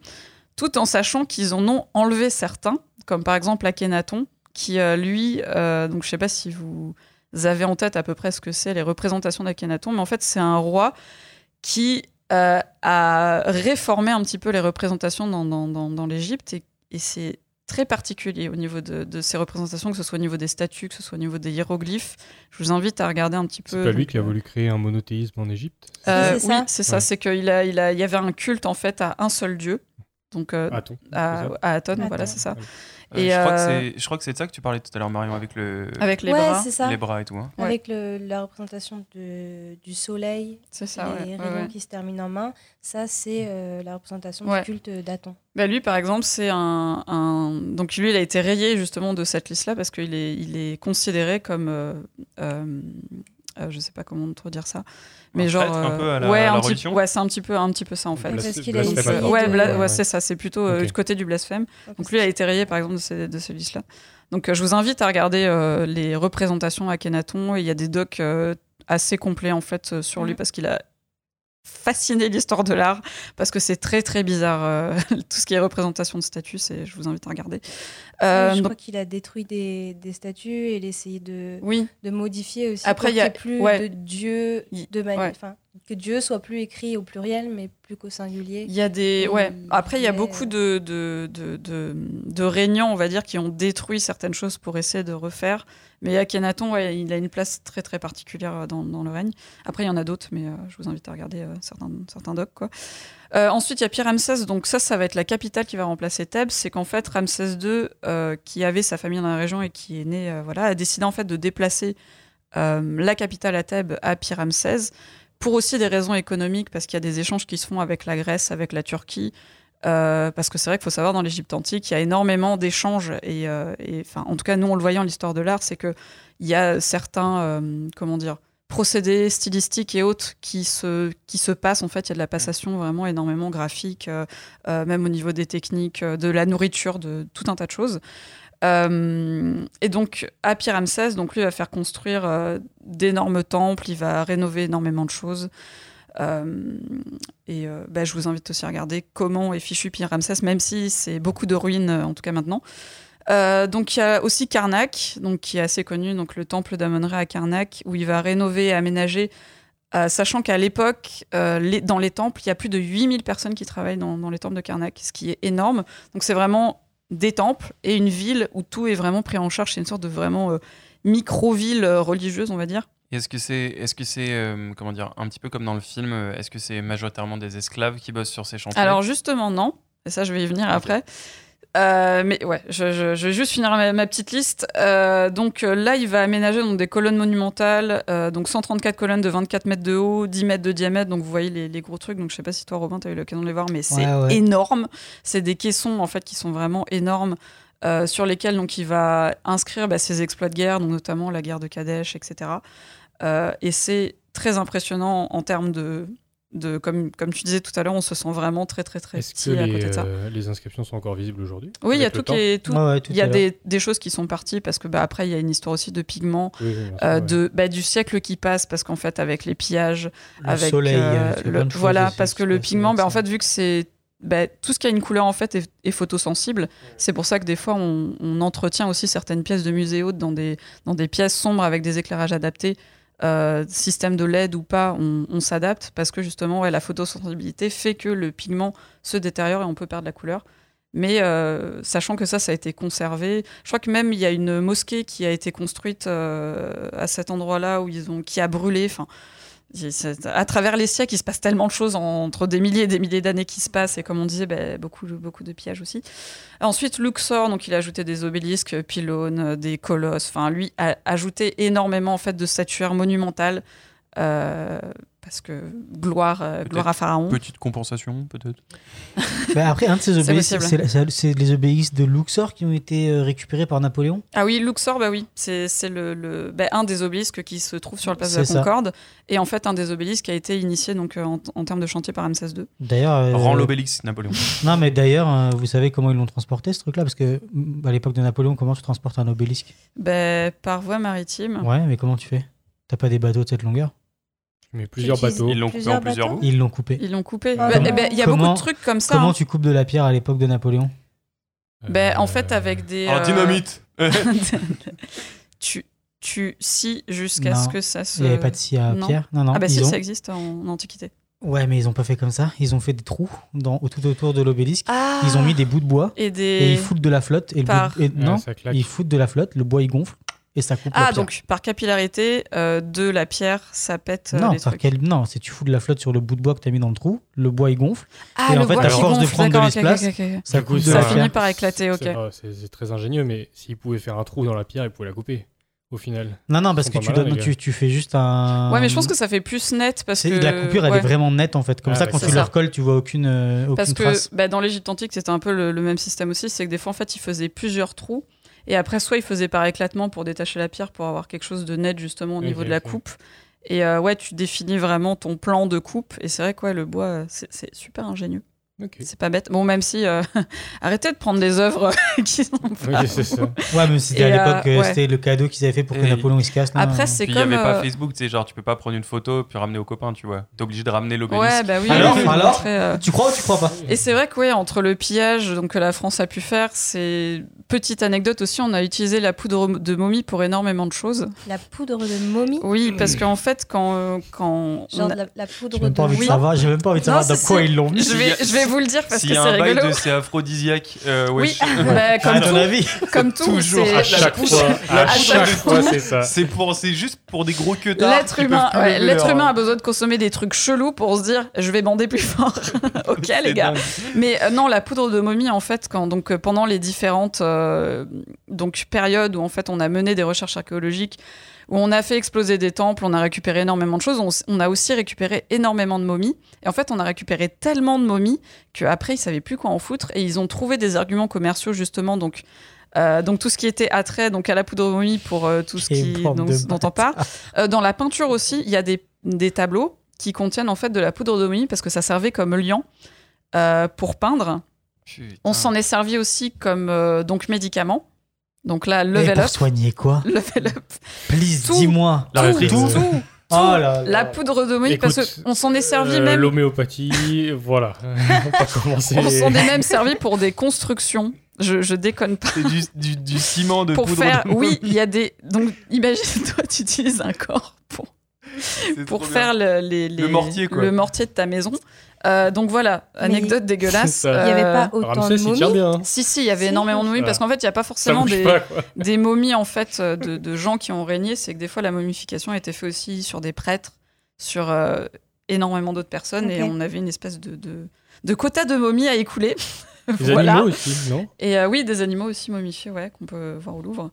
tout en sachant qu'ils en ont enlevé certains, comme par exemple Akhenaton, qui lui, donc je sais pas si vous avez en tête à peu près ce que c'est les représentations d'Akhenaton, mais en fait c'est un roi qui a réformé un petit peu les représentations dans, l'Égypte et c'est très particulier au niveau de, de ces représentations, que ce soit au niveau des statues, que ce soit au niveau des hiéroglyphes. Je vous invite à regarder un petit peu. C'est pas lui donc, qui a voulu créer un monothéisme en Égypte euh, C'est oui, ça c'est ça. Ouais. C'est qu'il a, il a, il y avait un culte en fait à un seul dieu, donc euh, Aton, à, à Aton, Aton. voilà, c'est ça. Euh, Et, je, crois que euh, c'est- je crois que c'est de ça que tu parlais tout à l'heure, Marion, avec le Avec les ouais, bras. c'est ça. les bras et tout. hein. Ouais. Avec le- la représentation de, du soleil, ça. les rayons ouais. qui se terminent en main, ça c'est euh, la représentation Ouais. du culte d'Aton. Bah, lui, par exemple, c'est un, un- Donc, lui, il a été rayé justement de cette liste-là parce qu'il est, il est considéré comme. euh, euh, euh, je sais pas comment trop dire ça. Mais Un genre. traître, un peu à la- ouais, à la un petit, religion ouais, c'est un petit peu, un petit peu ça en fait. Parce a ouais, de- bla- Ouais, ouais, c'est ça, c'est plutôt euh, du côté du blasphème. Donc lui a été rayé par exemple de ce, de ce liste-là. Donc euh, je vous invite à regarder euh, les représentations à Kenaton. Il y a des docs euh, assez complets en fait euh, sur lui parce qu'il a fasciné l'histoire de l'art parce que c'est très très bizarre euh, tout ce qui est représentation de statues. C'est je vous invite à regarder. Euh, je donc- crois qu'il a détruit des, des statues et il a essayé de, oui, de modifier aussi Après, il y a- plus ouais. de Dieu de mani- ouais. Que Dieu soit plus écrit au pluriel mais plus qu'au singulier. Il y a des. Et Ouais. Après, il y a beaucoup de, de, de, de, de régnants, on va dire, qui ont détruit certaines choses pour essayer de refaire. Mais Akhenaton, ouais, il a une place très très particulière dans, dans le règne. Après, il y en a d'autres, mais euh, je vous invite à regarder euh, certains, certains docs. Quoi. Euh, ensuite, il y a Pierre Ramsès. Donc, ça, ça va être la capitale qui va remplacer Thèbes. C'est qu'en fait, Ramsès II, euh, qui avait sa famille dans la région et qui est né, euh, voilà, a décidé en fait de déplacer euh, la capitale à Thèbes à Pyramsès pour aussi des raisons économiques, parce qu'il y a des échanges qui se font avec la Grèce, avec la Turquie. euh, parce que c'est vrai qu'il faut savoir, dans l'Égypte antique, il y a énormément d'échanges. Et, euh, en tout cas, nous, on le voyait en l'histoire de l'art, c'est qu'il y a certains, euh, comment dire, procédés stylistiques et autres qui se, qui se passent. En fait, il y a de la passation vraiment énormément graphique, euh, même au niveau des techniques, de la nourriture, de tout un tas de choses. Euh, et donc, à Pyramsès, donc lui va faire construire euh, d'énormes temples, il va rénover énormément de choses. Euh, et bah, je vous invite aussi à regarder comment est fichu Pyramsès, même si c'est beaucoup de ruines, en tout cas maintenant. Donc il y a aussi Karnak, donc, qui est assez connu, donc le temple d'Amon-Ré à Karnak, où il va rénover et aménager, sachant qu'à l'époque, dans les temples, il y a plus de 8000 personnes qui travaillent dans les temples de Karnak, ce qui est énorme. Donc c'est vraiment des temples et une ville où tout est vraiment pris en charge. C'est une sorte de vraiment euh, micro-ville euh, religieuse, on va dire. Est-ce que c'est, est-ce que c'est, euh, comment dire, un petit peu comme dans le film, est-ce que c'est majoritairement des esclaves qui bossent sur ces chantiers? Alors justement, non. Et ça, je vais y venir après. Euh, mais ouais, je, je- je vais juste finir ma, ma petite liste. Euh, donc euh, là, il va aménager donc, des colonnes monumentales, euh, donc 134 colonnes de 24 mètres de haut, 10 mètres de diamètre. Donc vous voyez les, les gros trucs. Donc je sais pas si toi, Robin, tu as eu l'occasion de les voir, mais c'est Ouais, ouais. énorme. C'est des caissons en fait qui sont vraiment énormes. sur lesquels donc il va inscrire bah, ses exploits de guerre, donc notamment la guerre de Kadesh, etc. Et c'est très impressionnant en termes de, de comme, comme tu disais tout à l'heure, on se sent vraiment très très très petit que à les, côté de ça. euh, les inscriptions sont encore visibles aujourd'hui Oui, il y a temps les, tout- ouais, tout il y a des, des choses qui sont parties parce que bah, après il y a une histoire aussi de pigments, Oui, oui, euh, ouais. de bah, du siècle qui passe parce qu'en fait avec les pillages, Le avec soleil, euh, euh, le- voilà aussi parce que le pigment, bah, en fait vu que c'est bah, tout ce qui a une couleur en fait est, est photosensible. C'est pour ça que des fois on, on entretient aussi certaines pièces de musée hautes dans des dans des pièces sombres avec des éclairages adaptés. Euh, système de LED ou pas, on, s'adapte parce que justement la photosensibilité fait que le pigment se détériore et on peut perdre la couleur. Mais euh, sachant que ça, ça a été conservé. Je crois que même il y a une mosquée qui a été construite euh, à cet endroit-là où ils ont, qui a brûlé. Enfin, À travers les siècles, il se passe tellement de choses entre des milliers et des milliers d'années qui se passent, et comme on disait, ben, beaucoup, beaucoup de pièges aussi. Ensuite, Luxor, donc il a ajouté des obélisques, pylônes, des colosses. Enfin, lui a ajouté énormément en fait de statuaires monumentales. euh, parce que gloire, euh, gloire à Pharaon. Petite compensation, peut-être. Bah, après, un de ces possible. c'est les obélisques de Luxor qui ont été euh, récupérés par Napoléon. Ah oui, Luxor, bah oui, c'est c'est le, le- bah, un des obélisques qui se trouve sur le place de la ça. Concorde, et en fait un des obélisques qui a été initié donc euh, en, en termes de chantier par Ramsès II. D'ailleurs. euh, Rends l'obélix, Napoléon. Non, mais d'ailleurs, euh, vous savez comment ils l'ont transporté ce truc-là? Parce que mm, à l'époque de Napoléon, comment tu transportes un obélisque? Bah, par voie maritime. Ouais, mais comment tu fais? T'as pas des bateaux de cette longueur? Mais plusieurs utilises bateaux. Ils l'ont coupé en plusieurs bouts. Ils l'ont coupé. Ils l'ont coupé. Ah, Bah, eh ben, Il y a beaucoup Comment- de trucs comme ça. Comment hein. tu coupes de la pierre à l'époque de Napoléon Ben, en fait, avec des. En euh, dynamite. tu, tu scies jusqu'à ce que ça se. il y avait pas de scie à pierre. Non, non, Ah, bah si, ont- ça existe en, en Antiquité. Ouais, mais ils ont pas fait comme ça. Ils ont fait des trous dans, tout autour de l'obélisque. Ah Ils ont mis des bouts de bois Et des- et ils foutent de la flotte. Et le Par- bout de- et- Ouais, non, ils foutent de la flotte, le bois il gonfle et ça coupe la Ah, pierre. donc par capillarité euh, de la pierre, ça pète euh, non, les par trucs. quel... non, c'est tu fous de la flotte sur le bout de bois que tu as mis dans le trou, le bois il gonfle. Ah, et le en fait, bois à qui force de prendre de l'espace, ok, ok, ok. ça coup, ça la finit par éclater, ok. C'est très ingénieux, mais s'ils pouvaient faire un trou dans la pierre, ils pouvaient la couper. Au final. Non, non, parce que tu, malins, donnes, les tu, gars. tu fais juste un. Ouais, mais je pense que ça fait plus net parce que. La coupure, elle est vraiment nette en fait. Comme Ah, ça, quand d'accord. tu ça. recolles, tu vois aucune, euh, aucune Parce que bah, dans l'Égypte antique, c'était un peu le, le même système aussi. C'est que des fois, en fait, ils faisaient plusieurs trous. Et après, soit ils faisaient par éclatement pour détacher la pierre pour avoir quelque chose de net justement au niveau de la coupe. Et euh, ouais, tu définis vraiment ton plan de coupe. Et c'est vrai que ouais, le bois, euh, c'est super ingénieux. C'est pas bête. Bon, même si. euh, arrêtez de prendre des œuvres qui sont pas. Oui, c'est ça. Ouais, c'était Et, à l'époque, euh, euh, ouais. c'était le cadeau qu'ils avaient fait pour que Et- Napoléon il se casse. là. Après, c'est Puis il n'y comme. avait pas euh, Facebook, tu sais, genre tu peux pas prendre une photo puis ramener aux copains, tu vois. T'es obligé de ramener l'obélisque. Ouais, bah oui. Alors, oui, oui, alors euh, Tu crois ou tu crois pas Et c'est vrai que ouais, entre le pillage donc, que la France a pu faire, c'est petite anecdote aussi, on a utilisé la poudre de momie pour énormément de choses. La poudre de momie Oui, parce qu'en fait, quand, euh, quand on Genre a- de la, la poudre J'ai même pas de envie de Oui. savoir. J'ai même pas envie de savoir si, quoi si. ils l'ont mis. je vais, je vais vous le dire parce S'il que y a c'est un bail rigolo. de c'est aphrodisiaque, euh, Oui, wesh. bah, comme À ton tout, avis comme tout, Toujours, c'est à chaque fois, à chaque fois, c'est ça. C'est pour, c'est juste pour des gros queutards. L'être humain, ouais, l'être humain a besoin de consommer des trucs chelous pour se dire je vais bander plus fort. ok les gars. dingue. Mais euh, non, la poudre de momie, en fait, quand, donc, euh, pendant les différentes euh, donc, périodes où en fait, on a mené des recherches archéologiques, où on a fait exploser des temples, on a récupéré énormément de choses, on, a aussi récupéré énormément de momies. Et en fait, on a récupéré tellement de momies qu'après, ils savaient plus quoi en foutre et ils ont trouvé des arguments commerciaux, justement. Donc, euh, donc tout ce qui était attrait donc à la poudre de momie pour euh, tout ce qui donc, dont on parle. Euh, dans la peinture aussi, il y a des, des tableaux qui contiennent en fait de la poudre de momie parce que ça servait comme liant euh, pour peindre. Putain. On s'en est servi aussi comme euh, donc médicament. Donc là, level pour up. soigner quoi Level up. Please, Tout. dis-moi. La Tout, tout, tout. Oh là là. La poudre de momie, parce qu'on s'en est servi euh, même. L'homéopathie, voilà. on s'en est même servi pour des constructions. Je, je déconne pas. C'est du, du, du ciment de Pour poudre faire, de oui, il y a des. Donc, imagine, toi, tu utilises un corps pour, pour faire le, les, les- Le mortier, quoi. le mortier de ta maison. Euh, donc voilà, anecdote dégueulasse. Il n'y avait Euh, pas autant Ramsès, de momies. bien. hein. Si, si, il y avait Si. énormément de momies, Ah. parce qu'en fait, il n'y a pas forcément des, pas, des momies en fait euh, de, de gens qui ont régné. C'est que des fois, la momification a été faite aussi sur des prêtres, sur euh, énormément d'autres personnes, et on avait une espèce de, de, de quota de momies à écouler. Voilà. animaux aussi, non? Et euh, oui, des animaux aussi momifiés, ouais, qu'on peut voir au Louvre.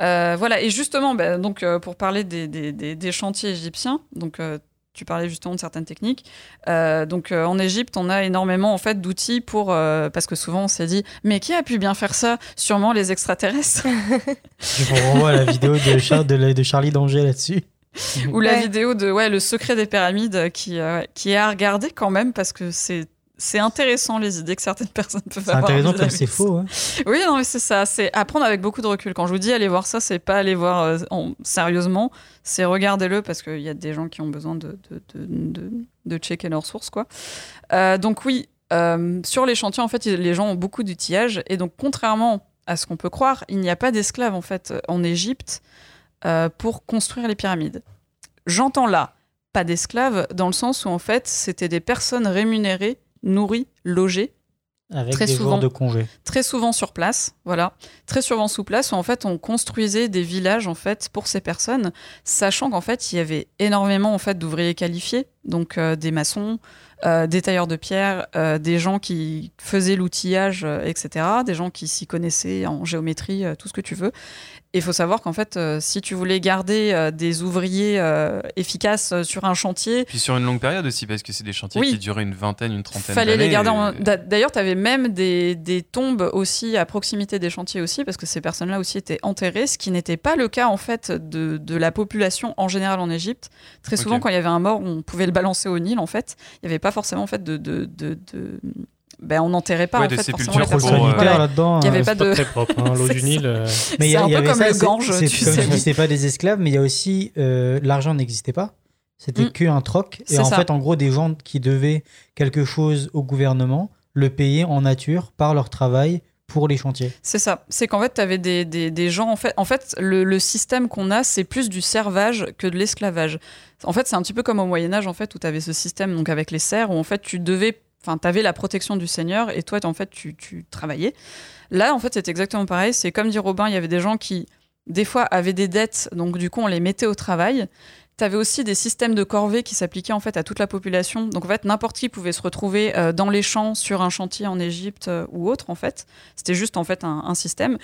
Euh, voilà, et justement, bah, donc, euh, pour parler des, des- des- des chantiers égyptiens, donc euh, tu parlais justement de certaines techniques. Euh, donc euh, en Égypte, on a énormément en fait d'outils pour euh, parce que souvent on s'est dit mais qui a pu bien faire ça? Sûrement les extraterrestres Je vous renvoie à la vidéo de, Char- de, la- de Charlie Danger là-dessus. ou la vidéo de ouais le secret des pyramides qui euh, qui est à regarder quand même parce que c'est c'est intéressant les idées que certaines personnes peuvent C'est avoir. intéressant comme c'est faux. hein. Oui, non, mais c'est ça. C'est apprendre avec beaucoup de recul. Quand je vous dis allez voir ça, c'est pas aller voir euh, en- sérieusement. C'est regardez-le parce qu'il y a des gens qui ont besoin de, de, de, de, de checker leurs sources, quoi. Euh, donc oui, euh, sur les chantiers, en fait, les gens ont beaucoup d'outillage et donc contrairement à ce qu'on peut croire, il n'y a pas d'esclaves en fait en Égypte pour construire les pyramides. J'entends là pas d'esclaves dans le sens où en fait c'était des personnes rémunérées, nourries, logées Avec très des souvent jours de congé. très souvent sur place, voilà, très souvent sous place où en fait on construisait des villages en fait pour ces personnes, sachant qu'en fait il y avait énormément en fait d'ouvriers qualifiés, donc euh, des maçons, euh, des tailleurs de pierre, euh, des gens qui faisaient l'outillage, etc., des gens qui s'y connaissaient en géométrie, tout ce que tu veux. Et il faut savoir qu'en fait, euh, si tu voulais garder euh, des ouvriers euh, efficaces sur un chantier, Puis sur une longue période aussi, parce que c'est des chantiers Oui. qui duraient une vingtaine, une trentaine fallait les d'années, garder en... et- D'ailleurs, tu avais même des, des tombes aussi à proximité des chantiers aussi, parce que ces personnes-là aussi étaient enterrées, ce qui n'était pas le cas en fait de, de la population en général en Égypte. Très souvent, quand il y avait un mort, on pouvait le balancer au Nil en fait. Il n'y avait pas forcément en fait de, de, de- Ben, on n'enterrait pas Ouais, en de fait forcément les personnes. euh, Voilà. là-dedans. Il n'y avait euh, pas C'est pas de... très propre, hein, l'eau du Nil. euh, Mais il y C'est a- un y peu avait comme ça, le c'est- Gange, c'est- tu Comme sais. c'est pas des esclaves, mais il y a aussi euh, l'argent n'existait pas. C'était Mm. que un troc. Et en ça. fait, en gros, des gens qui devaient quelque chose au gouvernement le payaient en nature par leur travail pour les chantiers. C'est ça. C'est qu'en fait, tu avais des, des, des gens. En fait, en fait le, le système qu'on a, c'est plus du servage que de l'esclavage. En fait, c'est un petit peu comme au Moyen-Âge, en fait, où tu avais ce système donc avec les serfs, où en fait, tu devais. Enfin, tu avais la protection du seigneur et toi, en fait, tu, travaillais. Là, en fait, c'est exactement pareil. C'est comme dit Robin, il y avait des gens qui, des fois, avaient des dettes, donc du coup, on les mettait au travail. Tu avais aussi des systèmes de corvée qui s'appliquaient en fait à toute la population. Donc en fait, n'importe qui pouvait se retrouver euh, dans les champs, sur un chantier en Égypte euh, ou autre en fait. C'était juste en fait un, système.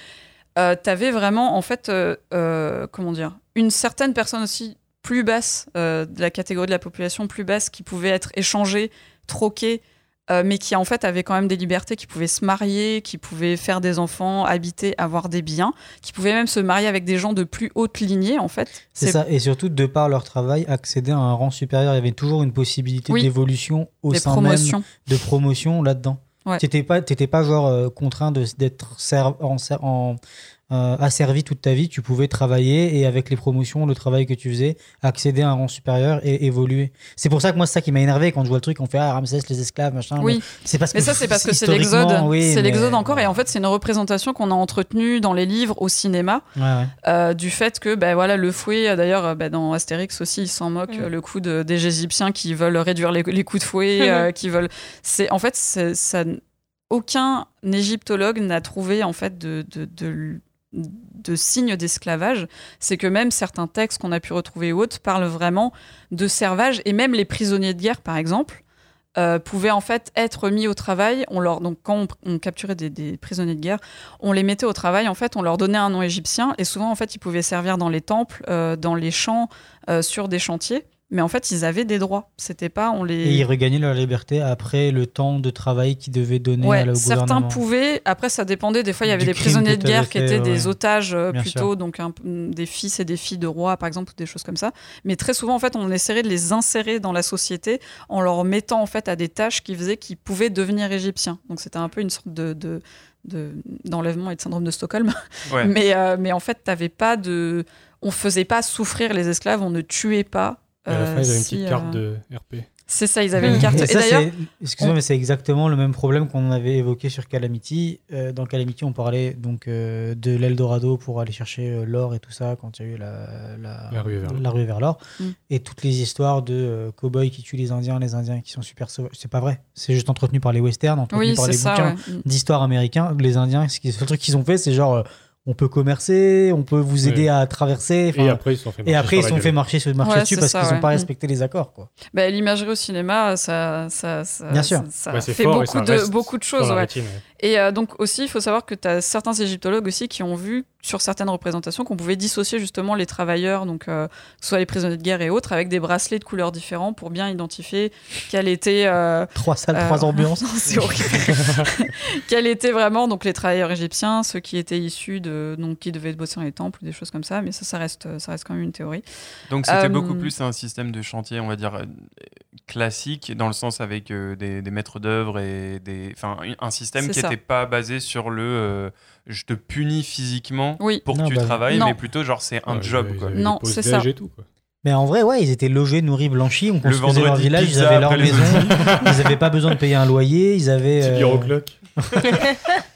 Euh, tu avais vraiment en fait, euh, comment dire, une certaine personne aussi plus basse de la catégorie de la population plus basse qui pouvait être échangée, troquée, euh, mais qui en fait avait quand même des libertés, qui pouvaient se marier, qui pouvaient faire des enfants, habiter, avoir des biens, qui pouvaient même se marier avec des gens de plus haute lignée en fait. C'est ça. Et surtout, de par leur travail, accéder à un rang supérieur. Il y avait toujours une possibilité Oui. d'évolution au Des sein promotions. même de promotion là-dedans. Ouais. T'étais pas, pas genre euh, contraint d'être en, euh, asservi toute ta vie. Tu pouvais travailler et avec les promotions, le travail que tu faisais, accéder à un rang supérieur et évoluer. C'est pour ça que moi, c'est ça qui m'a énervé quand je vois le truc. On fait ah Ramsès les esclaves machin. Oui, Mais c'est parce que mais ça c'est parce que c'est l'exode, oui, c'est mais- l'exode encore, et en fait c'est une représentation qu'on a entretenue dans les livres, au cinéma, Ouais, ouais. euh, du fait que ben voilà le fouet, d'ailleurs ben, dans Astérix aussi ils s'en moquent, Mm. le coup de- des Égyptiens qui veulent réduire les, les coups de fouet, euh, qui veulent, c'est en fait c'est- ça, aucun égyptologue n'a trouvé en fait de, de, de de signes d'esclavage, c'est que même certains textes qu'on a pu retrouver ou autres parlent vraiment de servage et même les prisonniers de guerre par exemple euh, pouvaient en fait être mis au travail. On leur, donc quand on, capturait des, des prisonniers de guerre, on les mettait au travail. En fait, on leur donnait un nom égyptien et souvent en fait ils pouvaient servir dans les temples, euh, dans les champs, euh, sur des chantiers. Mais en fait, ils avaient des droits. C'était pas on les. Et ils regagnaient leur liberté après le temps de travail qu'ils devaient donner Ouais, à le certains pouvaient. Après, ça dépendait. Des fois, il y avait Du des prisonniers de guerre qui étaient des otages euh, Bien plutôt, sûr. donc un- des fils et des filles de rois, par exemple, ou des choses comme ça. Mais très souvent, en fait, on essaierait de les insérer dans la société en leur mettant en fait à des tâches qui faisaient qu'ils pouvaient devenir égyptiens. Donc c'était un peu une sorte de, de- de- d'enlèvement et de syndrome de Stockholm. Ouais. mais, euh, mais en fait, t'avais pas de, on faisait pas souffrir les esclaves, on ne tuait pas. À la fin, euh, ils avaient une si, petite euh, carte de RP. C'est ça, ils avaient une carte. Et Et, ça, d'ailleurs, c'est- excuse-moi, mais c'est exactement le même problème qu'on avait évoqué sur Calamity. Euh, dans Calamity, on parlait donc euh, de l'Eldorado pour aller chercher euh, l'or et tout ça quand il y a eu la, la, La ruée vers l'or. la ruée vers l'or. Mm. Et toutes les histoires de euh, cow-boys qui tuent les Indiens, les Indiens qui sont super sauvages. C'est pas vrai. C'est juste entretenu par les westerns, entretenu Oui, par les ça, bouquins ouais. Mm. d'histoire américains. Les Indiens, ce qui- le truc qu'ils ont fait, c'est genre. On peut commercer, on peut vous aider à traverser. Et après, ils se sont fait et marcher après, sur ils sont fait marcher, se marcher Ouais, dessus parce qu'ils n'ont ouais. pas Mm. respecté les accords. Quoi. Bah, l'imagerie au cinéma, ça, ça, ça, Bien sûr. ça Bah, c'est fait fort beaucoup ça de, beaucoup de choses. Et euh, donc aussi, il faut savoir que tu as certains égyptologues aussi qui ont vu sur certaines représentations qu'on pouvait dissocier justement les travailleurs, donc euh, soit les prisonniers de guerre et autres, avec des bracelets de couleurs différents pour bien identifier quelle était... euh, Trois salles, euh, trois ambiances. c'est horrible. quels étaient vraiment donc les travailleurs égyptiens, ceux qui étaient issus de... donc qui devaient bosser dans les temples, des choses comme ça, mais ça, ça reste, ça reste quand même une théorie. Donc c'était Euh, beaucoup plus un système de chantier, on va dire, euh, classique, dans le sens avec euh, des, des maîtres d'œuvre et des, enfin, un système qui n'était pas basé sur le euh, je te punis physiquement Oui. pour Non, que tu bah, travailles, non. mais plutôt genre c'est un Ouais, job. Quoi. Non, c'est ça. et tout, quoi. Mais en vrai, ouais, ils étaient logés, nourris, blanchis, on construisait leur village, ils avaient leur maison, ils n'avaient pas besoin de payer un loyer, ils avaient. Euh.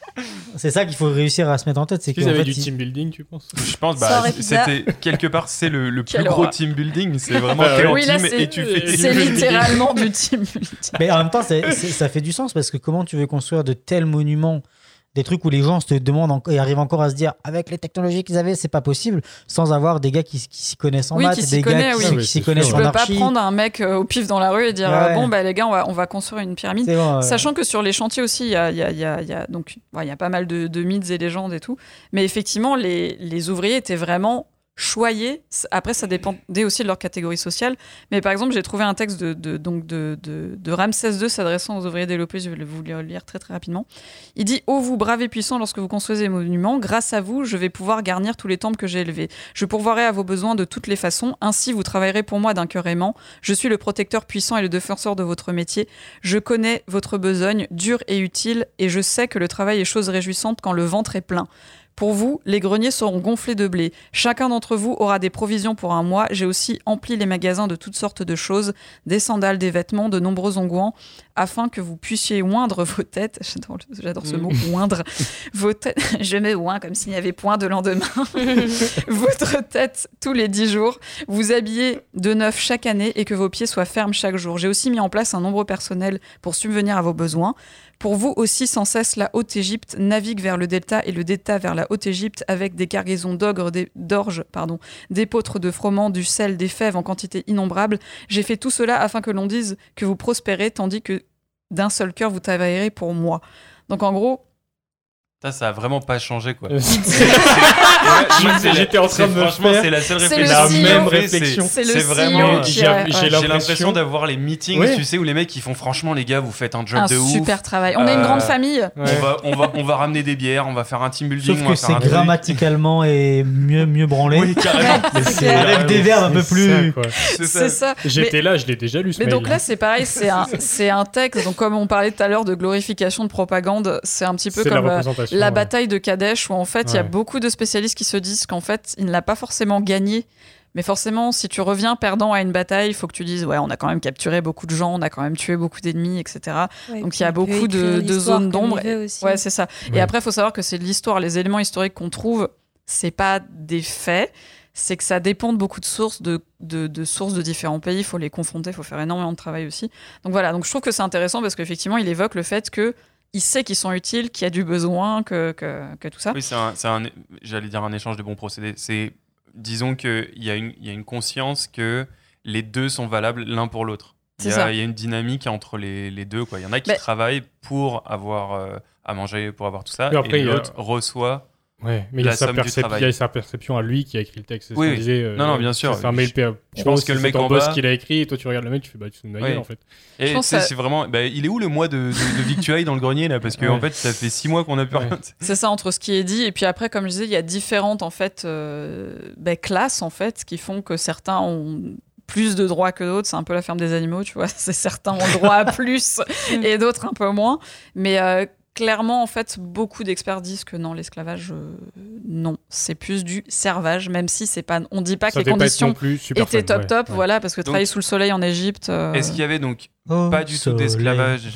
C'est ça qu'il faut réussir à se mettre en tête. C'est qu'ils avaient du team building, tu penses? Je pense bah c'était quelque part c'est le, le plus gros team building, c'est vraiment Bah en oui, là, team et tu fais c'est littéralement du team building. Mais en même temps, ça fait du sens parce que comment tu veux construire de tels monuments, des trucs où les gens se demandent en- et arrivent encore à se dire avec les technologies qu'ils avaient, c'est pas possible, sans avoir des gars qui, qui s'y connaissent en Oui, maths, qui s'y des connaissent, gars qui, oui. qui Oui, s'y connaissent sûr. Je en peux pas prendre un mec euh, au pif dans la rue et dire Ouais. euh, bon bah les gars on va, on va construire une pyramide. Bon, ouais. Sachant que sur les chantiers aussi, il y a, y a- y a- y a- donc, ouais, il y a pas mal de, de mythes et légendes et tout. Mais effectivement, les, les ouvriers étaient vraiment choyés. Après, ça dépendait aussi de leur catégorie sociale. Mais par exemple, j'ai trouvé un texte de, donc de, Ramsès II s'adressant aux ouvriers développés. Je vais vous le lire très très rapidement. Il dit Ô vous braves et puissants, lorsque vous construisez des monuments, grâce à vous, je vais pouvoir garnir tous les temples que j'ai élevés. Je pourvoirai à vos besoins de toutes les façons. Ainsi, vous travaillerez pour moi d'un cœur aimant. Je suis le protecteur puissant et le défenseur de votre métier. Je connais votre besogne, dure et utile, et je sais que le travail est chose réjouissante quand le ventre est plein. Pour vous, les greniers seront gonflés de blé. Chacun d'entre vous aura des provisions pour un mois. J'ai aussi empli les magasins de toutes sortes de choses, des sandales, des vêtements, de nombreux onguents, afin que vous puissiez oindre vos têtes. J'adore, ce mot, oindre. Vos têtes. Je me oins comme s'il n'y avait point de lendemain. Votre tête tous les dix jours. Vous habiller de neuf chaque année et que vos pieds soient fermes chaque jour. J'ai aussi mis en place un nombre personnel pour subvenir à vos besoins. Pour vous aussi, sans cesse, la Haute-Égypte navigue vers le delta et le delta vers la Haute-Égypte avec des cargaisons d'ogres, d'orge, pardon, d'épeautres de froment, du sel, des fèves en quantité innombrable. J'ai fait tout cela afin que l'on dise que vous prospérez, tandis que d'un seul cœur vous travaillerez pour moi. Donc en gros, Ça, ça a vraiment pas changé quoi. Euh, la- J'étais en train de me franchement, faire- c'est la seule C'est réflexion. j'ai même réflexion. c'est vraiment. qui j'ai- a- l'impression- d'avoir les meetings, Ouais. tu sais, où les mecs ils font franchement les gars, vous faites un job un de ouf. super travail. On est une Euh, grande famille. Ouais. On va, on va, on va ramener des bières, on va faire un team building, Sauf que c'est grammaticalement et mieux, mieux branlé. Oui, carrément. Ouais, avec des verbes un peu plus. C'est ça. J'étais là, je l'ai déjà lu ce Mais donc là, c'est pareil, c'est un, c'est un texte. Donc, comme on parlait tout à l'heure de glorification de propagande, c'est un petit peu la comme la ouais. bataille de Kadesh, où en fait, il y a beaucoup de spécialistes qui se disent qu'en fait, il ne l'a pas forcément gagné. Mais forcément, si tu reviens perdant à une bataille, il faut que tu dises Ouais, on a quand même capturé beaucoup de gens, on a quand même tué beaucoup d'ennemis, etc. Ouais, Donc, il y a beaucoup de, zones d'ombre. Ouais, c'est ça. Ouais. Et après, il faut savoir que c'est de l'histoire. Les éléments historiques qu'on trouve, c'est pas des faits. C'est que ça dépend de beaucoup de sources, de, de, de sources de différents pays. Il faut les confronter, il faut faire énormément de travail aussi. Donc voilà, donc je trouve que c'est intéressant parce qu'effectivement, il évoque le fait que il sait qu'ils sont utiles, qu'il y a du besoin, que, que, que tout ça. Oui, c'est un, c'est un- j'allais dire un échange de bons procédés. C'est, disons qu'il y, a une- il y a une conscience que les deux sont valables l'un pour l'autre. Il y, C'est ça. a, il y a une dynamique entre les, les deux. Quoi. Il y en a qui Mais- travaillent pour avoir euh, à manger, pour avoir tout ça, et a- l'autre reçoit. Ouais, mais il y, a sa somme du percep- travail. il y a sa perception à lui qui a écrit le texte. c'est ce Oui, oui. disait, euh, Non, non, bien sûr. C'est un mail Je- pense que le mec en boss bas- qui l'a écrit et toi tu regardes le mec, tu fais bah tu te fous de ma Oui. gueule en fait. Et que- c'est vraiment. bah, il est où le mois de, de, de victuailles dans le grenier là? Parce que Ouais. en fait, ça fait six mois qu'on a plus Ouais. rien. C'est ça entre ce qui est dit et puis après, comme je disais, il y a différentes en fait euh, ben, classes en fait qui font que certains ont plus de droits que d'autres. C'est un peu la ferme des animaux, tu vois. C'est certains ont droit à plus et d'autres un peu moins. Mais euh, clairement, en fait, beaucoup d'experts disent que non, l'esclavage, euh, non, c'est plus du servage, même si c'est pas. On dit pas Ça que les conditions plus étaient fun, top ouais, top, ouais. voilà, parce que Donc- travailler sous le soleil en Égypte. euh, Est-ce qu'il y avait donc Oh, pas du tout d'esclavage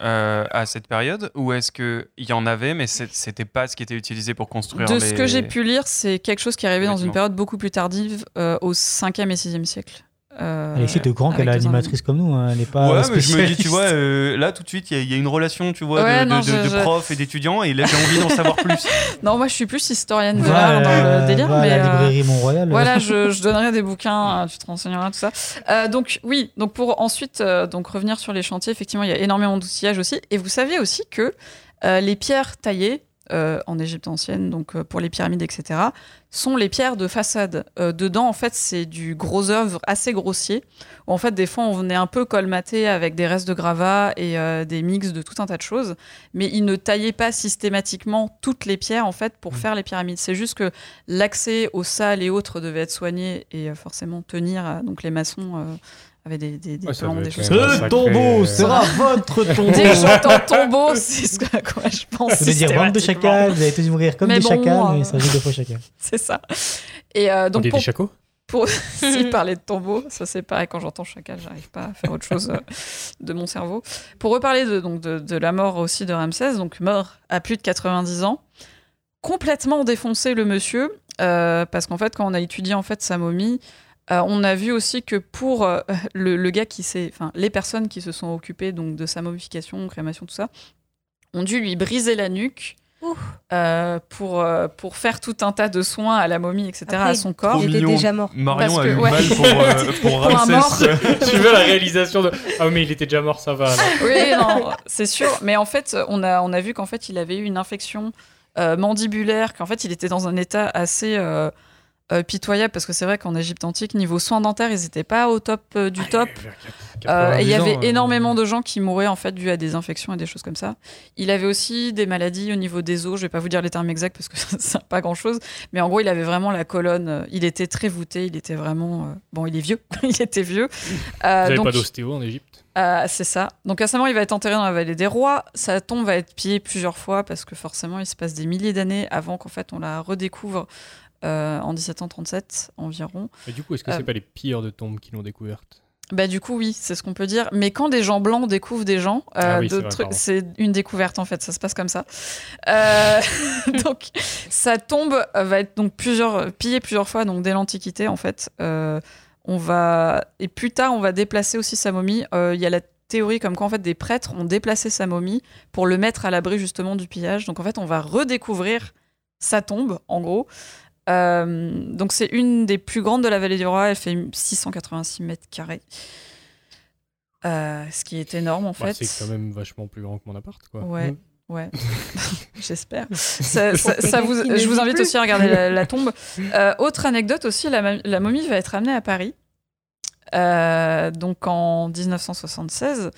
euh, à cette période Ou est-ce qu'il y en avait, mais c'était pas ce qui était utilisé pour construire De les... ce que j'ai pu lire, c'est quelque chose qui est arrivé dans une période beaucoup plus tardive, euh, au 5e et 6e siècle. Euh, Alexis de grand qu'elle est animatrice comme nous, hein, elle n'est pas. Ouais, mais je me dis, tu vois, euh, là tout de suite, il y a- il y, a une relation, tu vois, Ouais, de, non, de- de- je- de je- profs et d'étudiants, et là j'ai envie d'en savoir plus. Non, moi je suis plus historienne de l'art dans euh, le délire, va à mais la euh, librairie Mont-Royal. voilà, je, je donnerai des bouquins, euh, tu te renseigneras tout ça. Euh, donc oui, donc pour ensuite euh, donc revenir sur les chantiers, effectivement, il y a énormément d'outillage aussi, et vous saviez aussi que euh, les pierres taillées euh, en Égypte ancienne, donc euh, pour les pyramides, etc., sont les pierres de façade. Euh, dedans, en fait, c'est du gros œuvre assez grossier. Où, en fait, des fois, on venait un peu colmater avec des restes de gravats et des mix de tout un tas de choses. Mais ils ne taillaient pas systématiquement toutes les pierres, en fait, pour faire les pyramides. C'est juste que l'accès aux salles et autres devait être soigné et forcément tenir. donc, les maçons euh, avaient des, des, des Ouais, ça des choses ça. Sacré- tombeau euh, sera votre tombeau. Dès que j'entends tombeau, c'est ce à quoi je pense. Vous voulez dire bande de chacals, vous allez tous mourir comme Mais des bon, chacals, euh, mais ça joue deux fois chacal. C'est ça. Et euh, On donc, dit pour- des chacos pour aussi parler de tombeau, ça c'est pareil, quand j'entends chacal, j'arrive pas à faire autre chose euh, de mon cerveau. Pour reparler de, donc, de, de la mort aussi de Ramsès, donc mort à plus de 90 ans, complètement défoncé le monsieur, euh, parce qu'en fait, quand on a étudié en fait sa momie, euh, on a vu aussi que pour euh, le, le gars qui s'est, enfin, les personnes qui se sont occupées donc de sa momification, crémation, tout ça, ont dû lui briser la nuque. euh, pour, euh, pour faire tout un tas de soins à la momie, etc., Après, à son corps. il était déjà mort. Marion Parce a que- eu ouais. mal pour, euh, pour un mort. tu veux la réalisation de. Ah, mais il était déjà mort, ça va. alors. Oui, non, c'est sûr. Mais en fait, on a, on a vu qu'en fait, il avait eu une infection euh, mandibulaire, qu'en fait, il était dans un état assez euh, pitoyable, parce que c'est vrai qu'en Égypte antique, niveau soins dentaires, ils n'étaient pas au top euh, du top. Euh, et il y 90 avait ans, euh. énormément de gens qui mouraient en fait dû à des infections et des choses comme ça. Il avait aussi des maladies au niveau des os. Je vais pas vous dire les termes exacts parce que ça sert pas grand chose. Mais en gros, il avait vraiment la colonne. Il était très voûté. Il était vraiment bon. Il est vieux. il était vieux. Vous donc- pas d'ostéo en Égypte? C'est ça. Donc à sa mort, il va être enterré dans la vallée des rois. Sa tombe va être pillée plusieurs fois parce que forcément, il se passe des milliers d'années avant qu'en fait on la redécouvre euh, en 1737 environ. Mais du coup, est-ce que Euh, c'est pas les pilleurs de tombes qui l'ont découverte? Bah du coup oui, c'est ce qu'on peut dire. Mais quand des gens blancs découvrent des gens, euh, Ah oui, c'est une découverte en fait, ça se passe comme ça. Euh, donc sa tombe va être donc plusieurs pillée plusieurs fois donc dès l'Antiquité en fait. Euh, on va et plus tard on va déplacer aussi sa momie. Euh, Il y a la théorie comme quoi en fait des prêtres ont déplacé sa momie pour le mettre à l'abri justement du pillage. Donc en fait on va redécouvrir sa tombe en gros. Euh, donc c'est une des plus grandes de la vallée du roi. Elle fait 686 mètres carrés. Euh, ce qui est énorme en Bah, fait. C'est quand même vachement plus grand que mon appart, quoi. Ouais, Mm. ouais. J'espère. Ça- ça- Pour ça vous- je vous vit invite plus. aussi à regarder la, la tombe. Euh, autre anecdote aussi, la, la momie va être amenée à Paris. Euh, donc en 1976.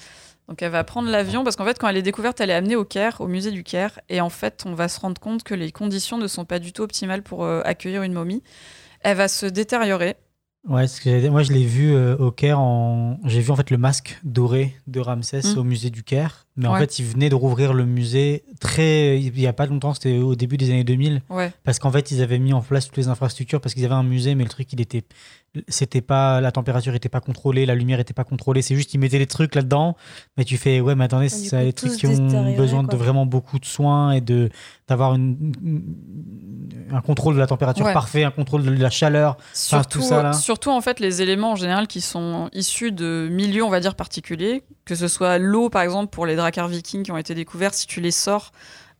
Donc elle va prendre l'avion parce qu'en fait quand elle est découverte, elle est amenée au Caire, au musée du Caire, et en fait on va se rendre compte que les conditions ne sont pas du tout optimales pour euh, accueillir une momie. Elle va se détériorer. Ouais, ce que moi je l'ai vu euh, au Caire en. J'ai vu en fait le masque doré de Ramsès Mm. au musée du Caire. Mais en Ouais. fait, ils venaient de rouvrir le musée très. Il y a pas longtemps, c'était au début des années 2000. Ouais. Parce qu'en fait, ils avaient mis en place toutes les infrastructures parce qu'ils avaient un musée, mais le truc, il était. C'était pas. La température était pas contrôlée, la lumière était pas contrôlée. C'est juste, ils mettaient les trucs là-dedans. Mais tu fais, ouais, mais attendez, Du c'est des trucs qui ont besoin de vraiment beaucoup de soins et de d'avoir une, un contrôle de la température Ouais. parfait, un contrôle de la chaleur. Surtout, tout ça là. surtout en fait les éléments en général qui sont issus de milieux on va dire particuliers, que ce soit l'eau par exemple pour les dracars vikings qui ont été découverts, si tu les sors,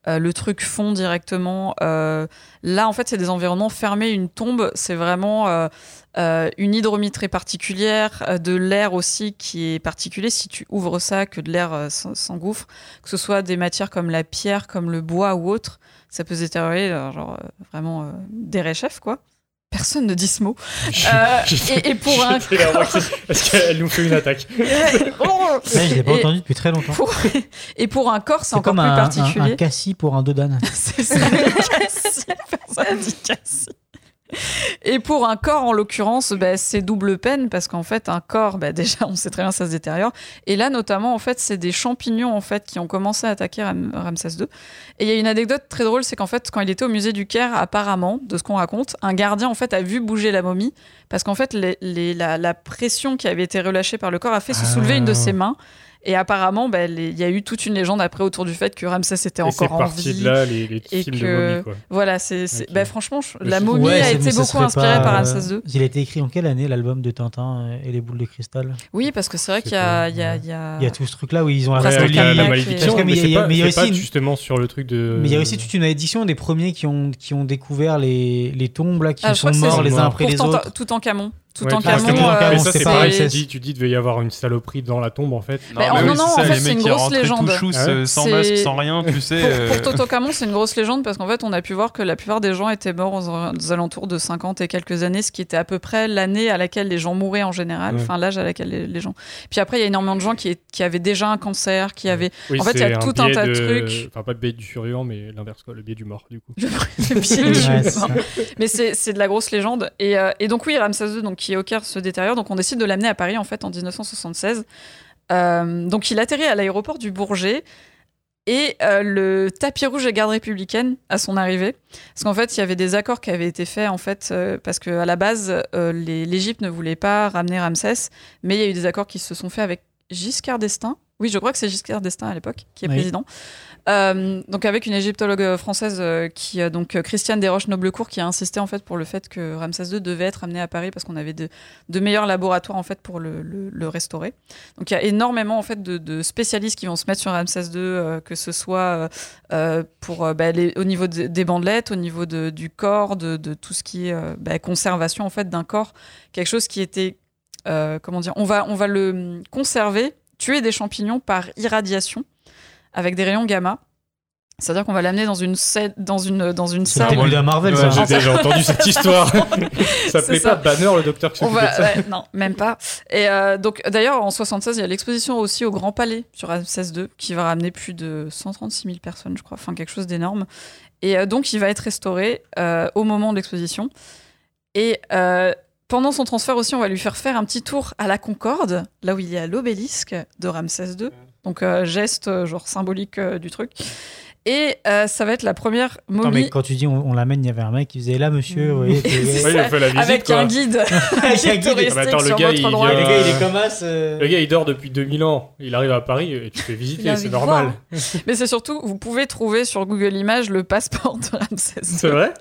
euh, le truc fond directement. Euh, là en fait c'est des environnements fermés, une tombe c'est vraiment euh, une hydromie très particulière, de l'air aussi qui est particulier. Si tu ouvres ça, que de l'air s'en- s'engouffre, que ce soit des matières comme la pierre, comme le bois ou autre, ça peut se détériorer, genre vraiment des réchefs quoi. Personne ne dit ce mot. Euh, et, et pour un Parce qu'elle nous fait une attaque. Oh Ouais, je l'ai pas Et entendu depuis très longtemps. pour- Et pour un corps, c'est C'est encore comme plus un, un, particulier. un cassis pour un dodane. C'est ça, cassis. Personne dit cassis. Et pour un corps, en l'occurrence, bah, c'est double peine parce qu'en fait, un corps, bah, déjà, on sait très bien, ça se détériore. Et là, notamment, en fait, c'est des champignons en fait qui ont commencé à attaquer Ram- Ramsès II. Et il y a une anecdote très drôle, c'est qu'en fait, quand il était au musée du Caire, apparemment, de ce qu'on raconte, un gardien en fait a vu bouger la momie parce qu'en fait, les- les- la, la pression qui avait été relâchée par le corps a fait se soulever une de ses mains. Et apparemment, bah, il y a eu toute une légende après autour du fait que Ramsès était Et encore en parti vie. de là, les- les et films de que, momies, quoi. Voilà, c'est, bah, franchement, la momie Ouais, a été beaucoup inspirée pas, par euh, Ramsès II. Il a été écrit en quelle année l'album de Tintin et les boules de cristal? Oui, parce que c'est vrai qu'il y a, il y a, y a- Il y a tout ce truc là où ils ont arrêté la, la malédiction, mais il y a- aussi justement sur le truc de. Mais il y a aussi toute une édition des premiers qui ont, qui ont découvert les, les tombes là, qui Ah, sont morts les uns après les autres. tout en camon. Tout Ouais, en tout camon. Euh, c'est pareil. Tu dis, tu dis, devait y avoir une saloperie dans la tombe, en fait. Mais en- mais non, oui, non, c'est en ça, fait, c'est une grosse légende. chousse, Ah ouais euh, sans C'est- masque, sans rien, tu sais. Pour, euh, pour Toutankhamon, c'est une grosse légende parce qu'en fait, on a pu voir que la plupart des gens étaient morts aux, aux alentours de 50 et quelques années, ce qui était à peu près l'année à laquelle les gens mouraient en général, Ouais. enfin l'âge à laquelle les, les gens. Puis après, il y a énormément de gens qui, qui avaient déjà un cancer, qui avaient. Oui, en fait, il y a tout un biais tas de, trucs. Enfin, pas le biais du survivant, mais l'inverse, quoi, le biais du mort, du coup. Le pied du mort. Mais c'est de la grosse légende. Et, et donc oui, Ramsès II, donc, qui est au Caire, se détériore. Donc on décide de l'amener à Paris en fait en 1976. Euh, donc il atterrit à l'aéroport du Bourget. et euh, le tapis rouge des gardes républicaines à son arrivée. Parce qu'en fait, il y avait des accords qui avaient été faits, en fait, euh, parce qu'à la base, l'Égypte ne voulait pas ramener Ramsès, mais il y a eu des accords qui se sont faits avec Giscard d'Estaing. Oui, je crois que c'est Giscard d'Estaing à l'époque qui est Oui. président. Euh, donc avec une égyptologue euh, française euh, qui donc Christiane Desroches Noblecourt qui a insisté en fait pour le fait que Ramsès II devait être amené à Paris parce qu'on avait de, meilleurs laboratoires en fait pour le, restaurer. Donc il y a énormément en fait de, spécialistes qui vont se mettre sur Ramsès II, que ce soit pour bah, au niveau de- des bandelettes, au niveau du corps, de, tout ce qui est bah, conservation en fait d'un corps, quelque chose qui était comment dire, on va on va le conserver, tuer des champignons par irradiation avec des rayons gamma. C'est-à-dire qu'on va l'amener dans une dans une dans une C'est le salle. début d'un Marvel, Ouais, ça. J'ai déjà entendu cette histoire. ça s'appelait ça. pas Banner, le docteur qui On s'occupait va, de ça. ouais, non, même pas. Et euh, donc, d'ailleurs, en 76, il y a l'exposition aussi au Grand Palais sur Ramsès II qui va ramener plus de 136 000 personnes, je crois, enfin quelque chose d'énorme. Et euh, donc, il va être restauré euh, au moment de l'exposition. Et euh, pendant son transfert aussi, on va lui faire faire un petit tour à la Concorde, là où il y a l'obélisque de Ramsès II. Donc, euh, geste euh, genre symbolique euh, du truc. Et euh, ça va être la première momie. Non, mais quand tu dis on, on l'amène, il y avait un mec qui faisait là, monsieur. vous voyez, Ouais, il a fait la visite, Avec quoi. un guide. Avec un guide. Ah bah attends, le gars, il vient- Le gars, il est comme as. euh, Le gars, il dort depuis 2000 ans. Il arrive à Paris et tu fais visiter, c'est normal. Mais c'est surtout, vous pouvez trouver sur Google Images le passeport de Ramsès C'est vrai?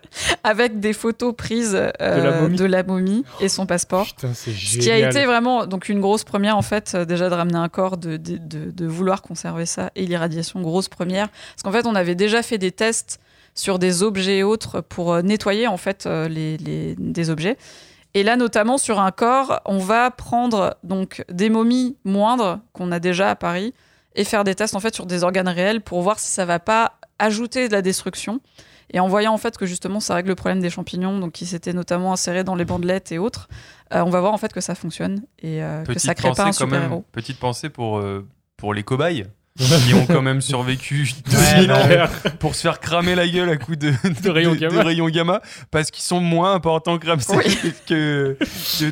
Avec des photos prises euh, la momie de la momie et son passeport. Putain, c'est Ce génial. qui a été vraiment donc une grosse première en fait déjà de ramener un corps, de, de, de- de vouloir conserver ça et l'irradiation grosse première parce qu'en fait on avait déjà fait des tests sur des objets et autres pour euh, nettoyer en fait euh, les, les- des objets. Et là notamment sur un corps on va prendre donc des momies moindres qu'on a déjà à Paris et faire des tests en fait sur des organes réels pour voir si ça va pas ajouter de la destruction. Et en voyant en fait que justement ça règle le problème des champignons, donc qui s'étaient notamment insérés dans les bandelettes et autres, euh, on va voir en fait que ça fonctionne et euh, que Petite ça crée pas un super héros. petite pensée pour, euh, pour les cobayes qui ont quand même survécu Ouais, 2000 ans ouais. pour se faire cramer la gueule à coups de, de, rayons de- gamma. de rayons gamma parce qu'ils sont moins importants que Ramsès Oui. que, que-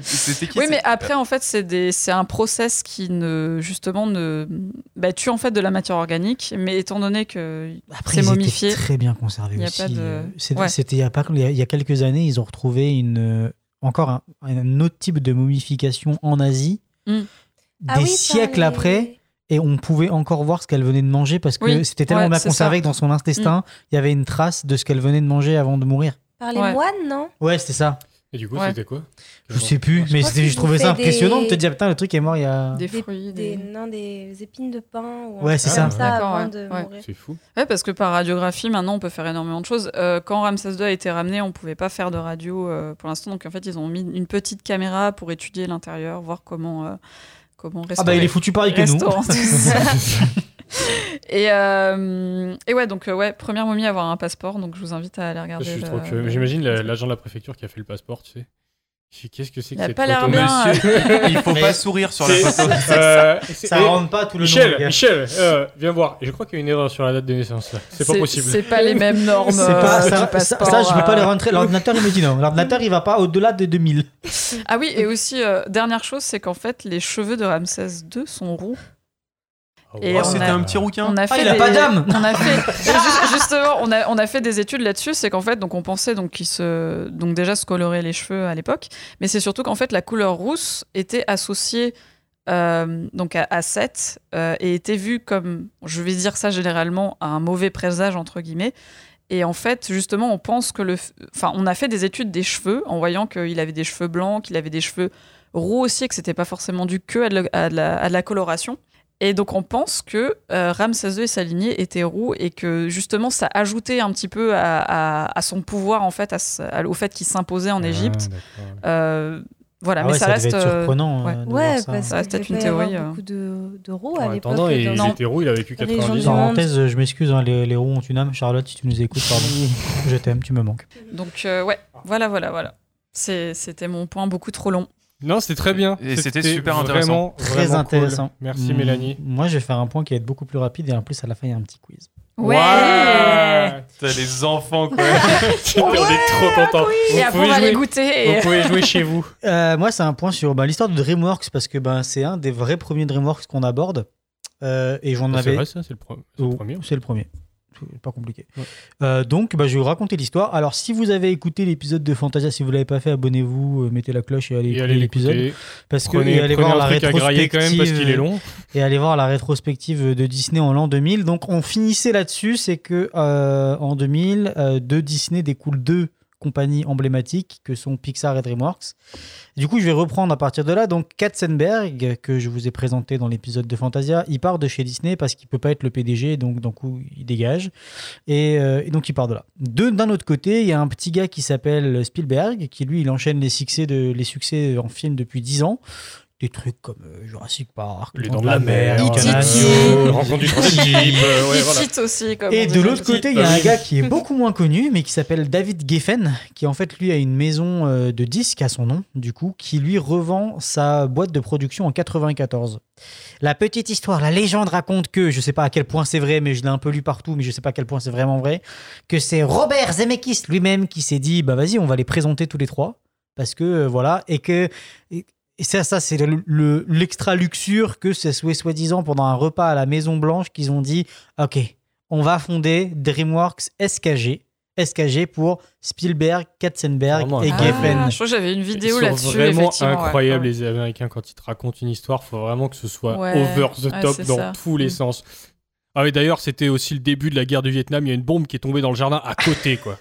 c'était qui Oui, mais après en fait c'est des c'est un process qui ne justement ne bah, tue en fait de la matière organique, mais étant donné que Après, c'est ils momifié, très bien a aussi. pas de- euh, Ouais. C'était il y a pas il y a, il y a quelques années, ils ont retrouvé une euh, encore un, un autre type de momification en Asie, Mm. des Ah oui, siècles les- après. Et on pouvait encore voir ce qu'elle venait de manger parce que Oui, c'était tellement ouais, bien conservé ça. Mm. que dans son intestin, il y avait une trace de ce qu'elle venait de manger avant de mourir. Par les Ouais. moines, non? Ouais, c'était ça. Et du coup, Ouais. c'était quoi? Je sais plus, mais je trouvais ça impressionnant de des- te dire putain, le truc est mort il y a. des fruits, des, des... Non, des épines de pain ou Ouais, c'est ça. ça D'accord, avant ouais. de Ouais. mourir. C'est fou. Ouais, parce que par radiographie, maintenant, on peut faire énormément de choses. Euh, quand Ramsès II a été ramené, on pouvait pas faire de radio euh, pour l'instant. Donc, en fait, ils ont mis une petite caméra pour étudier l'intérieur, voir comment, euh, comment Ah restaurer. bah il est foutu pareil que nous. restaurant tout ça. et, euh, et ouais, donc, euh, ouais, première momie à avoir un passeport. Donc, je vous invite à aller Je regarder. suis le- trop curieux. J'imagine la- l'agent de la préfecture qui a fait le passeport, tu sais. Qu'est-ce que c'est que cette pas photo bien. Monsieur, il faut Mais- pas sourire sur la photo. Euh, Ça rentre pas tout le. Michel. Michel, euh, viens voir. Je crois qu'il y a une erreur sur la date de naissance. C'est pas possible. C'est pas les mêmes normes. Pas, euh, ça, ça, ça, je peux pas euh. les rentrer. L'ordinateur, il me dit non. L'ordinateur, il va pas au-delà de 2000. Ah oui, et aussi, euh, dernière chose, c'est qu'en fait, les cheveux de Ramsès II sont roux. Oh, Et wow. on c'était a- un petit rouquin. On a Ah, fait il a des- pas d'âme On a fait et ju- justement, on a on a fait des études là-dessus. C'est qu'en fait, donc on pensait donc qu'il se donc déjà se colorer les cheveux à l'époque, mais c'est surtout qu'en fait la couleur rousse était associée euh, donc à, à Seth euh, et était vue comme, je vais dire ça généralement, à un mauvais présage entre guillemets. Et en fait, justement, on pense que le, enfin, on a fait des études des cheveux en voyant qu'il avait des cheveux blancs, qu'il avait des cheveux roux aussi, et que c'était pas forcément dû que à de la- à de la- à de la coloration. Et donc on pense que euh, Ramsès II et sa lignée étaient roux et que justement ça ajoutait un petit peu à, à- à son pouvoir en fait, à ce- à- au fait qu'il s'imposait en Ah, Égypte. Euh, voilà, Ah mais ouais, ça, ça reste. euh, surprenant. ouais. euh, de Ouais, voir ça. parce Ça reste qu'il peut-être une théorie, euh. beaucoup de, de roues à l'époque. attendant, il, Non. était roux, il a vécu Région 90 du ans. Parenthèse, je m'excuse, hein, les, les roues ont une âme. Charlotte, si tu nous écoutes, pardon. je t'aime, tu me manques. Donc euh, ouais, voilà, voilà, voilà. C'était mon point beaucoup trop long. Non, c'était très bien. Et c'était super intéressant. Vraiment, Très vraiment cool. intéressant. Merci Mm, Mélanie. Moi, je vais faire un point qui va être beaucoup plus rapide et en plus, à la fin, il y a un petit quiz. Ouais. T'as les enfants, quoi. on est trop contents. Vous Et après on pouvez va jouer- les goûter. Et... Vous pouvez jouer chez vous. Euh, moi, c'est un point sur bah, l'histoire de DreamWorks parce que ben, c'est un des vrais premiers DreamWorks qu'on aborde. Euh, et j'en Ah, c'est avais. vrai, ça, c'est le, pro- c'est le premier. C'est le premier. Pas compliqué. Ouais. Euh, donc, bah, je vais vous raconter l'histoire. Alors, si vous avez écouté l'épisode de Fantasia, si vous l'avez pas fait, abonnez-vous, euh, mettez la cloche et allez Et écouter l'épisode. Parce que Prenez- et allez voir la grailler quand même parce qu'il est rétrospective, long. Et allez voir la rétrospective de Disney en l'an 2000. Donc, on finissait là-dessus, c'est que euh, en 2000, euh, de Disney découlent deux compagnies emblématiques que sont Pixar et DreamWorks. Du coup, je vais reprendre à partir de là. Donc, Katzenberg, que je vous ai présenté dans l'épisode de Fantasia, il part de chez Disney parce qu'il peut pas être le PDG, donc d'un coup, il dégage. Et, euh, donc, il part de là. D'un autre côté, il y a un petit gars qui s'appelle Spielberg, qui lui, il enchaîne les succès, de, les succès en film depuis 10 ans. Des trucs comme euh, Jurassic Park, Les Dents de la Mer, rencontre du type, euh, ouais, Il voilà. cite aussi. Comme et on de l'autre côté, il y a un gars qui est beaucoup moins connu, mais qui s'appelle David Geffen, qui en fait, lui, a une maison euh, de disques à son nom, du coup, qui lui revend sa boîte de production en 94. La petite histoire, la légende raconte que, je sais pas à quel point c'est vrai, mais je l'ai un peu lu partout, mais je sais pas à quel point c'est vraiment vrai, que c'est Robert Zemeckis lui-même qui s'est dit, bah vas-y, on va les présenter tous les trois, parce que, euh, voilà, et que... et- et ça, ça c'est le- le- l'extra luxure que c'est soi-disant pendant un repas à la Maison Blanche qu'ils ont dit Ok, on va fonder DreamWorks SKG. SKG pour Spielberg, Katzenberg Vraiment et un- Geffen. Ah, je crois que j'avais une vidéo là-dessus. vraiment ouais. incroyables Ouais. les Américains quand ils te racontent une histoire. Faut vraiment que ce soit Ouais, over the ouais, top c'est dans ça. tous les Mm. sens. Ah oui, d'ailleurs, c'était aussi le début de la guerre du Vietnam. Il y a une bombe qui est tombée dans le jardin à côté, quoi.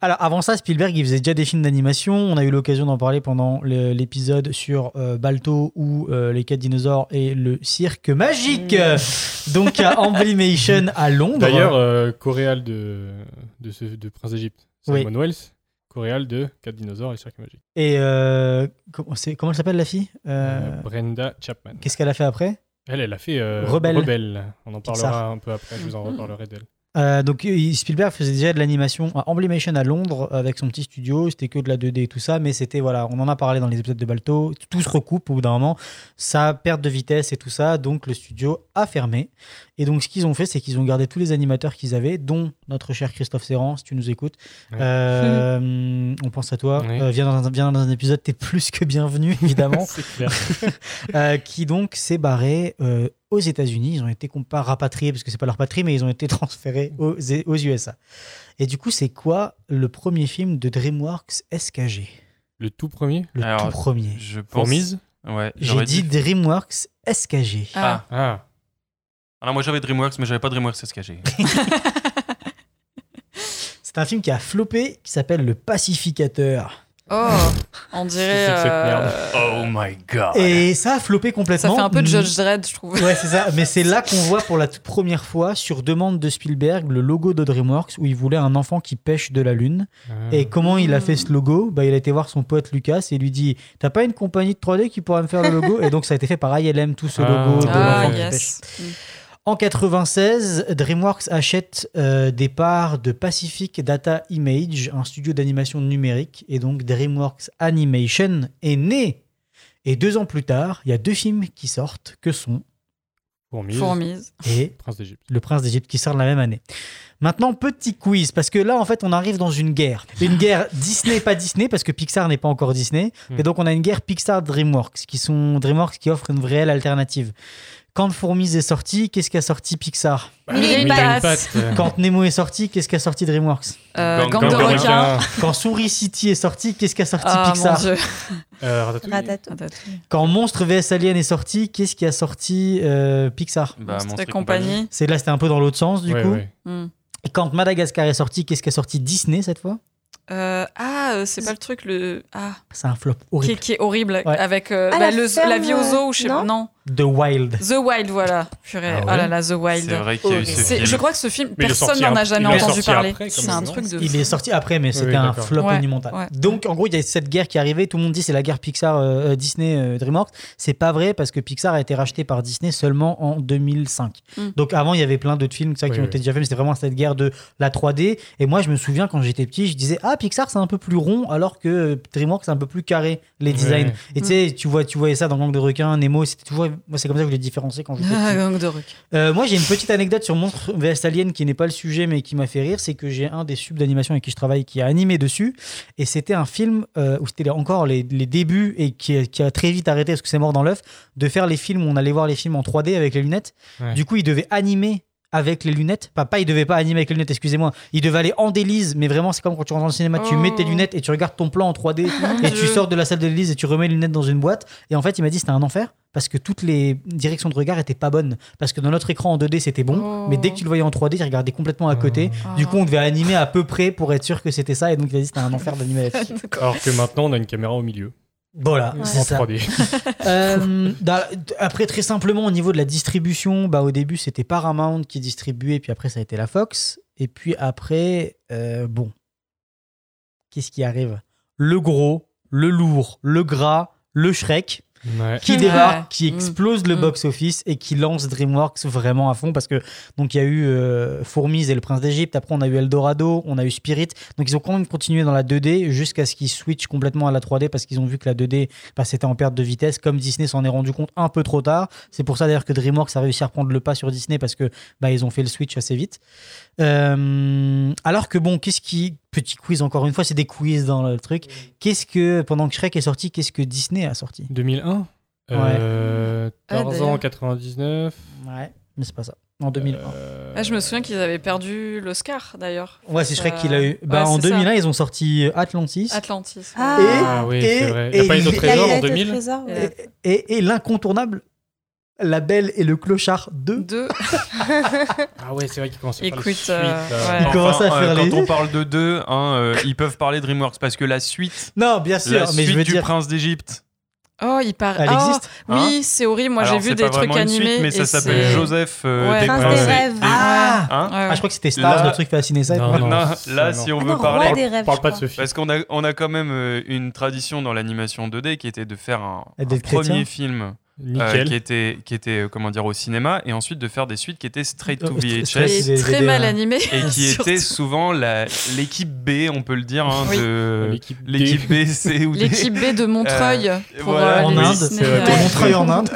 Alors avant ça, Spielberg, il faisait déjà des films d'animation. On a eu l'occasion d'en parler pendant l'épisode sur euh, Balto ou euh, les quatre dinosaures et le cirque magique. Donc à Emblemation à Londres. D'ailleurs, euh, coréal de, de, ce, de Prince d'Égypte, Oui. Simon Wells, coréal de 4 dinosaures et Cirque Magique. Et euh, comment, comment elle s'appelle la fille Brenda Chapman. Qu'est-ce qu'elle a fait après? Elle, elle a fait Rebelle. Rebelle. On en Pixar. parlera un peu après, je vous en reparlerai d'elle. Euh, donc Spielberg faisait déjà de l'animation à Emblemation à Londres avec son petit studio, c'était que de la 2D et tout ça, mais c'était voilà, on en a parlé dans les épisodes de Balto, tout se recoupe au bout d'un moment, ça perte de vitesse et tout ça, donc le studio a fermé. Et donc ce qu'ils ont fait, c'est qu'ils ont gardé tous les animateurs qu'ils avaient, dont notre cher Christophe Serran, si tu nous écoutes. Ouais. Euh, on pense à toi, Ouais. Euh, viens, dans un, viens dans un épisode, t'es plus que bienvenu évidemment. C'est clair. Euh, qui donc s'est barré euh, aux États-Unis. Ils ont été pas rapatriés parce que c'est pas leur patrie, mais ils ont été transférés aux, aux USA. Et du coup, c'est quoi le premier film de DreamWorks SKG Le tout premier? Le Alors, tout premier. Je pense. Fourmise Ouais. J'ai j'aurais dit DreamWorks SKG. Ah. Ah, Alors moi j'avais DreamWorks, mais j'avais pas DreamWorks SKG. C'est un film qui a floppé, qui s'appelle Le Pacificateur. Oh, on dirait. C'est que euh, oh my god. Et ça a floppé Ça complètement. fait un peu de Mm. Judge Dredd, je trouve. Ouais, c'est ça. Mais c'est là qu'on voit pour la toute première fois, sur demande de Spielberg, le logo de DreamWorks où il voulait un enfant qui pêche de la Lune. Ah. Et comment il a fait ce logo? Bah, Il a été voir son pote Lucas et lui dit T'as pas une compagnie de 3D qui pourra me faire le logo? Et donc ça a été fait par ILM, tout ce Ah. logo de Ah, l'enfant qui yes. pêche. En 96, DreamWorks achète euh, des parts de Pacific Data Image, un studio d'animation numérique, et donc DreamWorks Animation est né. Et deux ans plus tard, il y a deux films qui sortent, que sont Fourmise. Fourmise. et Prince d'Égypte. le Prince d'Égypte qui sort la même année. Maintenant, petit quiz, parce que là, en fait, on arrive dans une guerre. Une guerre Disney, pas Disney, parce que Pixar n'est pas encore Disney. Hmm. Et donc, on a une guerre Pixar-DreamWorks, qui sont DreamWorks qui offre une réelle alternative. Quand Fourmise est sorti, qu'est-ce qu'a sorti Pixar Mille une Mille. Quand Nemo est sorti, qu'est-ce qu'a sorti DreamWorks Euh, Gang- de requins. Quand Souris City est sorti, qu'est-ce qu'a sorti Ah mon Pixar dieu. Euh, Ratatouille. Ratatouille. Ratatouille. Quand Monstre vs Alien est sorti, qu'est-ce qui a sorti euh, Pixar Bah, Monstre et compagnie. C'est là, c'était un peu dans l'autre sens, du Ouais, coup. ouais. Et quand Madagascar est sorti, qu'est-ce qui a sorti Disney cette fois Euh, ah, c'est pas le truc, le. Ah, C'est un flop qui, horrible. est- qui est horrible. Ouais. Avec euh, Ah, bah, la le- ferme, la vie aux zoo, ou je sais pas. non Non. The Wild. The Wild, voilà. Purée. Ah ouais là là, The Wild. C'est vrai qu'il y a eu ce C'est- film. Je crois que ce film, Mais est personne n'en a jamais est entendu parler. C'est un truc de. Il est sorti après, mais c'était oui, un flop Ouais, monumental. ouais. Donc, en gros, il y a cette guerre qui arrivait. Tout le monde dit c'est la guerre Pixar, euh, euh, Disney, euh, DreamWorks. C'est pas vrai parce que Pixar a été racheté par Disney seulement en 2005. Mm. Donc, avant, il y avait plein d'autres films ça, qui Oui, ont oui. été déjà faits, mais c'était vraiment cette guerre de la 3D. Et moi, je me souviens quand j'étais petit, je disais Ah, Pixar, c'est un peu plus rond, alors que DreamWorks, c'est un peu plus carré, les designs. Et tu sais, tu, vois, tu voyais ça dans Gang de requins, Nemo, c'était toujours moi c'est comme ça que je les différencier quand je Ah, gang de rock. Euh, moi, j'ai une petite anecdote sur Monstre vs Alien qui n'est pas le sujet, mais qui m'a fait rire. C'est que j'ai un des subs d'animation avec qui je travaille qui a animé dessus. Et c'était un film euh, où c'était encore les, les débuts et qui, qui a très vite arrêté parce que c'est mort dans l'œuf de faire les films où on allait voir les films en 3D avec les lunettes. Ouais. Du coup, il devait animer avec les lunettes. Pas, il devait pas animer avec les lunettes, excusez-moi. Il devait aller en délise, mais vraiment, c'est comme quand tu rentres dans le cinéma, tu Oh. mets tes lunettes et tu regardes ton plan en 3D et tu sors de la salle de l'élise et tu remets les lunettes dans une boîte. Et en fait, il m'a dit c'était un enfer parce que toutes les directions de regard étaient pas bonnes. Parce que dans notre écran en 2D, c'était bon, Oh. mais dès que tu le voyais en 3D, il regardait complètement à côté. Oh. Du coup, on devait animer à peu près pour être sûr que c'était ça. Et donc, il a dit c'était un enfer d'animer là-dessus. Alors que maintenant, on a une caméra au milieu. Voilà, c'est ça. 3D. Euh, da- après, très simplement, au niveau de la distribution, bah, au début, c'était Paramount qui distribuait, puis après, ça a été la Fox. Et puis après, euh, bon, qu'est-ce qui arrive? Le gros, le lourd, le gras, le Shrek Ouais. qui Ouais. débarque, qui Mm. explose le Mm. box-office et qui lance DreamWorks vraiment à fond parce que donc il y a eu euh, Fourmise et le Prince d'Égypte, après on a eu Eldorado, on a eu Spirit, donc ils ont quand même continué dans la 2D jusqu'à ce qu'ils switchent complètement à la 3D parce qu'ils ont vu que la 2D bah, c'était en perte de vitesse, comme Disney s'en est rendu compte un peu trop tard. C'est pour ça d'ailleurs que DreamWorks a réussi à reprendre le pas sur Disney parce que bah, ils ont fait le switch assez vite. Euh, alors que bon, qu'est-ce qui petit quiz encore une fois, c'est des quiz dans le truc. Qu'est-ce que pendant que Shrek est sorti, qu'est-ce que Disney a sorti? 2001 Ouais. euh, Ah, Tarzan d'ailleurs. 99. Ouais, mais c'est pas ça. En 2001. euh, Ah, je me souviens qu'ils avaient perdu l'Oscar d'ailleurs. Ouais, c'est Shrek Ça- qui l'a eu. Bah, Ouais, en c'est ça. 2001, ils ont sorti Atlantis. Atlantis. ouais. Ah. Ah oui, c'est vrai. Il n'y a pas eu de trésor en tête au 2000 trésor, Et ouais. Et, et- et l'incontournable, La Belle et le Clochard 2. Deux. Ah ouais, c'est vrai qu'ils commencent à faire les Écoute, suites, euh, ouais. Ils commencent à Enfin, faire euh, les- Quand on parle de deux, hein, euh, ils peuvent parler DreamWorks parce que la suite, Non, bien sûr, la mais suite je veux du dire. Prince d'Égypte, Oh, il paraît. Elle Ah, existe Oui, c'est horrible. Moi, j'ai vu des trucs animés. suite, mais ça s'appelle Joseph euh, Ouais. des rêves. des- Ah, Hein Ouais. Ah, je crois que c'était Stars, Là- le truc à Ciné-Side. Non, non, Là, ça, si on Ah veut non, parler, Roi des rêves. Parle pas de ce film. Parce qu'on a, on a quand même euh, une tradition dans l'animation 2D qui était de faire un, premier chrétien. film euh, qui était, qui était euh, comment dire, au cinéma et ensuite de faire des suites qui étaient straight to Euh, VHS straight- Et très mal des- animé. et qui était souvent la- l'équipe B, on peut le dire, hein, Oui. de L'équipe B, C ou D. L'équipe B de Montreuil pour voilà. euh, En Inde, Disney, Montreuil en Inde.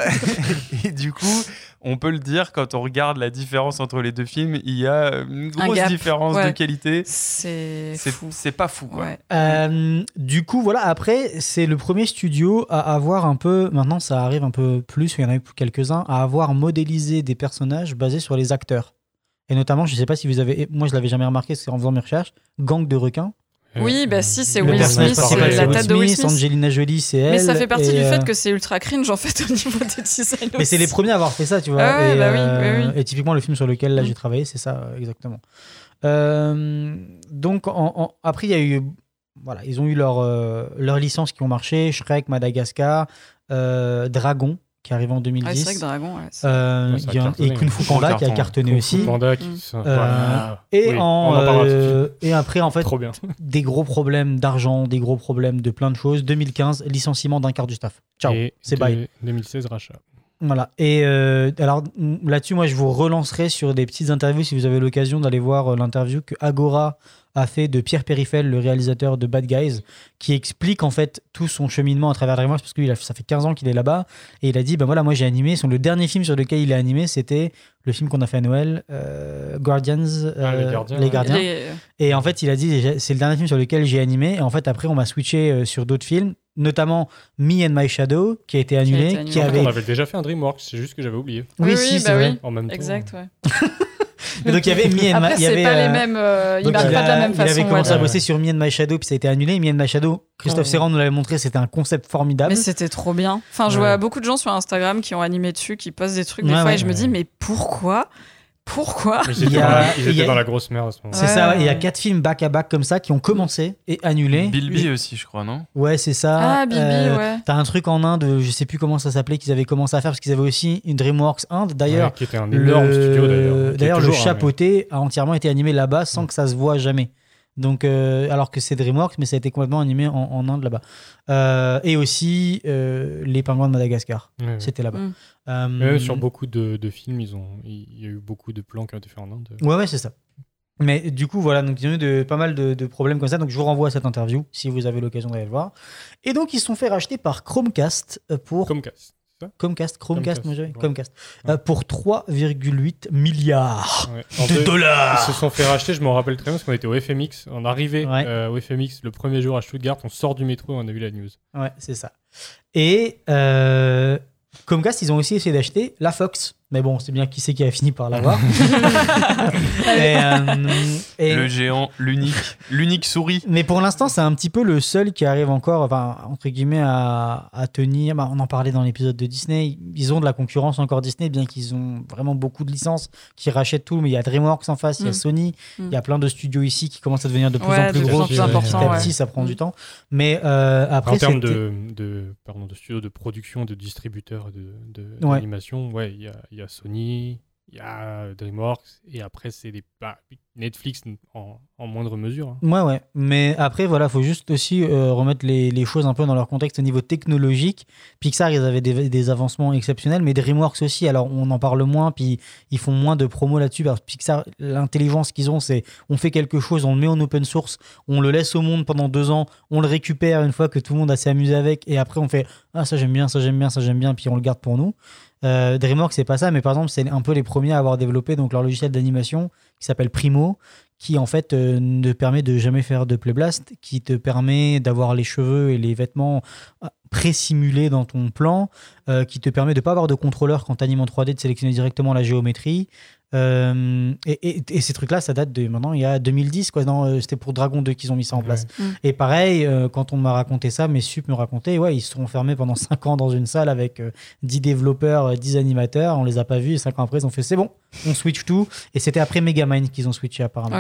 Et du coup, on peut le dire quand on regarde la différence entre les deux films, il y a une grosse différence ouais. de qualité. C'est C'est fou. c'est pas fou quoi. Ouais. Euh, du coup, voilà, après, c'est le premier studio à avoir un peu, maintenant ça arrive un peu plus, il y en a eu quelques-uns, à avoir modélisé des personnages basés sur les acteurs. Et notamment, je sais pas si vous avez, moi je l'avais jamais remarqué, c'est en faisant mes recherches, Gang de requins. Oui, bah si, c'est Will Smith, c'est la Will tête de Will Smith. Angelina Jolie, c'est elle. Mais ça fait partie du euh, fait que c'est ultra cringe en fait au niveau des designs. Mais c'est les premiers à avoir fait ça, tu vois. Ah et, bah oui, euh, oui, oui. et typiquement, le film sur lequel là Mm. j'ai travaillé, c'est ça, euh, exactement. Euh, donc, en- en- après, il y a eu. Voilà, ils ont eu leur, euh, leurs licences qui ont marché Shrek, Madagascar, euh, Dragon, qui arrive en 2010. Ouais, c'est vrai que Dragon, ouais, Euh, Ouais, ça a il y a- cartonné, et Kung. Fu Panda qui a carton. cartonné Kung aussi. Fu Panda qui Mm. Euh, et, Oui, en, en euh, et après, en fait, Trop bien. des gros problèmes d'argent, des gros problèmes de plein de choses. 2015, licenciement d'un quart du staff. Ciao, c'est bye. 2016 rachat. Voilà. Et euh, alors là-dessus, moi, je vous relancerai sur des petites interviews si vous avez l'occasion d'aller voir l'interview que Agora a fait de Pierre Périfel, le réalisateur de Bad Guys, qui explique en fait tout son cheminement à travers DreamWorks parce que ça fait 15 ans qu'il est là-bas et il a dit ben voilà, moi j'ai animé. Son le dernier film sur lequel il a animé, c'était le film qu'on a fait à Noël, euh, Guardians, Ah, Les euh, Gardiens, les. Gardiens. Les- Et en fait, il a dit c'est le dernier film sur lequel j'ai animé. Et en fait, après, on m'a switché euh, sur d'autres films, notamment Me and My Shadow, qui a été annulé, été annulé. qui En fait, avait. On avait déjà fait un DreamWorks, c'est juste que j'avais oublié. Oui, Oui, si, oui, c'est bah vrai. oui. En même temps. Exact, ouais. Donc il y avait Me and Après, My- il y c'est avait, pas les euh, mêmes. euh, ils il pas de la même il façon. avait on va commencé à bosser sur Me and My Shadow, puis ça a été annulé. Me and My Shadow, Christophe Oh. Serrand nous l'avait montré, c'était un concept formidable. Mais c'était trop bien. Enfin, je Ouais. vois beaucoup de gens sur Instagram qui ont animé dessus, qui postent des trucs des fois, et je me dis, mais pourquoi Pourquoi ils Il étaient, y a- dans, la, ils il y étaient a- dans la grosse merde à ce moment. C'est ça, il y a quatre films back à back comme ça qui ont commencé et annulé. Bilby aussi, je crois, non? Ouais, c'est ça. Ah, Bilby, Euh, ouais. T'as un truc en Inde, je sais plus comment ça s'appelait, qu'ils avaient commencé à faire parce qu'ils avaient aussi une DreamWorks Inde. D'ailleurs, Ouais, qui était un énorme studio, d'ailleurs, D'ailleurs, le hein, chapeauté a entièrement été animé là-bas sans que ça se voit jamais. Donc, euh, alors que c'est DreamWorks, mais ça a été complètement animé en, en Inde là-bas. Euh, et aussi euh, les pingouins de Madagascar. Ouais, ouais. C'était là-bas. Mm. Euh, sur beaucoup de, de films, ils ont, il y a eu beaucoup de plans qui ont été faits en Inde. Ouais, ouais, c'est ça. Mais du coup, voilà, donc il y a eu de, pas mal de, de problèmes comme ça. Donc je vous renvoie à cette interview si vous avez l'occasion d'aller le voir. Et donc ils se sont fait racheter par Chromecast pour Comcast. Comcast, Chromecast, Comcast, moi j'avais ouais. Comcast. Euh, pour 3,8 milliards Ouais. De deux- dollars. Ils se sont fait racheter, je m'en rappelle très bien, parce qu'on était au FMX. On arrivait euh, au FMX le premier jour à Stuttgart, on sort du métro et on a vu la news. Ouais, c'est ça. Et euh, Comcast, ils ont aussi essayé d'acheter la Fox. Mais bon, c'est bien qui c'est qui a fini par l'avoir. et, euh, et- Le géant, l'unique, l'unique souris. Mais pour l'instant, c'est un petit peu le seul qui arrive encore, enfin, entre guillemets, à, à tenir. Bah, on en parlait dans l'épisode de Disney. Ils ont de la concurrence encore Disney, bien qu'ils ont vraiment beaucoup de licences qui rachètent tout. Mais il y a DreamWorks en face, il y a Mm. Sony, il Mm. y a plein de studios ici qui commencent à devenir de plus Ouais, en plus de plus gros. en plus Petit important, à petit, ouais. ça prend Mm. du temps. Mais euh, après, en termes de, de, pardon, de studios de production, de distributeurs de, de- Ouais. d'animation, ouais, il y a, il y a Sony, il y a DreamWorks, et après, c'est des, bah, Netflix en, moindre mesure. hein. Ouais, ouais. Mais après, voilà, faut juste aussi euh, remettre les, choses un peu dans leur contexte au niveau technologique. Pixar, ils avaient des, des avancements exceptionnels, mais DreamWorks aussi. Alors, on en parle moins, puis ils font moins de promos là-dessus. Parce que Pixar, l'intelligence qu'ils ont, c'est on fait quelque chose, on le met en open source, on le laisse au monde pendant deux ans, on le récupère une fois que tout le monde a s'est amusé avec, et après, on fait Ah, ça j'aime bien, ça j'aime bien, ça j'aime bien, puis on le garde pour nous. Euh, DreamWorks, c'est pas ça, mais par exemple, c'est un peu les premiers à avoir développé donc, leur logiciel d'animation qui s'appelle Primo, qui en fait euh, ne permet de jamais faire de playblast, qui te permet d'avoir les cheveux et les vêtements euh, pré-simulés dans ton plan, euh, qui te permet de pas avoir de contrôleur quand tu animes en 3D, de sélectionner directement la géométrie. Euh, et, et- et ces trucs-là, ça date de maintenant, il y a 2010, quoi. Non, euh, c'était pour Dragon 2 qu'ils ont mis ça en place. Mm. Et pareil, euh, quand on m'a raconté ça, mes sup me racontaient, ouais, ils seront fermés pendant 5 ans dans une salle avec euh, 10 développeurs, euh, 10 animateurs, on les a pas vus, et 5 ans après, ils ont fait c'est bon, on switch tout. Et c'était après Megamind qu'ils ont switché apparemment.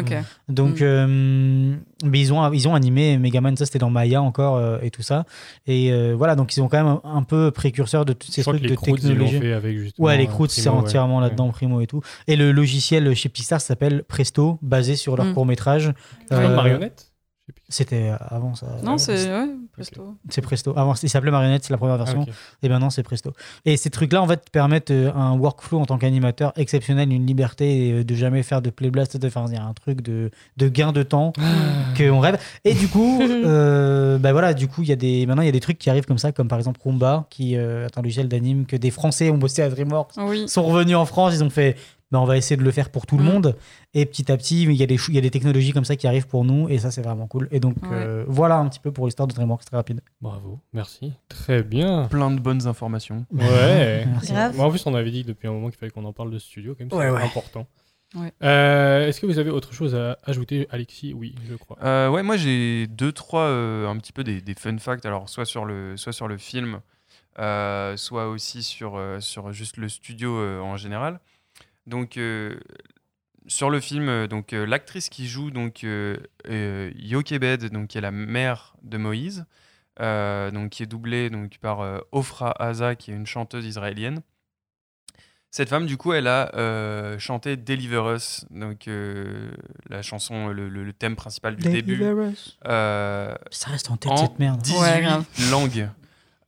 Donc, Mm. Euh, mais ils ont, ils ont animé Megamind, ça c'était dans Maya encore euh, et tout ça. Et euh, voilà, donc ils ont quand même un, un peu précurseur de tous ces trucs de Croods, technologie. fait avec, justement, ouais, les euh, Croods, c'est Primo, ouais. entièrement là-dedans, Primo et tout. Et le logiciel chez Pixar s'appelle Presto, basé sur leur Mm. court métrage. C'est pas Marionnette C'était avant ça. Non, c'est ouais, Presto. C'est Presto. Avant, il s'appelait Marionnette, c'est la première version. ok. Et maintenant, c'est Presto. Et ces trucs-là, en fait, permettent euh, un workflow en tant qu'animateur exceptionnel, une liberté euh, de jamais faire de playblast, de faire un truc de, de gain de temps qu'on rêve. Et du coup, euh, bah voilà, du coup, il y a des, maintenant, il y a des trucs qui arrivent comme ça, comme par exemple Roomba, qui euh, est un logiciel d'anime que des Français ont bossé à DreamWorks, Oui. sont revenus en France, ils ont fait. Bah, on va essayer de le faire pour tout le Mm. monde. Et petit à petit, il y, a des, il y a des technologies comme ça qui arrivent pour nous. Et ça, c'est vraiment cool. Et donc, Ouais. euh, voilà un petit peu pour l'histoire de DreamWorks, très rapide. Bravo, merci. Très bien. Plein de bonnes informations. Ouais. Merci. Moi, en plus, on avait dit depuis un moment qu'il fallait qu'on en parle de ce studio, quand même, c'est Ouais, ouais. important. Ouais. Euh, Est-ce que vous avez autre chose à ajouter, Alexis? Oui, je crois. Euh, ouais, moi j'ai deux, trois, euh, un petit peu des, des fun facts, alors soit sur le, soit sur le film, euh, soit aussi sur, euh, sur juste le studio euh, en général. Donc, euh, sur le film, euh, donc euh, l'actrice qui joue donc Yokebed, donc qui est la mère de Moïse, euh, donc qui est doublée donc par euh, Ofra Haza, qui est une chanteuse israélienne. Cette femme, du coup, elle a euh, chanté Deliver Us, donc euh, la chanson, le, le- le thème principal du début. Deliver us. euh, Ça reste en tête, en cette merde. 18 Ouais, grave. langues.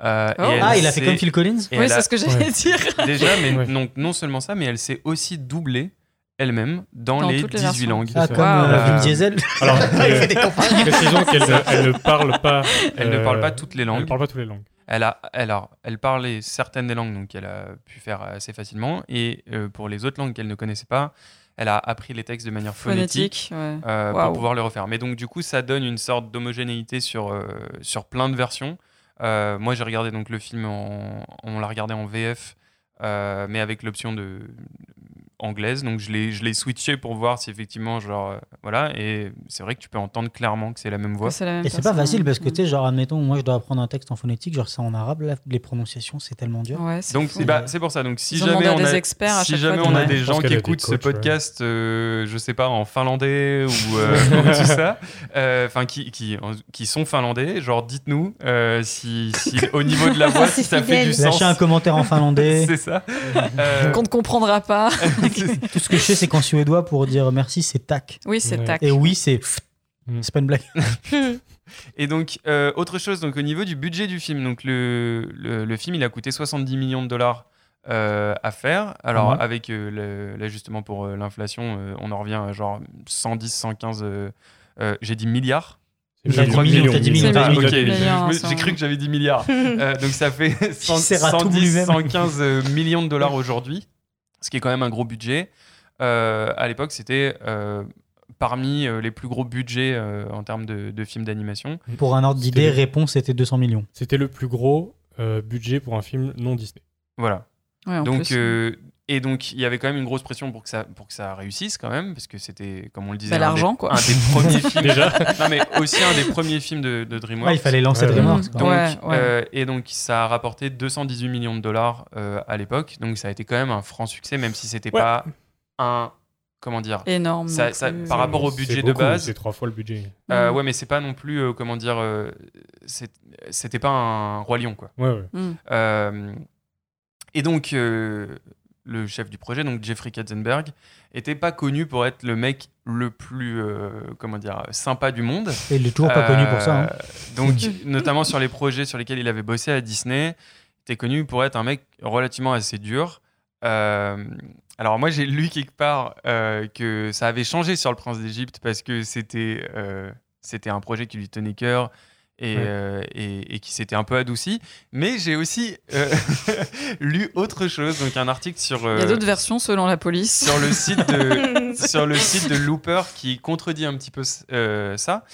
Euh, et Oh. elle Ah, il a fait comme Phil Collins et Oui, elle c'est a- ce que j'allais dire. Déjà, mais Ouais. non, non seulement ça, mais elle s'est aussi doublée elle-même dans, Dans les toutes les 18 versions. langues. Ah, comme euh, Vin Euh, Diesel. Alors, précisons qu'elle ne, elle ne parle pas. Elle ne euh, parle pas toutes les Elle langues. ne parle pas toutes les langues. Elle, a, elle, a- elle parlait certaines des langues, donc elle a pu faire assez facilement. Et euh, pour les autres langues qu'elle ne connaissait pas, elle a appris les textes de manière phonétique. Phonétique, ouais. euh, Waouh. pour pouvoir les refaire. Mais donc du coup, ça donne une sorte d'homogénéité sur, euh, sur plein de versions. Euh, moi, j'ai regardé donc le film, en, on l'a regardé en VF, euh, mais avec l'option de anglaise. Donc je l'ai, je l'ai switché pour voir si effectivement, genre, euh, voilà. Et c'est vrai que tu peux entendre clairement que c'est la même voix. C'est la même Et c'est pas facile parce que tu sais, genre, admettons, moi je dois apprendre un texte en phonétique, genre c'est en arabe, là, les prononciations c'est tellement dur. Ouais, c'est Donc c'est bah, c'est pour ça. Donc si Ils jamais on des a, experts à si jamais fois on a de- des gens qui des écoutent ce coachs, podcast, euh, je sais pas en finlandais ou, euh, ou tout ça, enfin qui, qui qui sont finlandais, genre dites-nous si, si au niveau de la voix si ça fait du sens. Lâchez un commentaire en finlandais. c'est ça. Qu'on ne comprendra pas. Tout ce que je sais, c'est qu'en suédois, pour dire merci, c'est tac. Oui, c'est Ouais. tac. Et oui, c'est. Mm. C'est pas une blague. Et donc, euh, autre chose, donc au niveau du budget du film, donc le, le, le film, il a coûté 70 millions de dollars euh, à faire. Alors, Ouais. avec euh, l'ajustement pour euh, l'inflation, euh, on en revient à genre 110, 115, euh, euh, j'ai dit milliards. Ah, j'ai cru que j'avais dit milliards. Euh, donc ça fait 100, sert à tout 110, lui-même. 115 euh, millions de dollars aujourd'hui, ce qui est quand même un gros budget. Euh, à l'époque, c'était euh, parmi euh, les plus gros budgets euh, en termes de, de films d'animation. Pour un ordre d'idée, le- réponse c'était 200 millions. C'était le plus gros euh, budget pour un film non Disney. Voilà. Ouais, en donc, plus. euh, et donc, il y avait quand même une grosse pression pour que ça, pour que ça réussisse quand même, parce que c'était, comme on le disait, Bah, un, l'argent, des, quoi. un des premiers films. Déjà. Non, mais aussi un des premiers films de, de DreamWorks. Ouais, il fallait lancer Ouais, DreamWorks. Donc, Ouais, ouais. euh, et donc, ça a rapporté 218 millions de dollars euh, à l'époque. Donc, ça a été quand même un franc succès, même si c'était Ouais. pas un. Comment dire Énorme. ça- non ça- plus. par rapport au budget de base. C'est trois fois le budget. euh, Mm. Ouais, mais c'est pas non plus. euh, comment dire euh, C'était pas un Roi Lion, quoi. Ouais, ouais. Mm. Euh, et donc, euh, le chef du projet, donc Jeffrey Katzenberg, était pas connu pour être le mec le plus, euh, comment dire, sympa du monde. Et il est toujours pas connu pour ça. hein. Euh, Donc, notamment sur les projets sur lesquels il avait bossé à Disney, il était connu pour être un mec relativement assez dur. Euh, alors moi, j'ai lu quelque part que ça avait changé sur le Prince d'Égypte parce que c'était c'était un projet qui lui tenait cœur et, Ouais. euh, et, et qui s'était un peu adouci. Mais j'ai aussi euh, lu autre chose, donc un article sur Il y a euh, d'autres versions selon la police. sur le site de sur le site de Looper qui contredit un petit peu euh, ça.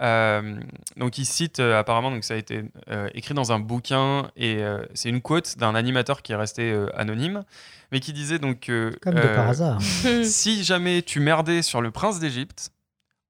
Euh, donc il cite euh, apparemment donc ça a été euh, écrit dans un bouquin et euh, c'est une quote d'un animateur qui est resté euh, anonyme mais qui disait donc que Comme de euh, par hasard. si jamais tu merdais sur le prince d'Égypte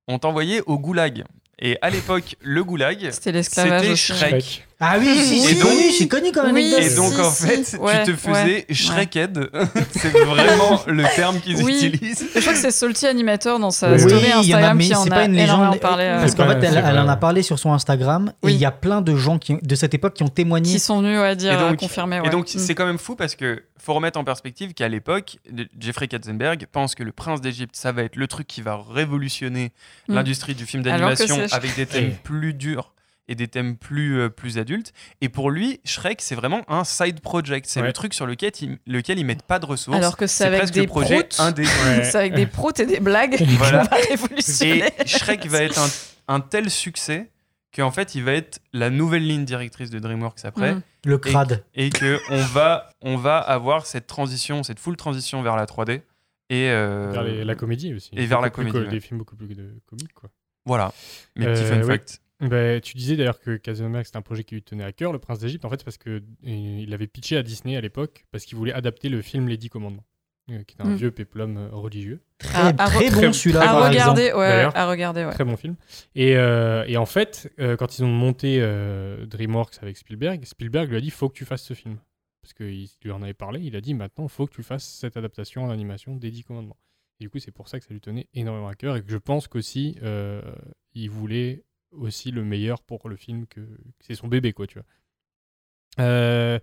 on t'envoyait au goulag et à l'époque le goulag C'était l'esclavage c'était aussi. Shrek Ah oui, si, c'est connu, c'est connu comme Oui, anecdote. et donc si, en si. fait Ouais, tu te faisais ouais, Shrekhead c'est vraiment le terme qu'ils Oui. utilisent Je crois que c'est Salty Animateur dans sa Oui, story il y en a, Instagram mais qui en c'est a pas une énormément légende. parlé. euh, Parce qu'en fait, elle, en a parlé sur son Instagram. Et Oui. il y a plein de gens qui, de cette époque qui ont témoigné. qui sont venus ouais, dire, Et donc- euh, confirmer. Et donc, Mm. c'est quand même fou parce que faut remettre en perspective qu'à l'époque, Jeffrey Katzenberg pense que le prince d'Égypte, ça va être le truc qui va révolutionner Mm. l'industrie du film d'animation avec des thèmes plus durs et des thèmes plus, euh, plus adultes. Et pour lui, Shrek, c'est vraiment un side project. C'est Ouais. le truc sur lequel ils, lequel ils mettent pas de ressources. Alors que c'est avec presque des projet proutes. indé. Ouais. C'est avec des proutes et des blagues Voilà. Et Shrek va être un, un tel succès qu'en fait, il va être la nouvelle ligne directrice de DreamWorks après. Mm. Le crade. et que on va on va avoir cette transition cette full transition vers la 3D et euh, Vers les- la comédie aussi. et vers la comédie, co- ouais. Des films beaucoup plus de comiques, quoi. voilà mes petits Euh, fun oui. facts Ben, tu disais d'ailleurs que Katzenberg c'était un projet qui lui tenait à cœur, le Prince d'Égypte, en fait, c'est parce que il avait pitché à Disney à l'époque parce qu'il voulait adapter le film Les Dix Commandements, euh, qui est un Mm. vieux péplum euh, religieux. Très, À- à très re- bon celui-là. à regarder, ouais, à regarder, ouais. Très bon film. Et, euh, et en fait, euh, quand ils ont monté euh, DreamWorks avec Spielberg, Spielberg lui a dit faut que tu fasses ce film. Parce qu'il lui en avait parlé, il a dit maintenant, faut que tu fasses cette adaptation en animation des Dix Commandements. Et du coup, c'est pour ça que ça lui tenait énormément à cœur et que je pense qu'aussi, euh, il voulait aussi le meilleur pour le film, que, c'est son bébé, quoi, tu vois. Euh,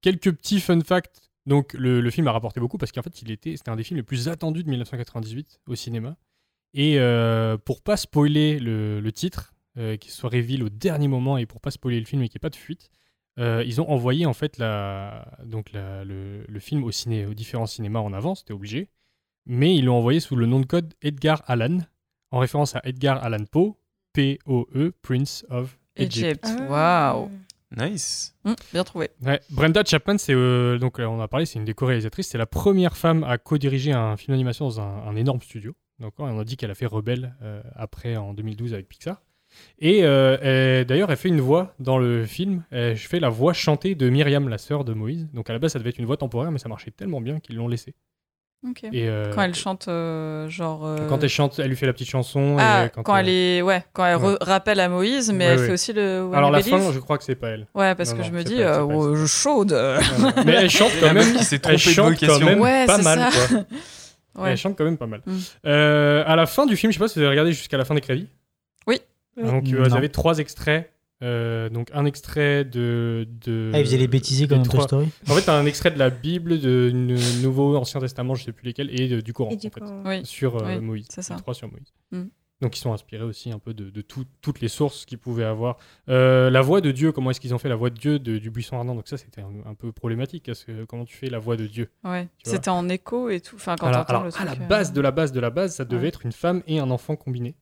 quelques petits fun facts. Donc, le, film a rapporté beaucoup parce qu'en fait, il était, c'était un des films les plus attendus de 1998 au cinéma. Et euh, pour pas spoiler le, titre, euh, qui soit révélé au dernier moment et pour pas spoiler le film et qu'il n'y ait pas de fuite, euh, ils ont envoyé en fait la, donc le film au ciné, aux différents cinémas en avance, c'était obligé. Mais ils l'ont envoyé sous le nom de code Edgar Allan, en référence à Edgar Allan Poe, P-O-E, Prince of Egypt. Egypt. Waouh. nice Mm, Bien trouvé. Ouais, Brenda Chapman, c'est euh, donc euh, on en a parlé, c'est une des co-réalisatrices, c'est la première femme à co-diriger un film d'animation dans un, un énorme studio. Donc on a dit qu'elle a fait Rebelle euh, après en 2012 avec Pixar. Et euh, d'ailleurs, elle fait une voix dans le film. Elle fait la voix chantée de Myriam, la sœur de Moïse. Donc à la base, ça devait être une voix temporaire, mais ça marchait tellement bien qu'ils l'ont laissée. Et euh, Quand elle chante, euh, genre. euh, quand elle chante, elle lui fait la petite chanson. et Ah, quand, quand, elle est, ouais, quand elle Ouais. rappelle à Moïse, mais Ouais, elle ouais. fait aussi le. When Alors I la Believe. fin, je crois que c'est pas elle. Ouais, parce Non, que non, je me dis, pas euh, oh, je chaude. Mais elle chante quand même qui s'est Elle trompé de chante quand même Ouais, pas c'est mal. ça. Quoi. Ouais. Elle chante quand même pas mal. Mm. Euh, à la fin du film, je sais pas si vous avez regardé jusqu'à la fin des crédits. Oui. Donc Non. j'avais trois extraits. Euh, donc un extrait de. de Ah, il faisait les bêtisiers comme dans Toy Story. En fait, t'as un extrait de la Bible, de Nouveau, Ancien Testament, je sais plus lesquels, et de- du Coran. Et du en fait. Oui. sur euh, Oui, Moïse. c'est ça. Trois sur Moïse. Mm. Donc ils sont inspirés aussi un peu de, de tout- toutes les sources qu'ils pouvaient avoir. Euh, la voix de Dieu, comment est-ce qu'ils ont fait la voix de Dieu de- du buisson ardent? Donc ça, c'était un, un peu problématique. Parce que comment tu fais la voix de Dieu? Ouais. C'était en écho et tout. Enfin, quand alors, alors, le à la truc, euh, base de la base de la base, ça devait Ouais. être une femme et un enfant combinés.